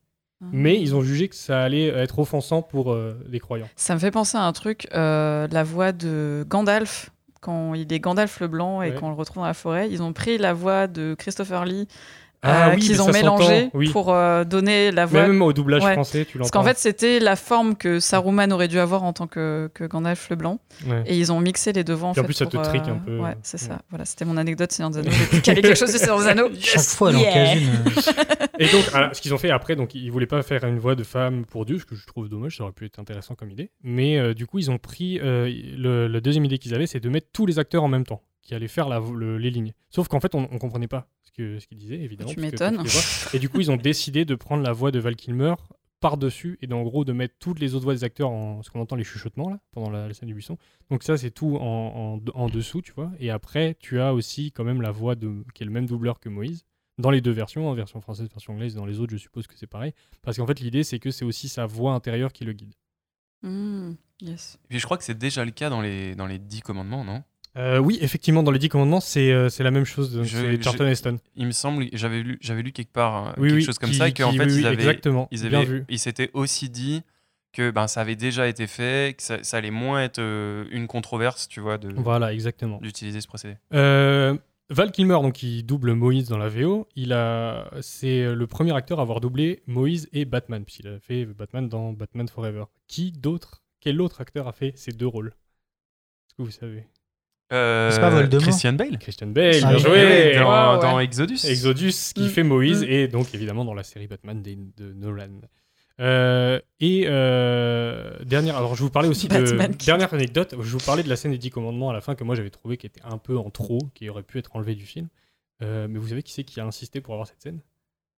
Mais ils ont jugé que ça allait être offensant pour euh, les croyants. Ça me fait penser à un truc, euh, la voix de Gandalf, quand il est Gandalf le blanc et Ouais. qu'on le retrouve dans la forêt. Ils ont pris la voix de Christopher Lee. Ah euh, oui, qu'ils ont mélangé oui. pour euh, donner la voix. Même au doublage français, tu Parce qu'en l'entends. fait, c'était la forme que Saruman aurait dû avoir en tant que, que Gandalf le blanc. Ouais. Et ils ont mixé les devants. Puis en fait, plus, ça pour, te trique euh, un peu. Ouais, c'est Ouais. ça. Voilà, c'était mon anecdote Seigneur des Anneaux. J'ai caler quelque chose du Seigneur des Anneaux. Chaque fois, elle en case une. Et donc, alors, ce qu'ils ont fait après, donc ils voulaient pas faire une voix de femme pour Dieu, ce que je trouve dommage, ça aurait pu être intéressant comme idée. Mais euh, du coup, ils ont pris euh, le, la deuxième idée qu'ils avaient, c'est de mettre tous les acteurs en même temps, qui allaient faire la, vo- le- les lignes. Sauf qu'en fait, on, on comprenait pas ce qu'ils disaient, évidemment. Tu m'étonnes. Et du coup, ils ont décidé de prendre la voix de Val Kilmer par-dessus et en gros de mettre toutes les autres voix des acteurs en ce qu'on entend les chuchotements là pendant la, la scène du buisson. Donc ça c'est tout en, en- en dessous, tu vois. Et après tu as aussi quand même la voix de qui est le même doubleur que Moïse dans les deux versions, en version française, version anglaise, dans les autres je suppose que c'est pareil. Parce qu'en fait l'idée c'est que c'est aussi sa voix intérieure qui le guide. Mm, yes. Et puis je crois que c'est déjà le cas dans les, dans les dix commandements, non? Euh, oui, effectivement, dans les Dix Commandements, c'est euh, c'est la même chose. donc Je- C'est Charlton Heston. Il me semble, j'avais lu, j'avais lu quelque part euh, Oui, quelque oui, chose comme qui- ça, et qu'en qui- fait, oui, ils avaient, exactement, ils bien avaient, vu. ils s'étaient aussi dit que ben, ça avait déjà été fait, que ça, ça allait moins être euh, une controverse, tu vois, de Voilà, exactement. d'utiliser ce procédé. Euh, Val Kilmer, donc qui double Moïse dans la VO, il a, c'est le premier acteur à avoir doublé Moïse et Batman, puisqu'il a fait Batman dans Batman Forever. Qui d'autre, quel autre acteur a fait ces deux rôles? Est-ce que vous savez? Euh, C'est pas Voldemort Christian Bale Christian Bale, Ah bien joué dans, Ouais, dans. Exodus. Exodus qui Mm. fait Moïse Mm. et donc évidemment dans la série Batman de, de Nolan. Euh, et euh, dernière, alors je vous parlais aussi de qui- dernière anecdote. Je vous parlais de la scène des Dix Commandements à la fin que moi j'avais trouvé qui était un peu en trop, qui aurait pu être enlevée du film. Euh, mais vous savez qui c'est qui a insisté pour avoir cette scène?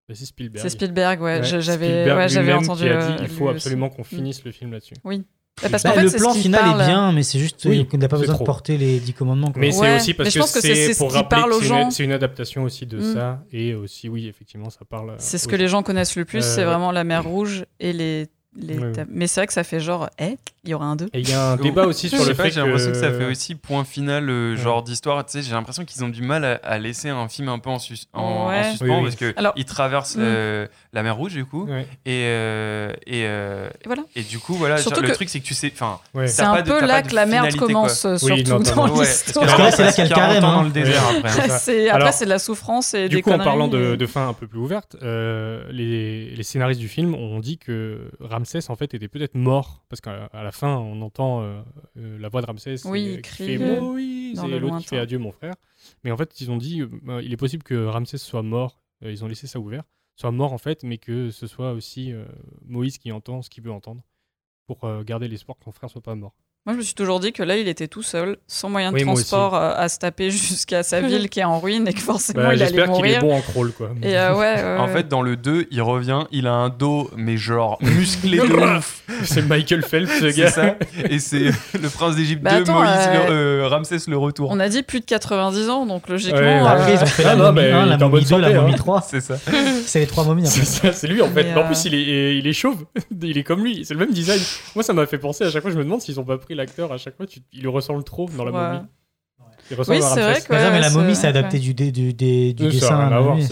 Bah, C'est Spielberg. C'est Spielberg, ouais. Ouais, J'avais ouais, entendu. qui a dit il faut absolument qu'on finisse le film là-dessus. Oui. Bah, Parce Bah, qu'en fait, le c'est plan final parle- est bien, mais c'est juste Oui. qu'on n'a pas besoin trop. de porter les 10 commandements. quoi. Mais c'est Ouais, aussi parce je que pense que c'est- c'est c'est ce pour rappeler que aux c'est gens. une, c'est une adaptation aussi de Mm. ça et aussi oui effectivement ça parle. C'est ce que les gens connaissent le plus, c'est Euh, vraiment la mer rouge et les. Les Ouais, Mais c'est vrai que ça fait genre, eh, il y aura un 2. Et il y a un débat aussi sur le fait j'ai l'impression que... ça fait aussi point final, euh, Ouais. genre d'histoire. Tu sais, j'ai l'impression qu'ils ont du mal à, à laisser un film un peu en, sus- en, en Ouais. suspens Oui, oui. parce que Alors- ils traversent Mm. euh, la mer Rouge du coup. Ouais. Et, euh, et, euh, Et voilà. et du coup, voilà, Surtout genre, le que- truc c'est que tu sais. Enfin, Ouais. C'est un peu là que la merde finalité, quoi. commence, Oui, surtout notamment. dans l'histoire. Parce que là, c'est là qu'il y a le 40 carême, ans dans hein. le désert après. Après, c'est de la souffrance et Du des coup, en parlant de, fin un peu plus ouverte, les, les scénaristes du film ont dit que Ramsès en fait était peut-être mort parce qu'à la fin on entend euh, euh, la voix de Ramsès Oui, il qui crie, fait Moïse et l'autre qui fait adieu mon frère. Mais en fait ils ont dit euh, il est possible que Ramsès soit mort. ils ont laissé ça ouvert, soit mort en fait, mais que ce soit aussi Moïse qui entend ce qu'il veut entendre pour garder l'espoir que son frère soit pas mort. Moi, je me suis toujours dit que là, il était tout seul, sans moyen de Oui, transport euh, à se taper jusqu'à sa ville qui est en ruine et que forcément, Bah, il allait J'espère qu'il mourir. est bon en crawl quoi. Et euh, ouais, ouais, En fait, dans le 2, il revient, il a un dos, mais genre musclé de ouf. c'est Michael Phelps ce C'est gars. ça. Et c'est le prince d'Égypte Bah 2, attends, Moïse, euh, le- euh, Ramsès le retour. on a dit plus de 90 ans, donc logiquement. Ouais, euh, Après, ils ont fait Ah la non, momie 1, il la bonne momie 2, la momie hein. 3. C'est ça. C'est les trois momies. en C'est c'est lui en fait. En plus, il est, il est chauve. il est comme lui. C'est le même design. Moi, ça m'a fait penser à chaque fois. Je me demande s'ils ont pas pris l'acteur à chaque fois. Tu, il le ressemble trop dans la Ouais. momie. Il ressemble Oui, à Ramsès. vrai que- Mais non, mais la momie, c'est adapté ouais. du, dé- du, dé- du ça dessin. momie,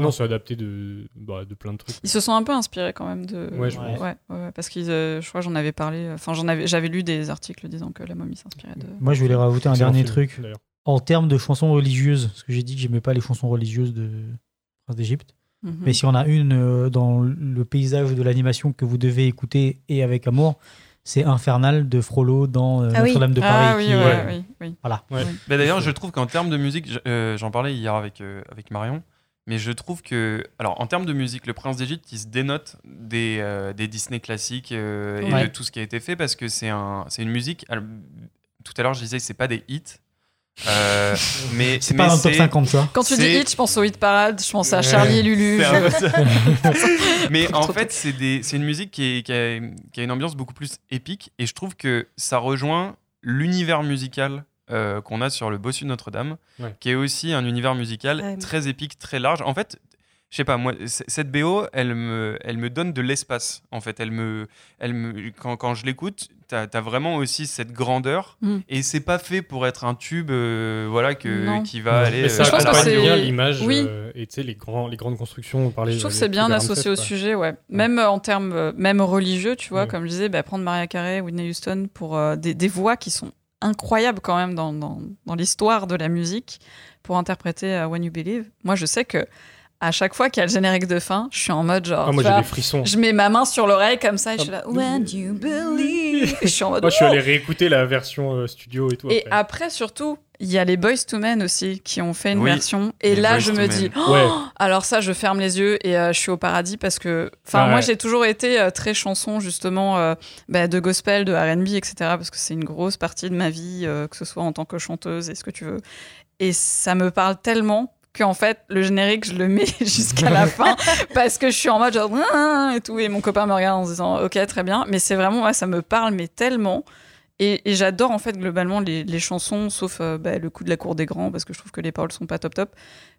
Non, c'est adapté de, bah, de plein de trucs. Ils se sont un peu inspirés quand même de. Ouais, je ouais, pense. ouais, ouais, parce qu'ils, euh, je crois, que j'en avais parlé. Enfin, j'en avais, j'avais lu des articles disant que la momie s'inspirait de. Moi, je voulais rajouter un dernier film, truc. En termes de chansons religieuses, parce que j'ai dit que j'aimais pas les chansons religieuses de Prince d'Égypte. Mhm. Mais si on a une euh, dans le paysage de l'animation que vous devez écouter et avec amour, c'est Infernal de Frollo dans euh, Ah oui. Notre-Dame de Paris. Ah oui, qui, ouais, euh, oui, oui. Voilà. Ouais. Oui. Bah, D'ailleurs, je trouve qu'en termes de musique, euh, j'en parlais hier avec, euh, avec Marion, mais je trouve que, alors en termes de musique, le Prince d'Égypte, il se dénote des, euh, des Disney classiques euh, et Ouais. de tout ce qui a été fait parce que c'est un, c'est une musique. alors, tout à l'heure, je disais que c'est pas des hits, euh, mais C'est pas le top c'est- 50, tu vois. Quand tu dis hit, je pense au hit parade, je pense à Ouais. Charlie et Lulu. Un ça. Mais en fait, c'est des- une musique qui, est- qui a, qui a une ambiance beaucoup plus épique et je trouve que ça rejoint l'univers musical euh, qu'on a sur le Bossu de Notre-Dame, Ouais. qui est aussi un univers musical Ouais. très épique, très large. En fait, je sais pas, moi, cette BO, elle me, elle me donne de l'espace, en fait. Elle me, elle me, quand, quand je l'écoute, t'as as vraiment aussi cette grandeur. Mm. Et c'est pas fait pour être un tube, euh, voilà, que, Non. qui va aller. Mais ça euh, c'est- bien l'image Oui. euh, et tu sais les grands les grandes constructions on parlait Je trouve que les c'est bien associé au quoi. sujet, ouais. Même euh, en termes euh, même religieux, tu vois, Ouais. comme je disais, bah, prendre Maria Carey, Whitney Houston pour euh, des, des voix qui sont incroyables quand même dans, dans, dans l'histoire de la musique pour interpréter euh, When You Believe. Moi, je sais que à chaque fois qu'il y a le générique de fin, je suis en mode genre. Ah, moi j'ai des frissons Je mets ma main sur l'oreille comme ça et je suis Ah, là, When You Believe? Et je suis en mode. moi je suis Oh allé réécouter la version euh, studio et tout Et après. après, surtout, il y a les Boys to Men aussi qui ont fait une Oui, version. Et là, je me dis, Ouais. oh, alors ça, je ferme les yeux et euh, je suis au paradis parce que, enfin, Ouais. moi, j'ai toujours été euh, très chanson justement euh, bah, de gospel, de R&B, etc. Parce que c'est une grosse partie de ma vie, euh, que ce soit en tant que chanteuse et ce que tu veux. Et ça me parle tellement qu'en fait, le générique, je le mets jusqu'à la fin parce que je suis en mode genre et tout. Et mon copain me regarde en se disant, ok, très bien. Mais c'est vraiment, ouais, ça me parle, mais tellement. Et, et j'adore en fait globalement les, les chansons, sauf euh, bah, le coup de la cour des grands, parce que je trouve que les paroles sont pas top top.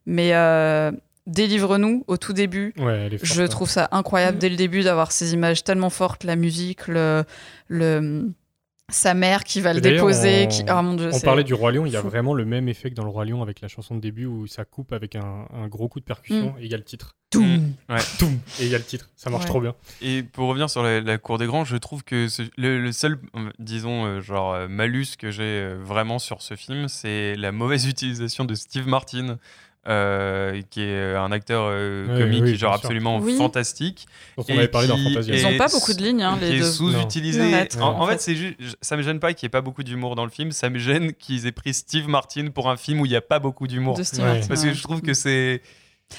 Mais euh, Délivre-nous au tout début. Ouais, forte, je trouve ça incroyable dès le début d'avoir ces images tellement fortes, la musique, le, le sa mère qui va le déposer. on- Qui... Oh mon dieu, On parlait du Roi Lion, il y a fou. vraiment le même effet que dans le Roi Lion avec la chanson de début où ça coupe avec un, un gros coup de percussion Mm. et il y a le titre. Toum. Mm. Ouais. Toum. Et il y a le titre. Ça marche Ouais. trop bien. Et pour revenir sur la, la cour des grands, je trouve que ce- le, le seul, euh, disons, euh, genre euh, malus que j'ai vraiment sur ce film, c'est la mauvaise utilisation de Steve Martin, euh, qui est un acteur euh, comique, oui, genre absolument Oui. fantastique. Dont on et avait parlé dans qui Fantasia. Ils ont est pas beaucoup de lignes, hein, qui les est deux. sous-utilisé. En, en En fait, fait- c'est juste, ça me gêne pas qu'il n'y ait pas beaucoup d'humour dans le film. Ça me gêne qu'ils aient pris Steve Martin pour un film où il n'y a pas beaucoup d'humour. De Steve Ouais. Martin, Parce que je trouve que c'est.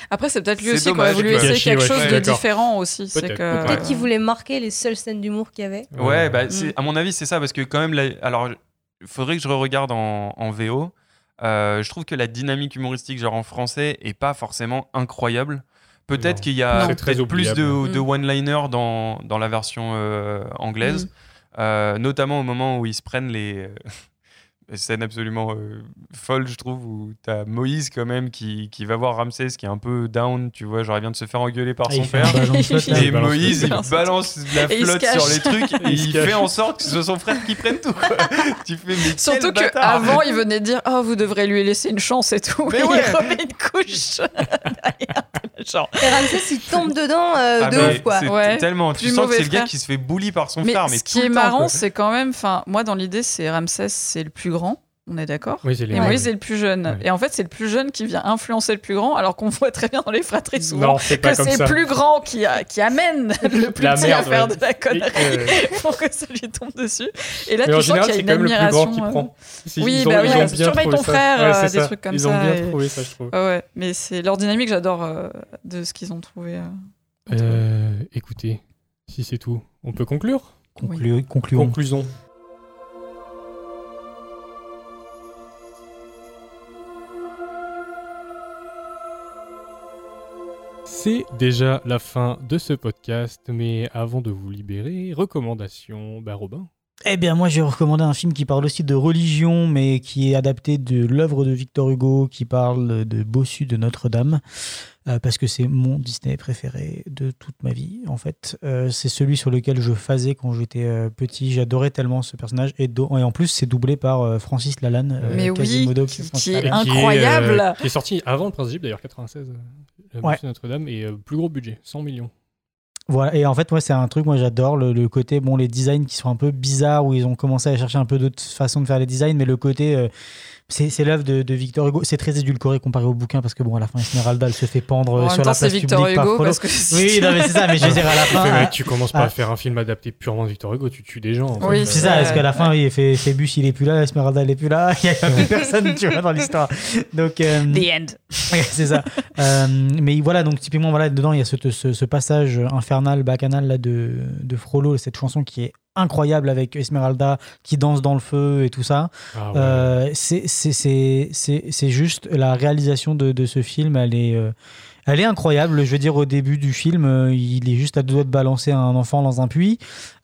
Après, c'est peut-être lui aussi qui aurait dommage, voulu essayer quelque ouais, chose de différent aussi. Peut-être, que qu'il voulait marquer les seules scènes d'humour qu'il y avait. Ouais, bah, Mm. à mon avis, c'est ça, parce que quand même, la- alors, il faudrait que je regarde en, en VO. Euh, je trouve que la dynamique humoristique, genre en français, est pas forcément incroyable. Peut-être qu'il y a plus de, oubliable. de Mm. one-liner dans, dans la version euh, anglaise, Euh, notamment au moment où ils se prennent les scènes absolument euh, folles, je trouve, où t'as Moïse quand même qui, qui va voir Ramsès, qui est un peu down, tu vois, genre il vient de se faire engueuler par Ah, son père. de flotte, là. Et Moïse, il balance la flotte sur les trucs et Il fait en sorte que ce soit son frère qui prenne tout. quoi. tu fais, mais Surtout qu'avant, il venait dire Oh, vous devrez lui laisser une chance et tout. Mais et ouais. il remet une couche derrière. Genre. Et Ramsès, il tombe dedans euh, Ah, de ouf, quoi. c'est Ouais. tellement. Tu sens que mauvais c'est le gars qui se fait bully par son Mais frère. Mais ce qui est temps, marrant, c'est quand même. Enfin, moi, dans l'idée, c'est Ramsès, c'est le plus grand. On est d'accord Oui, c'est Et. Moïse est le plus jeune. Ouais. Et en fait, c'est le plus jeune qui vient influencer le plus grand, alors qu'on voit très bien dans les fratries souvent Non, c'est pas que c'est le plus grand qui, a- qui amène le plus La petit à merde, faire ouais. de la connerie euh, pour que ça lui tombe dessus. Et là, Mais tu sens qu'il y c'est a quand une même le plus admiration. grand qui euh, prend. Si, Oui, ils ont- bah ils ouais, ont bien ton ça. frère, Ouais, euh, des ça. trucs comme Ils ça, ont bien et- trouvé ça, je trouve. Ouais, ouais, mais c'est leur dynamique, j'adore euh, de ce qu'ils ont trouvé. euh. Euh, écoutez, si c'est tout, on peut conclure? Conclu- Concluons. C'est déjà la fin de ce podcast, mais avant de vous libérer, recommandations, bah. Eh bien, moi, j'ai recommandé un film qui parle aussi de religion, mais qui est adapté de l'œuvre de Victor Hugo, qui parle de Bossu de Notre-Dame, euh, parce que c'est mon Disney préféré de toute ma vie, en fait. Euh, c'est celui sur lequel je faisais quand j'étais euh, petit. J'adorais tellement ce personnage. Et, do- et en plus, c'est doublé par euh, Francis Lalanne. euh, Mais oui, Quasimodo, qui- est qui principal. est Et qui Incroyable. euh, Qui est sorti avant le Prince d'Égypte, d'ailleurs, 96. euh, La Ouais. Bossu de Notre-Dame, et euh, plus gros budget, 100 millions. Voilà, et en fait, moi, c'est un truc, moi, j'adore le, côté, bon, les designs qui sont un peu bizarres, où ils ont commencé à chercher un peu d'autres façons de faire les designs, mais le côté, euh, c'est l'œuvre de, de Victor Hugo. C'est très édulcoré comparé au bouquin, parce que, bon, à la fin, Esmeralda, elle se fait pendre En euh, même sur temps, la place Victor publique par Hugo, Frollo. parce que Oui, non, mais c'est ça, mais je veux dire, à la fin. Mais ah, tu commences pas ah, à faire un film adapté purement de Victor Hugo, tu tues des gens. en Oui. C'est ça, parce qu'à la fin, il fait Phébus, il est plus là, Esmeralda, elle est plus là, il y a plus personne, tu vois, dans l'histoire. Donc, euh, The end. C'est ça. Euh, mais voilà, donc typiquement, voilà, dedans, il y a ce, ce, ce passage infernal, bacchanal là, de, de Frollo, cette chanson qui est incroyable avec Esmeralda qui danse dans le feu et tout ça. Ah ouais. Euh, c'est- c'est- c'est c'est- c'est juste la réalisation de, de ce film, elle est, euh, elle est incroyable. Je veux dire, au début du film, euh, il est juste à deux doigts de balancer un enfant dans un puits,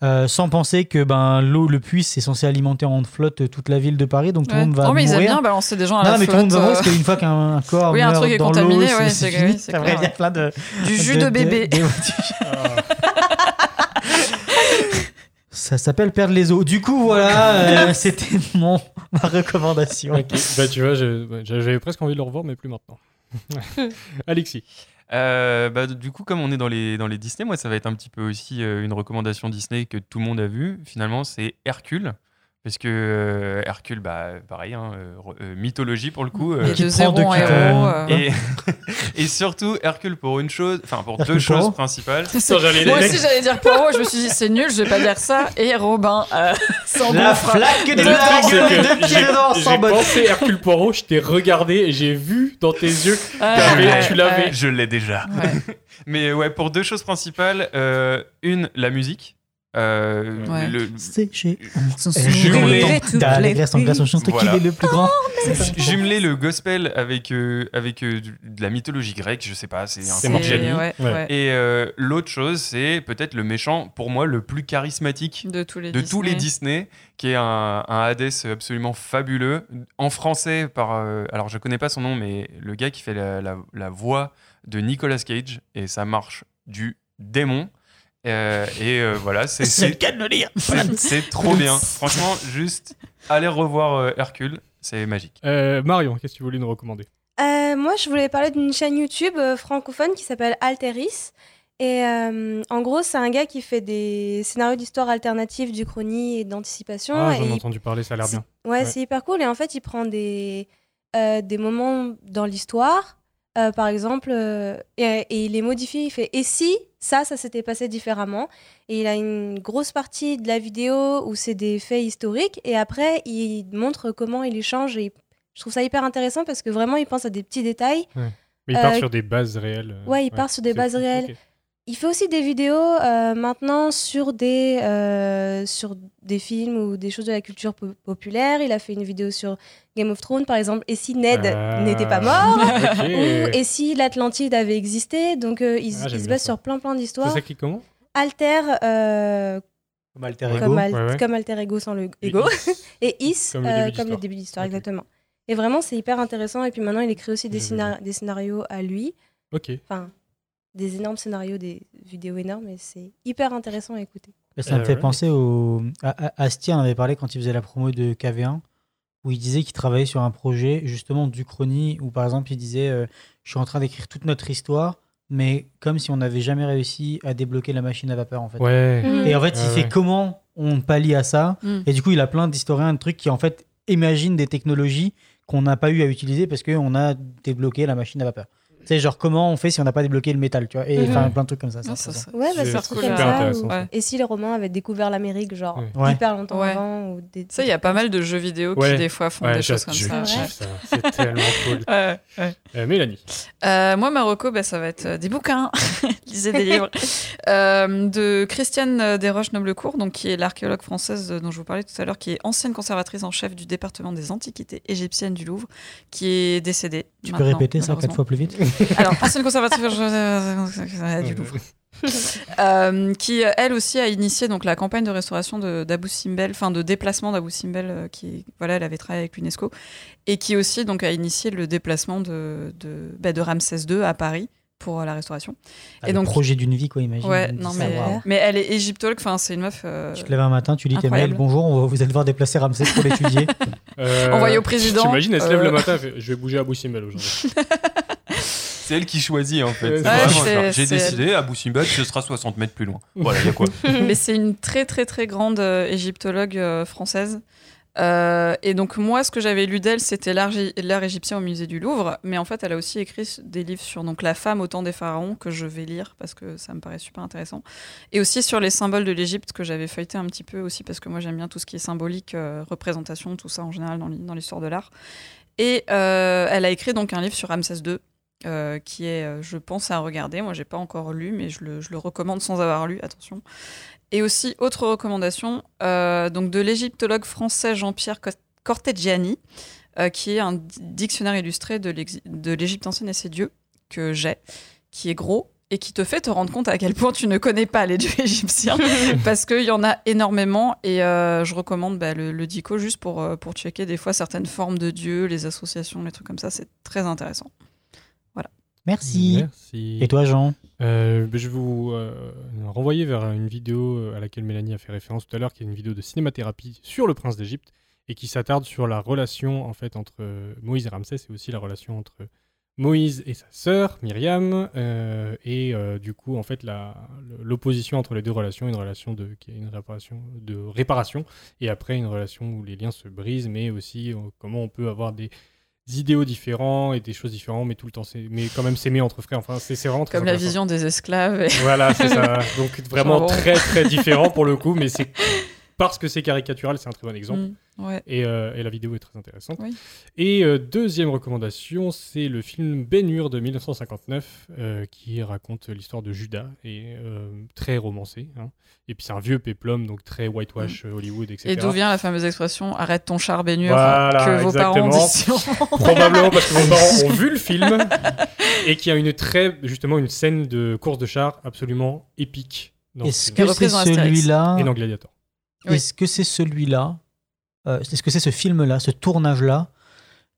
euh, sans penser que ben, l'eau, le puits, c'est censé alimenter en flotte toute la ville de Paris, donc tout le Ouais. monde va Oh, mais ils aiment mourir. bien balancer des gens à non, la mais tout le monde va mourir euh. parce qu'une fois qu'un un corps Oui, un meurt truc est dans contaminé, l'eau, ouais, c'est fini. oui, c'est C'est vrai, clair, il y a plein de Du jus de bébé. Ça s'appelle perdre les os. Du coup, voilà, euh, c'était mon ma recommandation. Bah tu vois, ouais, j'avais presque envie de le revoir, mais plus maintenant. Alexis. Euh, bah, du coup, comme on est dans les, dans les Disney, moi, ça va être un petit peu aussi euh, une recommandation Disney que tout le monde a vu. Finalement, c'est Hercule. Parce que euh, Hercule, bah, pareil, hein, euh, euh, mythologie pour le coup. Et de zéro en héros, euh. Et, et surtout, Hercule pour une chose, enfin pour Hercule deux choses principales. Moi aussi j'allais dire Poirot, je me suis dit c'est nul, je vais pas dire ça. Et Robin euh, La flaque de dedans. la C'est gueule que de j'ai- sans pensé Hercule Poirot, je t'ai regardé et j'ai vu dans tes yeux que Ah, tu l'avais. Je l'ai déjà. Ouais. Mais ouais, pour deux choses principales. euh, une, la musique. Euh, Ouais. le- C'est chez Voilà. qu'il est le plus grand. Jumeler le gospel avec, euh, avec euh, de la mythologie grecque, je sais pas, c'est un ouais, ouais. Et euh, l'autre chose, c'est peut-être le méchant, pour moi, le plus charismatique De tous les de tous les Disney. Disney, qui est un, un Hades absolument fabuleux. En français, par, euh, alors je connais pas son nom, mais le gars qui fait la, la- la voix de Nicolas Cage, et ça marche du démon. Euh, et euh, voilà, c'est C'est le cas de le dire. c'est- trop bien. Franchement, juste aller revoir euh, Hercule, c'est magique. Euh, Marion, qu'est-ce que tu voulais nous recommander? Euh, moi, je voulais parler d'une chaîne YouTube euh, francophone qui s'appelle Alteris. Et euh, en gros, c'est un gars qui fait des scénarios d'histoire alternatives, d'Uchronie et d'anticipation. Ah, et j'en ai il- entendu parler, ça a l'air bien. Ouais, c'est hyper cool. Et en fait, il prend des, euh, des moments dans l'histoire, euh, par exemple, euh, et, et il les modifie. Il fait Et si ça, ça s'était passé différemment Et il a une grosse partie de la vidéo où c'est des faits historiques. Et après, il montre comment il les change. Et je trouve ça hyper intéressant parce que vraiment, il pense à des petits détails. Ouais. Mais il part Euh, sur des bases réelles. Ouais, il part sur des bases réelles. Il fait aussi des vidéos euh, maintenant sur des, euh, sur des films ou des choses de la culture po- populaire. Il a fait une vidéo sur Game of Thrones, par exemple. Et si Ned Ah, n'était pas mort. Ou et si l'Atlantide avait existé Donc, euh, il, Ah, il se base ça. sur plein, plein Ça d'histoires. s'écrit comment? Alter, euh, Comme alter ego. comme, al- Ouais, ouais. comme alter ego sans le Et ego. Is. et Is, Comme le euh, début comme le d'histoire. début d'histoire, Ok. exactement. Et vraiment, c'est hyper intéressant. Et puis maintenant, il écrit aussi des, scénar- des scénarios à lui. Ok. Enfin, des énormes scénarios, des vidéos énormes. Et c'est hyper intéressant à écouter. Ça me Euh, fait ouais. penser au. Astier en avait parlé quand il faisait la promo de KV1, où il disait qu'il travaillait sur un projet justement d'Uchronie, où par exemple il disait euh, Je suis en train d'écrire toute notre histoire, mais comme si on n'avait jamais réussi à débloquer la machine à vapeur en fait. Ouais. Mm. Et en fait, il Ouais, fait ouais. comment on pallie à ça? Mm. Et du coup, il a plein d'historiens, de trucs qui en fait imaginent des technologies qu'on n'a pas eu à utiliser parce qu'on a débloqué la machine à vapeur. Tu sais, genre comment on fait si on n'a pas débloqué le métal, tu vois. Et Mhm. enfin, plein de trucs comme ça. Ouais, bah, C'est c'est un truc super comme ça. intéressant, ou- ça. Et si les Romains avaient découvert l'Amérique, genre Ouais. Ouais. hyper longtemps Ouais. avant ou des... Il y a pas mal de jeux vidéo Ouais. qui des fois font Ouais, des choses comme je ça. C'est tellement cool. Ouais, ouais. Euh, Mélanie. Euh, moi, Marocco, bah, ça va être euh, des bouquins, lisez des livres, Euh, de Christiane Desroches-Noblecourt, donc qui est l'archéologue française dont je vous parlais tout à l'heure, qui est ancienne conservatrice en chef du département des antiquités égyptiennes du Louvre, qui est décédée. Tu peux répéter ça quatre fois plus vite Alors, ancienne conservatrice du Louvre. Euh, qui euh, elle aussi a initié donc la campagne de restauration d'Abou Simbel, enfin de déplacement d'Abou Simbel, euh, qui voilà, elle avait travaillé avec l'UNESCO, et qui aussi donc a initié le déplacement de de, bah, de Ramsès II à Paris pour la restauration. Ah, et le donc projet d'une vie, quoi, imagine. ouais, non ça, mais elle est égyptologue, enfin c'est une meuf. euh, Tu te lèves un matin, tu lis tes mails, bonjour, on va- vous allez devoir déplacer Ramsès pour l'étudier. Euh, Envoyé au président, T'imagines, elle se lève euh, le matin, je vais bouger à Boussimbel aujourd'hui. C'est elle qui choisit en fait. Ouais, genre, J'ai décidé, à Boussimbad, ce sera 60 mètres plus loin. Voilà, il y a quoi. mais c'est une très très très grande euh, égyptologue euh, française. Euh, et donc moi, ce que j'avais lu d'elle, c'était l'art égyptien au musée du Louvre. Mais en fait, elle a aussi écrit des livres sur donc la femme au temps des pharaons que je vais lire parce que ça me paraît super intéressant. Et aussi sur les symboles de l'Égypte que j'avais feuilleté un petit peu aussi parce que moi j'aime bien tout ce qui est symbolique, euh, représentation, tout ça en général dans l'hi- dans l'histoire de l'art. Et euh, elle a écrit donc un livre sur Ramsès II euh, qui est, euh, je pense, à regarder. Moi, j'ai pas encore lu, mais je le, je le recommande sans avoir lu, attention. Et aussi, autre recommandation, euh, donc de l'égyptologue français Jean-Pierre Cor- Corteggiani, euh, qui est un di- dictionnaire illustré de l'Égypte ancienne et ses dieux que j'ai, qui est gros et qui te fait te rendre compte à quel point tu ne connais pas les dieux égyptiens, parce qu'il y en a énormément. Et euh, je recommande bah, le, le dico juste pour, pour checker des fois certaines formes de dieux, les associations, les trucs comme ça. C'est très intéressant. Merci. Merci. Et toi, Jean Euh, ben, Je vais vous euh, renvoyer vers une vidéo euh, à laquelle Mélanie a fait référence tout à l'heure, qui est une vidéo de cinémathérapie sur le prince d'Égypte et qui s'attarde sur la relation en fait entre euh, Moïse et Ramsès et aussi la relation entre Moïse et sa sœur Myriam euh, et du coup en fait l'opposition entre les deux relations, une relation de qui est une réparation de réparation et après une relation où les liens se brisent, mais aussi comment on peut avoir des idéaux différents et des choses différentes, mais tout le temps, c'est- mais quand même s'aimer entre frères. Enfin, c'est c'est vraiment très Comme la vision des esclaves. et- Voilà, c'est ça. Donc vraiment Genre, très très différent pour le coup, mais c'est parce que c'est caricatural, c'est un très bon exemple. Mm, ouais. Et, euh, et la vidéo est très intéressante. Oui. Et euh, deuxième recommandation, c'est le film Ben Hur de 1959, euh, qui raconte l'histoire de Judas, et euh, très romancé. hein. Et puis c'est un vieux péplum, donc très whitewash euh, Hollywood, etc. Et d'où vient la fameuse expression arrête ton char baignure Voilà, que vos parents exactement. disent sûrement. Probablement parce que vos parents ont vu le film et qu'il y a une très, justement, une scène de course de char absolument épique. dans ce Est-ce film. que c'est celui-là Et dans Gladiator. Est-ce que c'est celui-là euh, Est-ce que c'est ce film-là, ce tournage-là,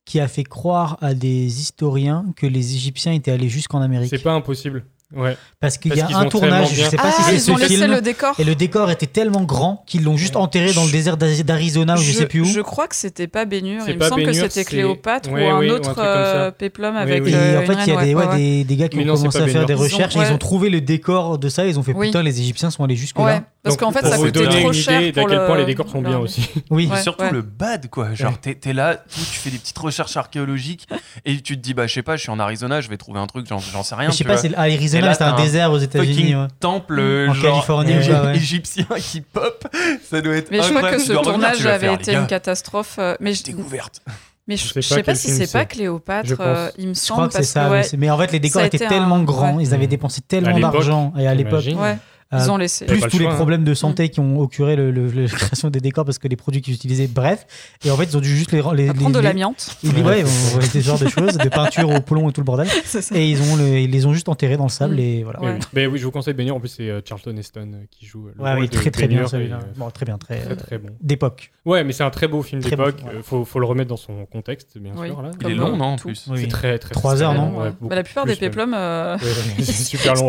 qui a fait croire à des historiens que les Égyptiens étaient allés jusqu'en Amérique? C'est pas impossible. Ouais. Parce qu'il y a un tournage, je sais pas Ah, si c'est ce film. le décor. Et le décor était tellement grand qu'ils l'ont juste enterré dans le désert d'A- d'Arizona ou je, sais plus où. Je crois que c'était pas Bénure. C'est Il me semble que c'était Cléopâtre Ouais, ou un oui, ou un autre euh, péplum Oui, avec. oui. Et euh, en fait, il y a des, ouais, ouais, ouais. des, des gars qui Mais ont non, commencé à faire des recherches Ils ont- et ils ont trouvé le décor de ça. Ils ont fait Oui. putain, les Égyptiens sont allés jusque-là. Ouais, parce qu'en fait, ça coûtait trop cher d'à pour quel point les décors sont bien aussi. Oui. Et surtout le bad, quoi. Genre, t'es là, tu fais des petites recherches archéologiques et tu te dis, bah, je sais pas, je suis en Arizona, je vais trouver un truc, j'en sais rien. Je sais pas, c'est à Arizona, Mais c'est un désert aux États-Unis. ouais. temple euh, En genre, Californie, euh, ouais. égyptien qui pop. Ça doit être Mais je crois que ce revenir, tournage avait faire, été une catastrophe. euh, Mais je, découverte. mais je, Je sais je pas sais pas quel si c'est pas. Cléopâtre. Je euh, Il me Je semble crois que c'est ça. ouais, mais en fait, les décors étaient tellement un- grands. ouais. Ils avaient dépensé tellement d'argent. Et à l'époque. Ouais. Euh, Ils ont laissé. Plus tous les hein. problèmes de santé qui ont occuré le, le- le- la création des décors parce que les produits qu'ils utilisaient, bref. Et en fait, ils ont dû juste les. les, les- prendre de l'amiante. ils- Ouais, on- ouais, ce genre de choses, de peinture au plomb et tout le bordel. Et ils, ont le- ils les ont juste enterrés dans le sable Mm. et voilà. Ouais. Oui. Mais oui, je vous conseille Bénure. En plus, c'est euh, Charlton Heston euh, qui joue le Ouais, rôle oui, de très très bien et, Bon, très bien, très, très très bon. d'époque. Ouais, mais c'est un très beau film d'époque. ouais. Euh, faut, faut le remettre dans son contexte, bien Oui. sûr. Là. Il est long, non, en plus? Oui. C'est très très. Trois heures, non? Ouais, Ouais. Bah, la plupart des péplums. Ouais, ouais, c'est super long.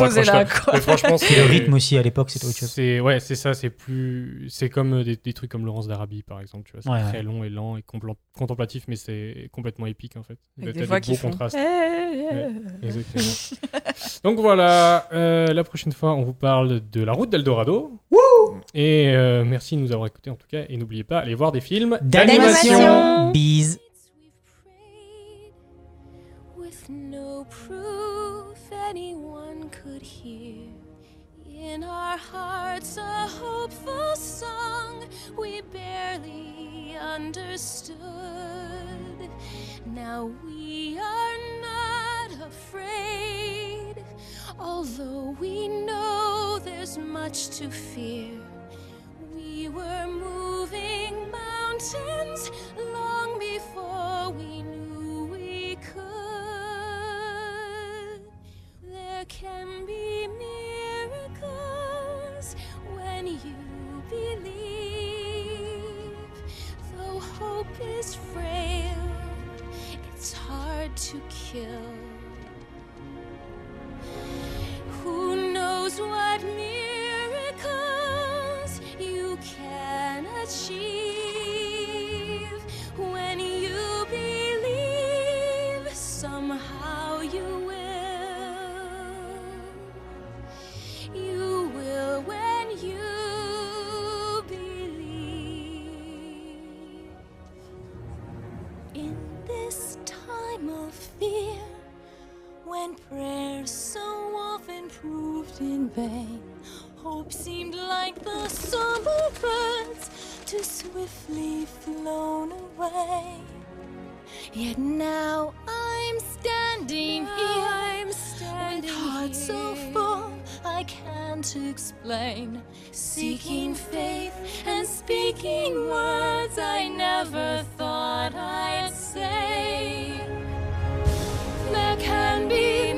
franchement, le rythme aussi à l'époque, c'était autre chose. C'est ouais, c'est ça. C'est plus, c'est comme euh, des, des trucs comme Laurence d'Arabie, par exemple. Tu vois, c'est Ouais, très ouais. long et lent et contemplatif, mais c'est complètement épique en fait. Avec des voix beaux qui font. contrastes. Eh, eh. Ouais, exactement. Donc voilà, euh, la prochaine fois, on vous parle de la route d'Eldorado. Et euh, merci de nous avoir écoutés en tout cas. Et n'oubliez pas, allez voir des films D'animation Bise with no proof hearts, a hopeful song we barely understood. Now we are not afraid, although we know there's much to fear. We were moving mountains long before we knew we could. There can be miracles when you believe. Though hope is frail, it's hard to kill. Who knows what miracles you can achieve when you believe somehow of fear when prayers so often proved in vain. Hope seemed like the summer birds too swiftly flown away. Yet now I'm standing now here I'm standing with heart so full I can't explain, seeking faith and speaking words I never thought I'd say there can be